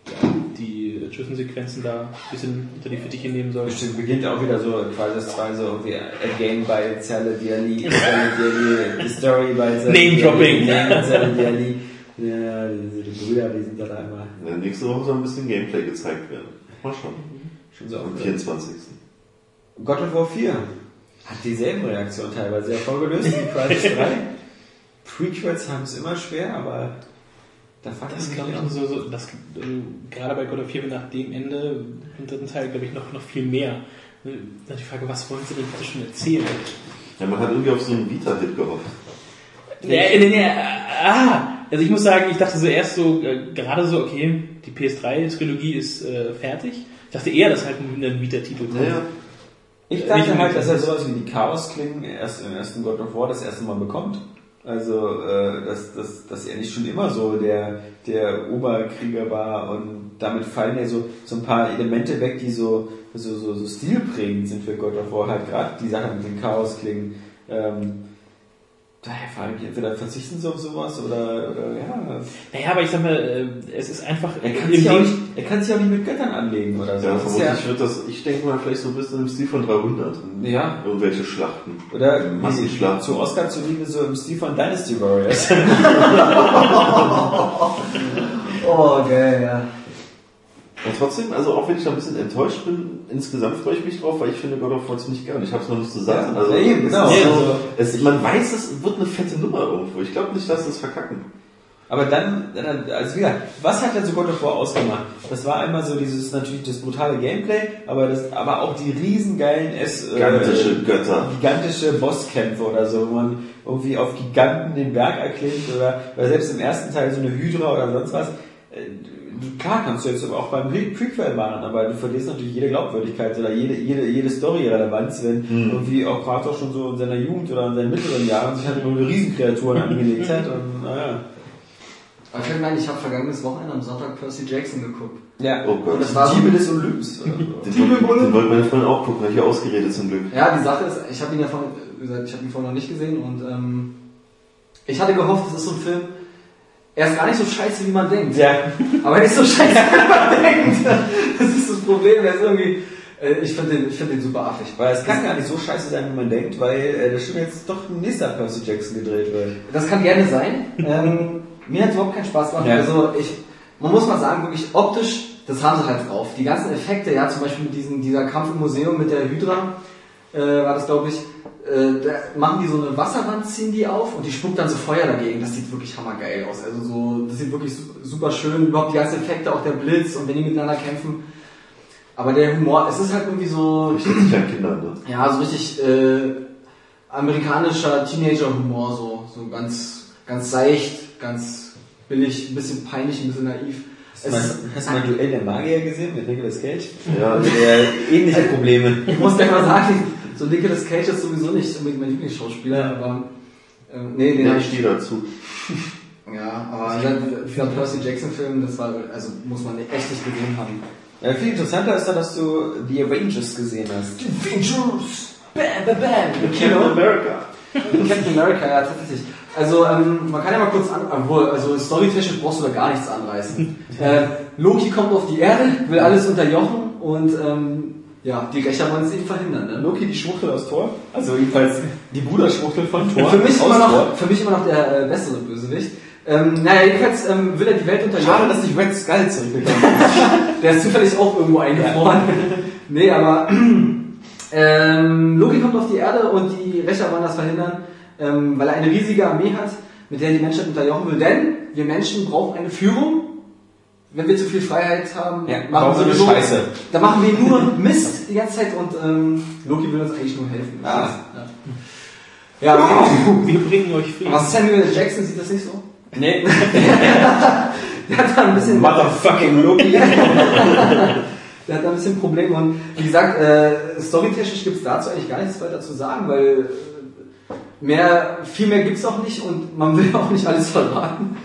ja, die Zwischensequenzen da ein bisschen unter die Fittiche nehmen soll. Bestimmt beginnt auch wieder so quasi das zwei so irgendwie a game by Zelle Diali, [LAUGHS] Zelle Diali, the story by Zelle Name dropping. Name Zelle Diali. Ja, diese die Brüder, die sind da einmal Ja, nächste Woche soll ein bisschen Gameplay gezeigt werden. Mal schauen. schon so Am auf 24. God of War 4 hat dieselben Reaktionen teilweise hervorgelöst wie Crisis 3. [LAUGHS] Prequels haben es immer schwer, aber da fand Das ich glaube ich auch so, so das, äh, gerade bei God of War nach dem Ende, im dritten Teil, glaube ich, noch, noch viel mehr. Äh, Dann die Frage, was wollen sie denn bitte schon erzählen? Ja, man hat irgendwie auf so einen Vita-Hit gehofft. Nee, nee, nee, ah, also ich muss sagen, ich dachte so erst so, äh, gerade so, okay, die PS3-Trilogie ist äh, fertig. Ich dachte eher, dass halt ein, ein Vita-Titel kommt. Naja, Ich Nicht dachte halt, dass er sowas wie die Chaos-Klingen erst im ersten God of War das erste Mal bekommt. Also, äh, dass, dass, dass er nicht schon immer so der, der Oberkrieger war und damit fallen ja so, so ein paar Elemente weg, die so, so, so, so stilprägend sind für God of War. Halt gerade die Sache mit den Chaos-Klingen. Ähm, daher frage ich mich, entweder verzichten sie auf sowas oder, oder ja. Naja, aber ich sag mal, äh, es ist einfach Er kann, sich auch nicht, er kann sich auch nicht mit Göttern anlegen oder so. ja, vermutlich wird das, ich denke mal, vielleicht so ein bisschen im Stil von 300. ja, Irgendwelche Schlachten. Oder Massenschlacht. zu Oscar zu lieben, so im Stil von Dynasty Warriors. [LAUGHS] [LAUGHS] Oh, geil, ja. Und trotzdem, also auch wenn ich da ein bisschen enttäuscht bin, insgesamt freue ich mich drauf, weil ich finde God of War ziemlich geil. Ich habe es noch nicht. Ja, also, ja, eben, es genau. so, also- es, man weiß, es wird eine fette Nummer irgendwo. Ich glaube nicht, dass es verkacken. Aber dann, also wie gesagt, was hat denn so God of War ausgemacht? Das war einmal so dieses, natürlich das brutale Gameplay, aber das, aber auch die riesengeilen S, äh, Gigantische Götter. gigantische Bosskämpfe oder so, wo man irgendwie auf Giganten den Berg erklimmt oder, oder selbst im ersten Teil so eine Hydra oder sonst was. Klar kannst du jetzt aber auch beim Pre- Prequel machen, aber du verlierst natürlich jede Glaubwürdigkeit oder jede, jede, jede Story-Relevanz, wenn Mhm. irgendwie auch Kratos schon so in seiner Jugend oder in seinen mittleren Jahren sich halt immer nur Riesenkreaturen angelegt hat und naja. Aber ich ein, ich habe vergangenes Wochenende am Sonntag Percy Jackson geguckt. Ja. Oh Gott. Das war so- Diebe des Olymps. [LAUGHS] Den, wollte- den wollte meine Freundin auch gucken, habe ich ausgeredet zum Glück. Ja, die Sache ist, ich habe ihn ja vorhin, gesagt, ich habe ihn vorhin noch nicht gesehen und ähm, ich hatte gehofft, das ist so ein Film, er ist gar nicht so scheiße, wie man denkt. ja. Aber er ist so scheiße, wie man denkt. Das ist das Problem, er ist irgendwie, äh, ich finde den, ich find den super affig. Weil es kann gar nicht so scheiße sein, wie man denkt, weil äh, das schon jetzt doch ein nächster Percy Jackson gedreht wird. Das kann gerne sein. Ähm, mir hat es überhaupt keinen Spaß gemacht. Ja. Also ich, man muss mal sagen, wirklich optisch, das haben sie halt drauf. Die ganzen Effekte, ja, zum Beispiel mit diesem, dieser Kampf im Museum mit der Hydra, äh, war das glaube ich, äh, da machen die so eine Wasserwand, ziehen die auf und die spuckt dann so Feuer dagegen. Das sieht wirklich hammergeil aus. Also so, das sieht wirklich su- super schön. Überhaupt die ganzen Effekte, auch der Blitz und wenn die miteinander kämpfen. Aber der Humor, es ist halt irgendwie so, Richtet sich an Kinder, ne? ja, so richtig äh, amerikanischer Teenager-Humor, so, so ganz, ganz seicht, ganz billig, ein bisschen peinlich, ein bisschen naiv. Hast du, mal, hast du mal Duell der Magier gesehen mit Nicolas Cage? Ja, Der ähnliche Probleme. ich muss gleich mal sagen, so Nicolas Cage ist sowieso nicht unbedingt mein Lieblingsschauspieler, aber äh, nee, den ja ich stehe dazu. [LAUGHS] Ja, aber dieser, dieser Percy Jackson-Film, das war, also muss man echt nicht gesehen haben. Ja, viel interessanter ist da, dass du The Avengers gesehen hast. Avengers! Bam, bam, bam! Captain Kino. America. Captain America, ja, tatsächlich. Also, ähm, man kann ja mal kurz an, obwohl, also storytechnisch brauchst du da gar nichts anreißen. [LAUGHS] äh, Loki kommt auf die Erde, will alles unterjochen und ähm, ja, die Rächer wollen es eben verhindern. Ne? Loki, die Schwuchtel aus Thor. Also jedenfalls die Bruderschwuchtel von Thor. Für mich, aus immer noch, Thor. für mich immer noch der äh, bessere Bösewicht. Ähm, naja, jedenfalls ähm, will er die Welt unterjochen. Schade, dass nicht Red Skull zurückgekommen ist. [LAUGHS] Der ist zufällig auch irgendwo eingefroren. [LAUGHS] nee, aber [CLEARS THROAT] ähm, Loki kommt auf die Erde und die Rächer wollen das verhindern, ähm, weil er eine riesige Armee hat, mit der er die Menschheit unterjochen will. Denn wir Menschen brauchen eine Führung. Wenn wir zu viel Freiheit haben, Ja, machen brauchen wir sowieso- Scheiße. Da machen wir nur Mist die ganze Zeit und ähm, Loki will uns eigentlich nur helfen. Ah. Ja, ja [LAUGHS] Wir bringen euch Frieden. aber Samuel. Jackson sieht das nicht so. Nee. [LAUGHS] Der hat da ein bisschen Motherfucking Loki. [LAUGHS] Der hat da ein bisschen Probleme und wie gesagt, äh, storytechnisch gibt's dazu eigentlich gar nichts weiter zu sagen, weil äh, mehr, viel mehr gibt's auch nicht und man will auch nicht alles verraten.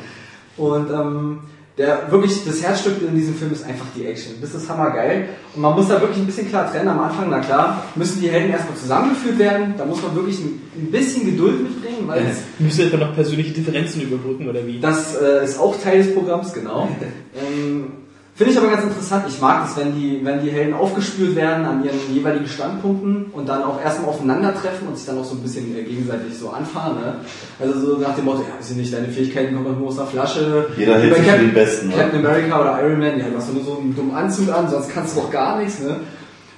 Und ähm, der wirklich das Herzstück in diesem Film ist einfach die Action. Das ist hammergeil. Und man muss da wirklich ein bisschen klar trennen. Am Anfang, na klar, müssen die Helden erstmal zusammengeführt werden. Da muss man wirklich ein, ein bisschen Geduld mitbringen, weil Müsst ihr etwa noch persönliche Differenzen überbrücken oder wie? das äh, ist auch Teil des Programms, genau. [LAUGHS] ähm, Finde ich aber ganz interessant. Ich mag es, wenn die, wenn die Helden aufgespürt werden an ihren jeweiligen Standpunkten und dann auch erstmal aufeinandertreffen und sich dann auch so ein bisschen äh, gegenseitig so anfahren. Ne? Also so nach dem Motto, ja, sind nicht deine Fähigkeiten kommen nur aus einer Flasche. Jeder hält sich für Captain- den Besten. Ne? Captain America oder Iron Man, ja, du hast nur so einen dummen Anzug an, sonst kannst du doch gar nichts. Ne?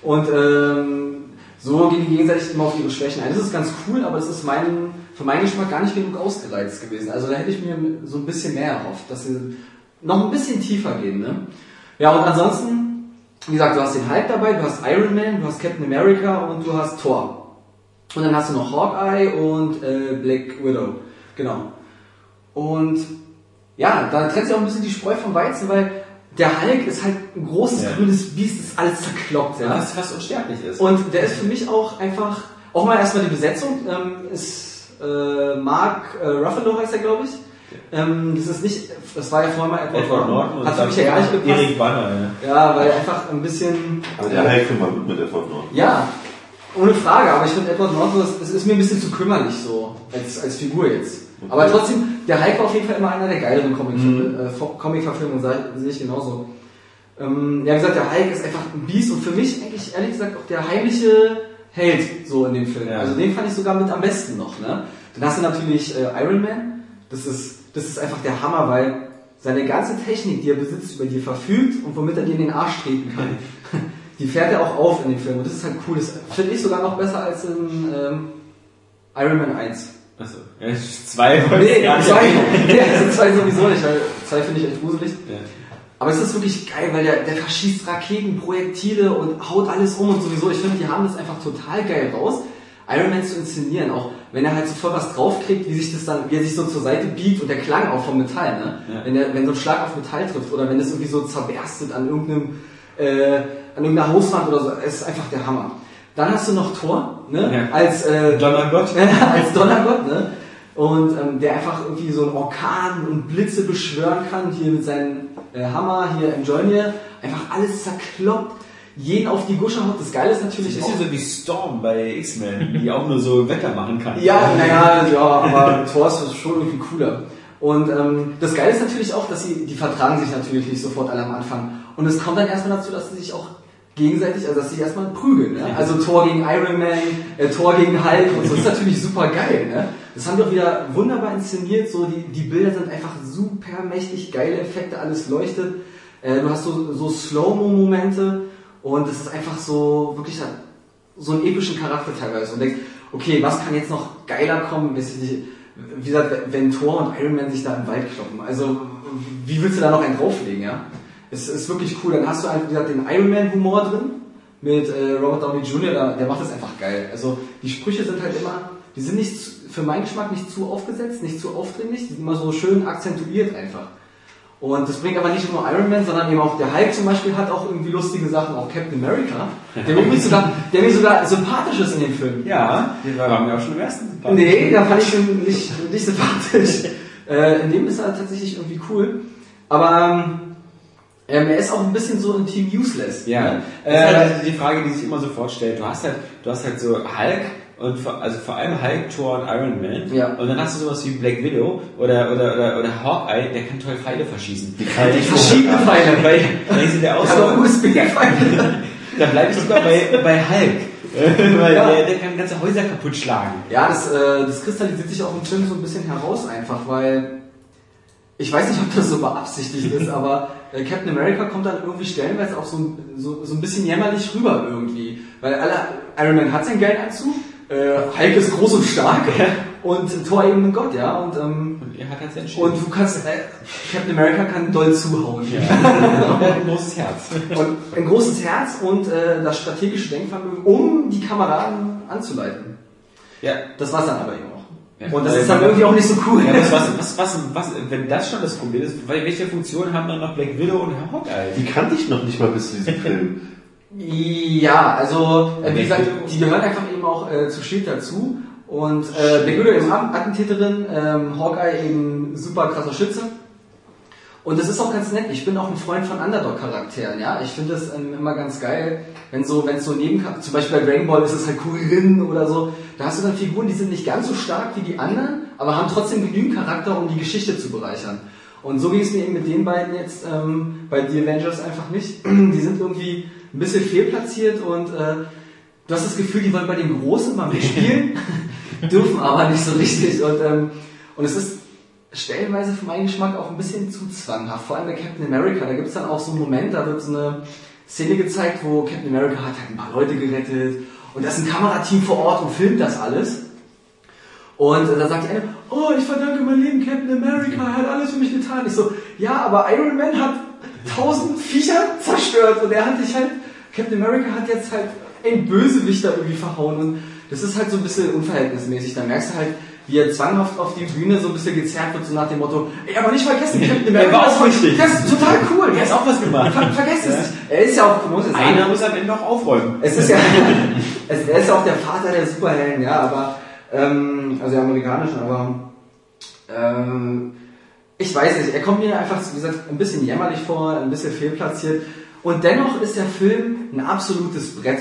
Und ähm, so gehen die gegenseitig immer auf ihre Schwächen ein. Das ist ganz cool, aber das ist mein, für meinen Geschmack gar nicht genug ausgereizt gewesen. Also da hätte ich mir so ein bisschen mehr erhofft, dass sie noch ein bisschen tiefer gehen. Ne? Ja, und ansonsten, wie gesagt, du hast den Hulk dabei, du hast Iron Man, du hast Captain America und du hast Thor. Und dann hast du noch Hawkeye und äh, Black Widow. Genau. Und ja, da trennt sich auch ein bisschen die Spreu vom Weizen, weil der Hulk ist halt ein großes Ja. grünes Biest, das alles zerkloppt. Ja? Was fast unsterblich ist. Und der ist für mich auch einfach, auch mal erstmal die Besetzung, ähm, ist äh, Mark äh, Ruffalo heißt er, glaube ich. Ähm, das ist nicht, das war ja vorher mal Edward, Edward Norton Hat für mich ja gar nicht gepasst. Erik Banner, ja. Ja, weil einfach ein bisschen. Aber der Hulk war gut mit Edward Norton. Ja, ohne Frage, aber ich finde Edward Norton, das, das ist mir ein bisschen zu kümmerlich so, als, als Figur jetzt. Aber trotzdem, der Hulk war auf jeden Fall immer einer der geileren Comic- äh, Fo- Comic-Verfilmungen, sah- sehe ich genauso. Ähm, ja, wie gesagt, der Hulk ist einfach ein Biest und für mich eigentlich ehrlich gesagt auch der heimliche Held so in dem Film. Ja. Also den fand ich sogar mit am besten noch. Ne? Dann hast du natürlich äh, Iron Man, das ist, das ist einfach der Hammer, weil seine ganze Technik, die er besitzt, über die er verfügt und womit er dir in den Arsch treten kann, [LAUGHS] die fährt er auch auf in dem Film. Und das ist halt cool. Das finde ich sogar noch besser als in ähm, Iron Man 1. Achso. Ja, zwei wollte ich Nee, gar nicht zwei, nee, [LAUGHS] also zwei sowieso nicht, weil zwei finde ich echt gruselig. Ja. Aber es ist wirklich geil, weil der, der verschießt Raketen, Projektile und haut alles um und sowieso. Ich finde, die haben das einfach total geil raus, Iron Man zu inszenieren. Auch wenn er halt so voll was draufkriegt, wie sich das dann, wie er sich so zur Seite biegt und der Klang auch vom Metall, ne? Ja. Wenn, der, wenn so ein Schlag auf Metall trifft oder wenn das irgendwie so zerberstet an irgendeinem, äh, an irgendeiner Hauswand oder so, es ist einfach der Hammer. Dann hast du noch Thor, ne? Ja. Als, äh, Donnergott. [LAUGHS] als Donnergott, ne? Und ähm, der einfach irgendwie so einen Orkan und Blitze beschwören kann, hier mit seinem äh, Hammer, hier im Mjolnir, einfach alles zerkloppt, jeden auf die Gusche haut. Das Geile ist natürlich auch... bisschen so wie Storm bei X-Men, die auch nur so Wetter machen kann. Ja, naja, ja, aber Thor ist schon irgendwie cooler. Und ähm, das Geile ist natürlich auch, dass sie, die vertragen sich natürlich nicht sofort alle am Anfang. Und es kommt dann erstmal dazu, dass sie sich auch gegenseitig, also dass sie erstmal prügeln. Ne? Also Thor gegen Iron Man, äh, Thor gegen Hulk und so. Das ist natürlich super geil. Ne? Das haben die auch wieder wunderbar inszeniert. So die, die Bilder sind einfach super mächtig, geile Effekte, alles leuchtet. Äh, du hast so, so Slow-Mo-Momente und es ist einfach so wirklich so einen epischen Charakter teilweise und denkst, okay, was kann jetzt noch geiler kommen, wie gesagt, wenn Thor und Iron Man sich da im Wald kloppen. Also, wie willst du da noch einen drauflegen, ja? Es ist wirklich cool. Dann hast du halt, wie gesagt, den Iron Man Humor drin mit äh, Robert Downey Jr., der, der macht das einfach geil. Also, die Sprüche sind halt immer, die sind nicht, für meinen Geschmack nicht zu aufgesetzt, nicht zu aufdringlich, die sind immer so schön akzentuiert einfach. Und das bringt aber nicht nur Iron Man, sondern eben auch der Hulk zum Beispiel hat auch irgendwie lustige Sachen, auch Captain America, der mir sogar, der mir sogar sympathisch ist in dem Film. Ja, die waren ja auch schon im ersten. Part. Nee, da fand ich ihn nicht, nicht sympathisch. äh, in dem ist er tatsächlich irgendwie cool. Aber ähm, er ist auch ein bisschen so im Team useless. Ja, ne? das ist Äh, halt die Frage, die sich immer sofort stellt. Du hast halt, du hast halt so Hulk und vor, also vor allem Hulk, Thor und Iron Man. Ja. Und dann hast du sowas wie Black Widow oder oder oder, oder Hawkeye, der kann toll Pfeile verschießen. Die kann die verschiedene Pfeile. Weil, weil sieht der aus aber USB-Pfeile. [LAUGHS] da bleibe ich sogar bei, bei Hulk. [LAUGHS] Weil Ja. der, der kann ganze Häuser kaputt schlagen. Ja, das, äh, das kristallisiert sich auch im Film so ein bisschen heraus einfach, weil ich weiß nicht, ob das so beabsichtigt ist, [LAUGHS] aber äh, Captain America kommt dann irgendwie stellenweise auch so, ein- so, so ein bisschen jämmerlich rüber irgendwie. Weil alle, Iron Man hat seinen geilen Anzug, äh, Hulk ist groß und stark und Thor eben ein Gott, ja. Und, ähm, Und er hat halt sein Schild. und du kannst, äh, Captain America kann doll zuhauen. ja. Und er hat ein großes Herz. Und ein großes Herz und äh, das strategische Denkvermögen, um die Kameraden anzuleiten. Ja. Das war's dann aber eben auch. Ja. Und das ist dann irgendwie auch nicht so cool. Ja, was, was, was, was, wenn das schon das Problem ist, welche Funktion haben dann noch Black Widow und Hawkeye? Die kannte ich noch nicht mal bis zu diesem Film. Ja, also äh, wie gesagt, die gehören einfach eben auch äh, zu Shield dazu. Und äh, Black Widow eben At- Attentäterin, ähm, Hawkeye eben super krasser Schütze. Und das ist auch ganz nett. Ich bin auch ein Freund von Underdog-Charakteren, ja. Ich finde das ähm, immer ganz geil, wenn so, wenn es so neben, zum Beispiel bei Dragon Ball ist es halt Kuririn oder so. Da hast du dann Figuren, die sind nicht ganz so stark wie die anderen, aber haben trotzdem genügend Charakter, um die Geschichte zu bereichern. Und so ging es mir eben mit den beiden jetzt ähm, bei The Avengers einfach nicht. [CLEARS THROAT] Die sind irgendwie ein bisschen fehlplatziert und äh, du hast das Gefühl, die wollen bei den Großen mal mitspielen, [LAUGHS] dürfen aber nicht so richtig. Und, ähm, und es ist stellenweise für meinen Geschmack auch ein bisschen zu zwanghaft. Vor allem bei Captain America, da gibt es dann auch so einen Moment, da wird so eine Szene gezeigt, wo Captain America hat halt ein paar Leute gerettet und da ist ein Kamerateam vor Ort und filmt das alles. Und äh, da sagt die eine, oh, ich verdanke mein Leben Captain America, er hat alles für mich getan. Ich so, ja, aber Iron Man hat tausend Viecher zerstört und er hat sich halt, Captain America hat jetzt halt einen Bösewicht da irgendwie verhauen und das ist halt so ein bisschen unverhältnismäßig. Da merkst du halt, wie er zwanghaft auf die Bühne so ein bisschen gezerrt wird, so nach dem Motto, ey, aber nicht vergessen, Captain America. War auch richtig. Der ist total cool. Der hat auch was gemacht. Ver vergesst es nicht. Er ist ja auch, muss es Einer muss am Ende noch aufräumen. es ist ja, [LAUGHS] es, er ist ja auch der Vater der Superhelden, ja, aber, ähm, also der amerikanischen, aber, ähm, ich weiß nicht, er kommt mir einfach, wie gesagt, ein bisschen jämmerlich vor, ein bisschen fehlplatziert. Und dennoch ist der Film ein absolutes Brett,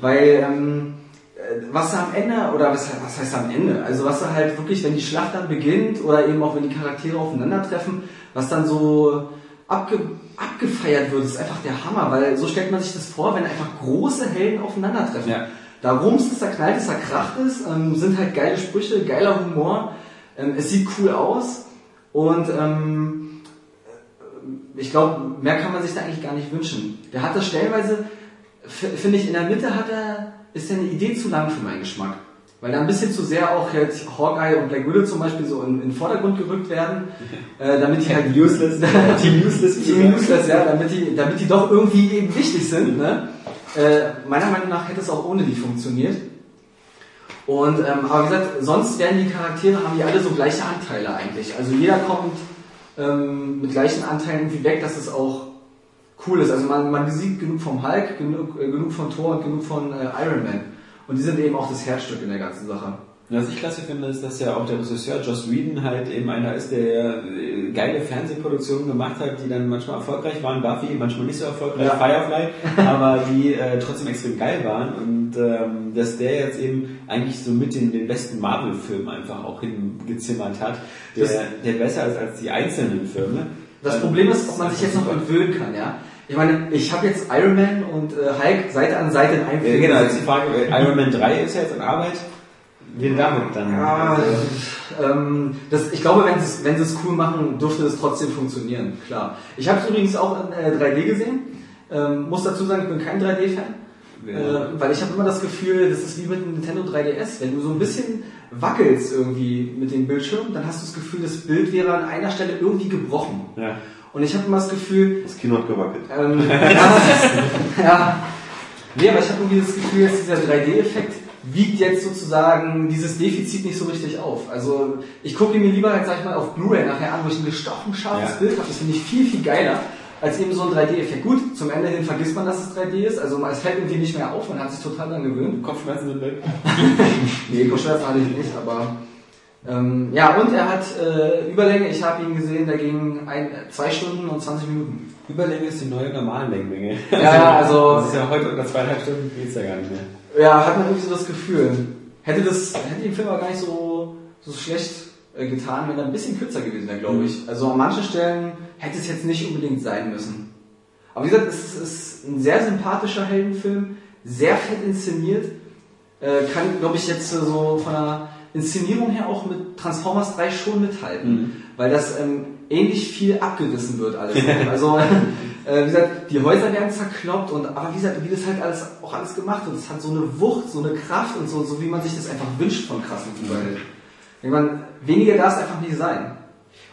weil, ähm, äh, was er am Ende, oder was, was heißt am Ende? Also was er halt wirklich, wenn die Schlacht dann beginnt oder eben auch wenn die Charaktere aufeinandertreffen, was dann so abge, abgefeiert wird, ist einfach der Hammer, weil so stellt man sich das vor, wenn einfach große Helden aufeinandertreffen. Ja. Da rumst es, da knallt es, da kracht es, ähm, sind halt geile Sprüche, geiler Humor, ähm, es sieht cool aus und ähm, ich glaube, mehr kann man sich da eigentlich gar nicht wünschen. Der hat das stellenweise, finde ich, in der Mitte hat er, ist ja eine Idee zu lang für meinen Geschmack. Weil da ein bisschen zu sehr auch jetzt Hawkeye und Black Widow zum Beispiel so in, in den Vordergrund gerückt werden, [LAUGHS] äh, damit die halt useless, [LAUGHS] Team Useless. Team useless, ja, damit die, damit die doch irgendwie eben wichtig sind. Ne? Äh, meiner Meinung nach hätte es auch ohne die funktioniert. Und ähm, aber wie gesagt, sonst werden die Charaktere haben die alle so gleiche Anteile eigentlich. Also jeder kommt ähm, mit gleichen Anteilen irgendwie weg, dass es auch cool ist. Also man, man besiegt genug vom Hulk, genug, äh, genug von Thor und genug von äh, Iron Man. Und die sind eben auch das Herzstück in der ganzen Sache. Was ich klasse finde, ist, dass ja auch der Regisseur Joss Whedon halt eben einer ist, der äh, geile Fernsehproduktionen gemacht hat, die dann manchmal erfolgreich waren, Buffy, manchmal nicht so erfolgreich, Ja. Firefly, [LAUGHS] aber die äh, trotzdem extrem geil waren und ähm, dass der jetzt eben eigentlich so mit den, den besten Marvel-Filmen einfach auch hingezimmert hat, der, Das- der besser ist als die einzelnen Filme. Das Ähm, Problem ist, ob man sich jetzt noch entwöhnen kann, ja. Ich meine, ich habe jetzt Iron Man und äh, Hulk Seite an Seite in einem Ja, Film genau, jetzt die Frage, äh, Iron Man 3 ist ja jetzt in Arbeit. Wie damit dann? Ja, ähm, das, ich glaube, wenn sie es wenn es cool machen, dürfte es trotzdem funktionieren, klar. Ich habe es übrigens auch in äh, 3D gesehen. Ähm, muss dazu sagen, ich bin kein 3D-Fan. Ja. Äh, weil ich habe immer das Gefühl, das ist wie mit dem Nintendo 3DS. Wenn du so ein bisschen wackelst irgendwie mit dem Bildschirm, dann hast du das Gefühl, das Bild wäre an einer Stelle irgendwie gebrochen. ja. Und ich habe immer das Gefühl, Das Kino hat gewackelt. ähm, [LAUGHS] ja, ja. Nee, aber ich habe irgendwie das Gefühl, dass dieser 3D-Effekt wiegt jetzt sozusagen dieses Defizit nicht so richtig auf. Also ich gucke mir lieber, halt, sag ich mal, auf Blu-ray nachher an, wo ich ein gestochen scharfes Ja. Bild habe. Das finde ich viel, viel geiler als eben so ein 3D-Effekt. Gut, zum Ende hin vergisst man, dass es 3D ist. Also es fällt irgendwie nicht mehr auf, man hat sich total daran gewöhnt. Kopfschmerzen sind weg. [LAUGHS] Nee, Kopfschmerzen hatte ich nicht, aber ähm, ja, und er hat äh, Überlänge, ich habe ihn gesehen, der ging ein, zwei Stunden und 20 Minuten. Überlänge ist die neue Normallängenmenge. Ja, also- Das ist ja heute unter zweieinhalb Stunden geht's ja gar nicht mehr. Ja, hat man irgendwie so das Gefühl. Hätte das, hätte den Film aber gar nicht so, so schlecht äh, getan, wenn er ein bisschen kürzer gewesen wäre, glaube ich. Also an manchen Stellen hätte es jetzt nicht unbedingt sein müssen. Aber wie gesagt, es ist, ein sehr sympathischer Heldenfilm, sehr fett inszeniert, äh, kann, glaube ich, jetzt so von der Inszenierung her auch mit Transformers 3 schon mithalten, weil das ähm, ähnlich viel abgerissen wird alles. [LAUGHS] also äh, wie gesagt, die Häuser werden zerkloppt und aber wie gesagt, wie das halt alles auch alles gemacht wird, es hat so eine Wucht, so eine Kraft und so, so wie man sich das einfach wünscht von krassen. Ich meine, weniger darf es einfach nicht sein.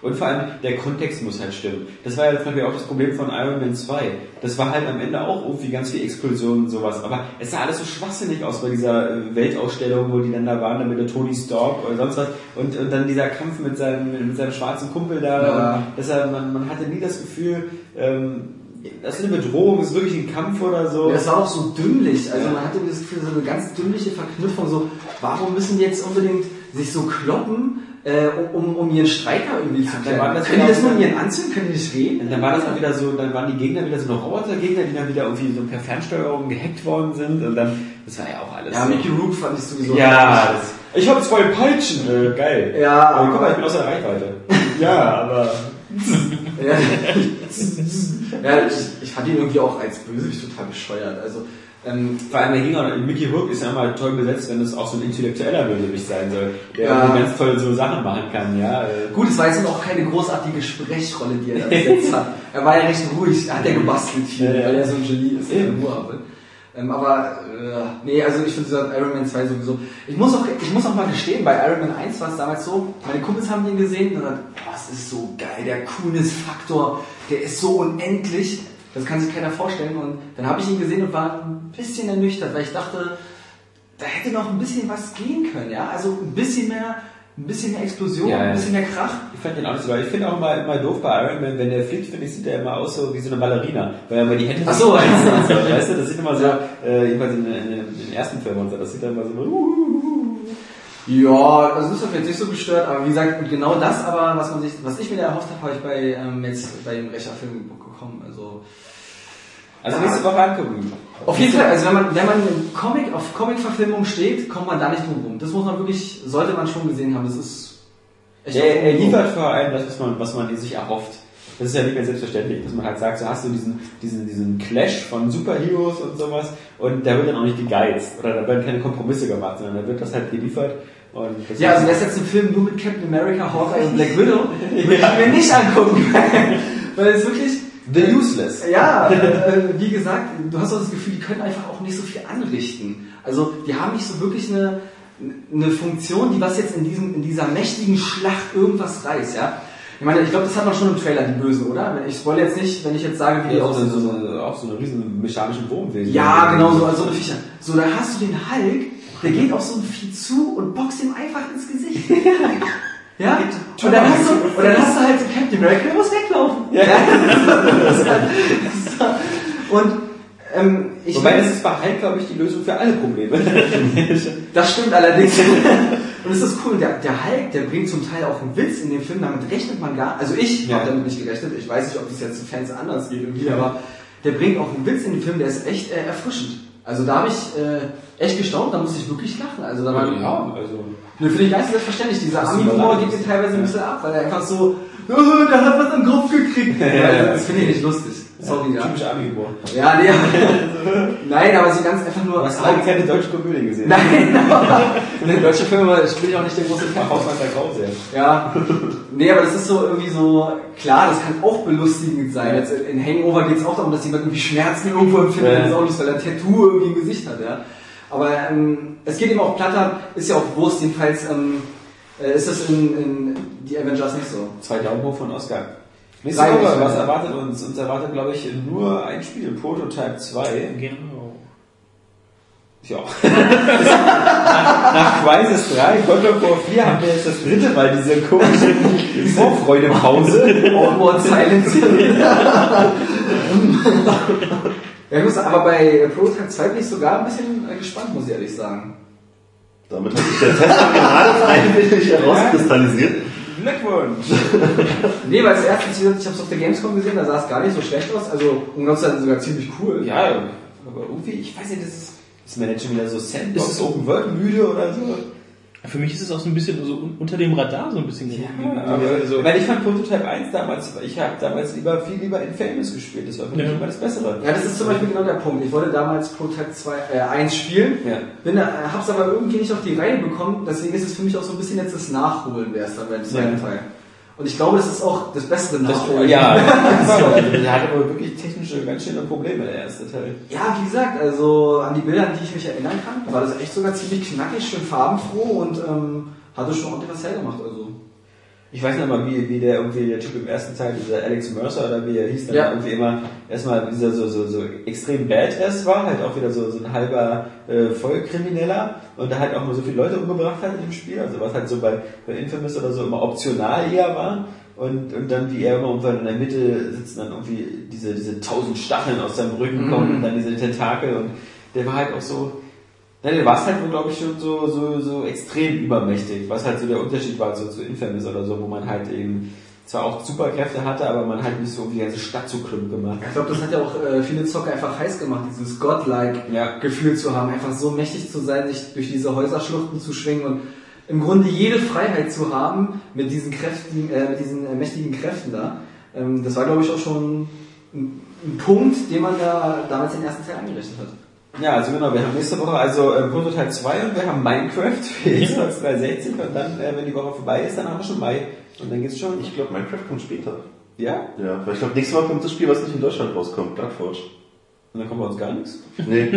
Und vor allem, der Kontext muss halt stimmen. Das war ja zum Beispiel auch das Problem von Iron Man 2. Das war halt am Ende auch irgendwie ganz viel Explosionen und sowas. Aber es sah alles so schwachsinnig aus bei dieser äh, Weltausstellung, wo die dann da waren, da mit der Tony Stark oder sonst was. Und, und dann dieser Kampf mit seinem, mit seinem schwarzen Kumpel da. Ja. Und deshalb, man, man hatte nie das Gefühl, ähm, das ist eine Bedrohung, das ist wirklich ein Kampf oder so. Das war auch so dümmlich. Also man hatte das Gefühl, so eine ganz dümmliche Verknüpfung. So, warum müssen die jetzt unbedingt sich so kloppen, äh, um, um ihren Streiker irgendwie zu dann war klären? Können die das nur in ihren Anzügen? Können die nicht reden? Und dann war das auch wieder so, dann waren die Gegner wieder so eine Robotergegner, die dann wieder irgendwie so per Fernsteuerung gehackt worden sind und dann, das war ja auch alles. Ja, so. Mickey Rook fand ich sowieso. Ja, das, ich habe zwei Peitschen. Äh, geil. Ja, aber guck mal, ich bin außer Reichweite. [LAUGHS] ja, aber Ja, [LAUGHS] ja ich, ich fand ihn irgendwie auch als Bösewicht total bescheuert. Also, ähm, Vor allem der Gegner, Mickey Hook ist ja immer toll besetzt, wenn es auch so ein intellektueller Bösewicht sein soll, der Ja. ganz toll so Sachen machen kann, ja. gut, es war jetzt auch keine großartige Sprechrolle, die er da besetzt hat. Er war ja recht ruhig, er hat ja gebastelt viel, Ja, ja. weil er so ein Genie ist. Eben. Ruhe. Ähm, aber, äh, nee, also ich finde Iron Man 2 sowieso. Ich muss auch, ich muss auch mal gestehen, bei Iron Man 1 war es damals so, meine Kumpels haben den gesehen und gesagt, oh, das ist so geil, der Coolness-Faktor, der ist so unendlich, das kann sich keiner vorstellen. Und dann habe ich ihn gesehen und war ein bisschen ernüchtert, weil ich dachte, da hätte noch ein bisschen was gehen können, ja. Also ein bisschen mehr, ein bisschen mehr Explosion, Ja, ein bisschen mehr Krach. Ich fand den auch nicht so, ich finde auch immer, immer doof bei Iron Man, wenn der fliegt, finde ich, sieht der immer aus so wie so eine Ballerina, weil er immer die Hände Ach so. weißt du, das sieht immer so, äh, jedenfalls in, in, in den ersten Filmen und so, das sieht dann immer so, uh, Ja, also das hat mich jetzt nicht so gestört, aber wie gesagt, und genau das aber, was man sich, was ich mir da erhofft habe, habe ich bei ähm, jetzt bei dem Recher-Film bekommen. Also also nächste Woche angucken. auf jeden Fall, also wenn man wenn man im Comic auf Comic-Verfilmung steht, kommt man da nicht drum rum. Das muss man wirklich, sollte man schon gesehen haben. Das ist echt. Er, er liefert vor allem das, was man, was man sich erhofft. Das ist ja nicht mehr selbstverständlich, dass man halt sagt, so hast du diesen, diesen, diesen Clash von Superheroes und sowas und da wird dann auch nicht gegeizt oder da werden keine Kompromisse gemacht, sondern da wird das halt geliefert. Und das Ja, also wäre es jetzt ein Film nur mit Captain America, Hawkeye und Black Widow, [LAUGHS] würde ich mir nicht angucken. [LAUGHS] Weil es wirklich, The Useless. Ja, äh, wie gesagt, du hast auch das Gefühl, die können einfach auch nicht so viel anrichten. Also die haben nicht so wirklich eine, eine Funktion, die was jetzt in, diesem, in dieser mächtigen Schlacht irgendwas reißt, ja. Ich meine, ich glaube, das hat man schon im Trailer, die Bösen, oder? Ich spoil jetzt nicht, wenn ich jetzt sage, wie die Ja, auch, aussehen. so, so, so, auch so eine riesen mechanischen Wurmwesen. Ja, genau so, also eine Viecher. So, da hast du den Hulk, der geht auf so ein Vieh zu und boxt ihm einfach ins Gesicht. [LAUGHS] Ja? Und dann hast du, und dann hast du halt so Captain America, der muss weglaufen. Ja. Das ist halt- so. Und ähm, ich Wobei, das ist bei Hulk, glaube ich, die Lösung für alle Probleme. das stimmt allerdings. [LAUGHS] Und es ist cool, der, der Hulk, der bringt zum Teil auch einen Witz in den Film, damit rechnet man gar, also ich Ja. habe damit nicht gerechnet, ich weiß nicht, ob das jetzt zu Fans anders geht irgendwie, aber der bringt auch einen Witz in den Film, der ist echt äh, erfrischend. Also da habe ich äh, echt gestaunt, da musste ich wirklich lachen. Also da war, ja, also. Ne, finde ich ganz selbstverständlich. Dieser Ami-Humor geht dir teilweise ein bisschen ab, weil er einfach so, oh, [LAUGHS] der hat was am Kopf gekriegt. Also, das finde ich nicht lustig. Sorry, ja. Typisch Ami-Humor. Ja, nee. [LAUGHS] Nein, aber so ganz einfach nur. Du hast lange keine deutsche Komödie gesehen. Nein, [LAUGHS] aber in den deutschen Filmen spiele ich auch nicht den großen Fan. Hausmeister Krause. Ja. Nee, aber das ist so irgendwie so, klar, das kann auch belustigend sein. Jetzt in Hangover geht es auch darum, dass jemand irgendwie Schmerzen irgendwo empfindet, Ja. das ist auch lustig, weil er ein Tattoo irgendwie im Gesicht hat, ja. Aber ähm, es geht eben auch platter, ist ja auch Wurst, jedenfalls ähm, äh, ist das in, in die Avengers nicht so. Zwei Daumen hoch von Oscar. Nächste Woche, was erwartet uns? Uns erwartet, glaube ich, nur ein Spiel, Prototype 2. Genau. Ja. [LAUGHS] nach, nach Crisis 3, God of War 4 haben wir jetzt das dritte Mal diese komische [LAUGHS] Vorfreude-Pause. Awkward Silence. [LAUGHS] ja, ich muss, aber bei Prototype 2 bin ich sogar ein bisschen äh, gespannt, muss ich ehrlich sagen. Damit hat sich der Tester gerade freiwillig herauskristallisiert. Glückwunsch! [LAUGHS] Nee, weil als erstes, wie gesagt, ich habe es auf der Gamescom gesehen, da sah es gar nicht so schlecht aus. Also, um ganz zu sein, sogar ziemlich cool. Ja, aber irgendwie, ich weiß nicht, das ist, ist man jetzt schon wieder so Sandbox, Ist es- Open World müde oder so? Für mich ist es auch so ein bisschen so un- unter dem Radar so ein bisschen gegangen. aber, also, ich meine, ich fand Prototype 1 damals, ich habe damals lieber viel lieber Infamous gespielt, das war für mich Ja. immer das Bessere. Ja, das ist zum Beispiel genau der Punkt. Ich wollte damals Prototype 2, äh, 1 spielen, Ja. bin, äh, hab's aber irgendwie nicht auf die Reihe bekommen, deswegen ist es für mich auch so ein bisschen jetzt das Nachholen, wer es dann beim zweiten Ja. Teil. Und ich glaube, das ist auch das bessere Das, Nachholen. ja, [LAUGHS] der hat aber wirklich technische ganz schöne Probleme, der erste Teil. Ja, wie gesagt, also an die Bilder, an die ich mich erinnern kann, war das echt sogar ziemlich knackig, schön farbenfroh und ähm, hatte schon ordentlich was hergemacht. Also. Ich weiß nicht mal, wie, wie der irgendwie, der Typ im ersten Teil, dieser Alex Mercer oder wie er hieß, dann Ja. irgendwie immer erstmal dieser so, so, so extrem Badass war, halt auch wieder so, so ein halber äh, Vollkrimineller und da halt auch nur so viele Leute umgebracht hat in dem Spiel, also was halt so bei, bei Infamous oder so immer optional eher war. Und, und dann, wie er immer irgendwann in der Mitte sitzt, und dann irgendwie diese, diese tausend Stacheln aus seinem Rücken Mhm. kommen und dann diese Tentakel und der war halt auch so, ja, der war es halt wohl, glaube ich, schon so, so, so extrem übermächtig, was halt so der Unterschied war zu, zu Infamous oder so, wo man halt eben zwar auch Superkräfte hatte, aber man halt nicht so um die ganze Stadt zu klump gemacht. Ich glaube, das hat ja auch äh, viele Zocker einfach heiß gemacht, dieses Godlike Ja. Gefühl zu haben, einfach so mächtig zu sein, sich durch diese Häuserschluchten zu schwingen und im Grunde jede Freiheit zu haben mit diesen Kräften, äh, mit diesen äh, mächtigen Kräften da. ähm, das war glaube ich auch schon ein, ein Punkt, den man da damals den ersten Teil angerechnet hat. Ja, also genau, wir haben nächste Woche also äh, Prototype 2 und wir haben Minecraft für Xbox 360 und dann, äh, wenn die Woche vorbei ist, dann haben wir schon Mai. Und dann geht's schon. Ich glaube, Minecraft kommt später. Ja? Ja, weil ich glaube, nächstes Mal kommt das Spiel, was nicht in Deutschland rauskommt, Bloodforge. Und dann kommen wir uns gar nichts. Nee,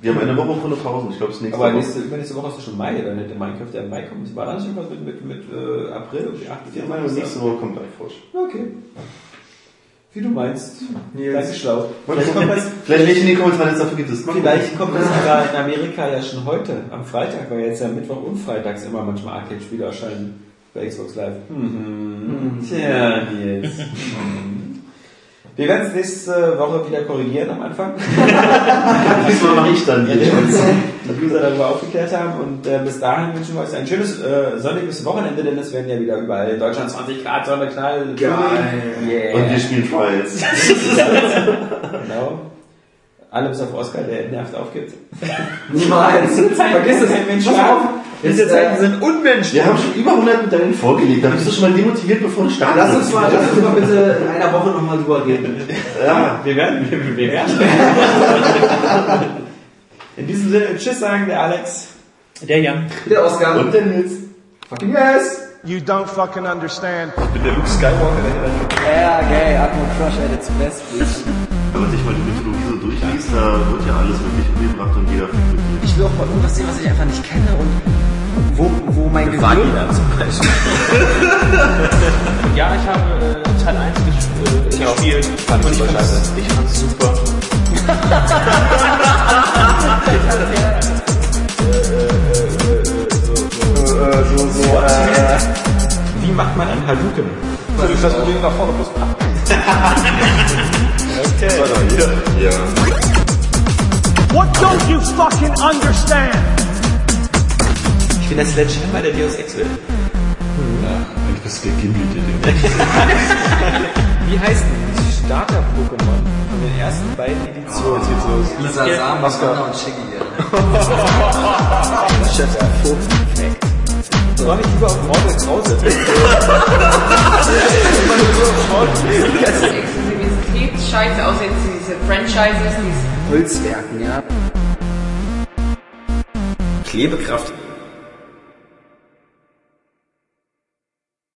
wir haben eine Woche ohne Pausen. Ich glaube, das nächste Aber Woche. nächste, übernächste Woche ist ja schon Mai, dann hätte Minecraft ja im Mai kommen. War da nicht irgendwas mit, mit, mit äh, April? Okay, 8. Ja, meine, nächste Woche kommt Bloodforge. Okay. Wie du meinst. Nils. Danke, schlau. Vielleicht kommt das, Vielleicht lese ich in die Kommentare, jetzt dafür gibt es. vielleicht kommt das aber in Amerika ja schon heute, am Freitag, weil jetzt ja Mittwoch und Freitags immer manchmal Arcade-Spiele erscheinen bei Xbox Live. Mhm. Tja, Nils. Mhm. Wir werden es nächste Woche wieder korrigieren am Anfang. [LAUGHS] Diesmal mache ich dann die. Die User darüber aufgeklärt haben. Und äh, bis dahin wünschen wir euch ein schönes äh, sonniges Wochenende, denn es werden ja wieder überall in Deutschland 20 Grad Sonne knallen. Geil. Yeah. Und wir spielen Trials. [LAUGHS] genau. Alle bis auf Oscar, der nervt aufgibt. [LAUGHS] Niemals. Vergiss es. Kein Mensch Diese Zeiten sind unmenschlich. Wir haben schon über 100 Medaillen vorgelegt. Da bist du schon mal demotiviert, bevor du startest. Lass uns mal, lass uns mal bitte in einer Woche nochmal drüber reden. Ja, wir werden, wir, wir werden. [LAUGHS] In diesem Sinne, Tschüss sagen der Alex. Der Jan. Der Oscar. Und der Nils. Fucking yes. You don't fucking understand. Ich bin der Luke Skywalker, der Ja, gay, Atmo Crush at its best, please. Wenn man sich mal die Mythologie so durchliest, da wird ja alles wirklich umgebracht und jeder fängt mit Ich will auch mal irgendwas sehen, was ich einfach nicht kenne und wo, wo mein Gehirn... zum Beispiel. Ja, ich habe äh, Teil 1 ges äh, gespielt. fand und ich super fand's, scheiße. ich fand's super. [LAUGHS] so, so, äh, wie macht man ein Hadouken? Das ist das Problem nach vorne plus [LAUGHS] Ja. What don't you fucking understand? Ich bin der Sledgehammer der Deus Ex will. Ich bist gegimmelte Wie heißt denn Starter-Pokémon von den ersten beiden Editionen? Los. Lisa Sam, Mascara und Shiggy. [LAUGHS] Soll ich lieber auf Mortal Krause? [LAUGHS] Exklusivität scheiße, außer jetzt diese Franchises, diese Holzwerken, ja. Klebekraft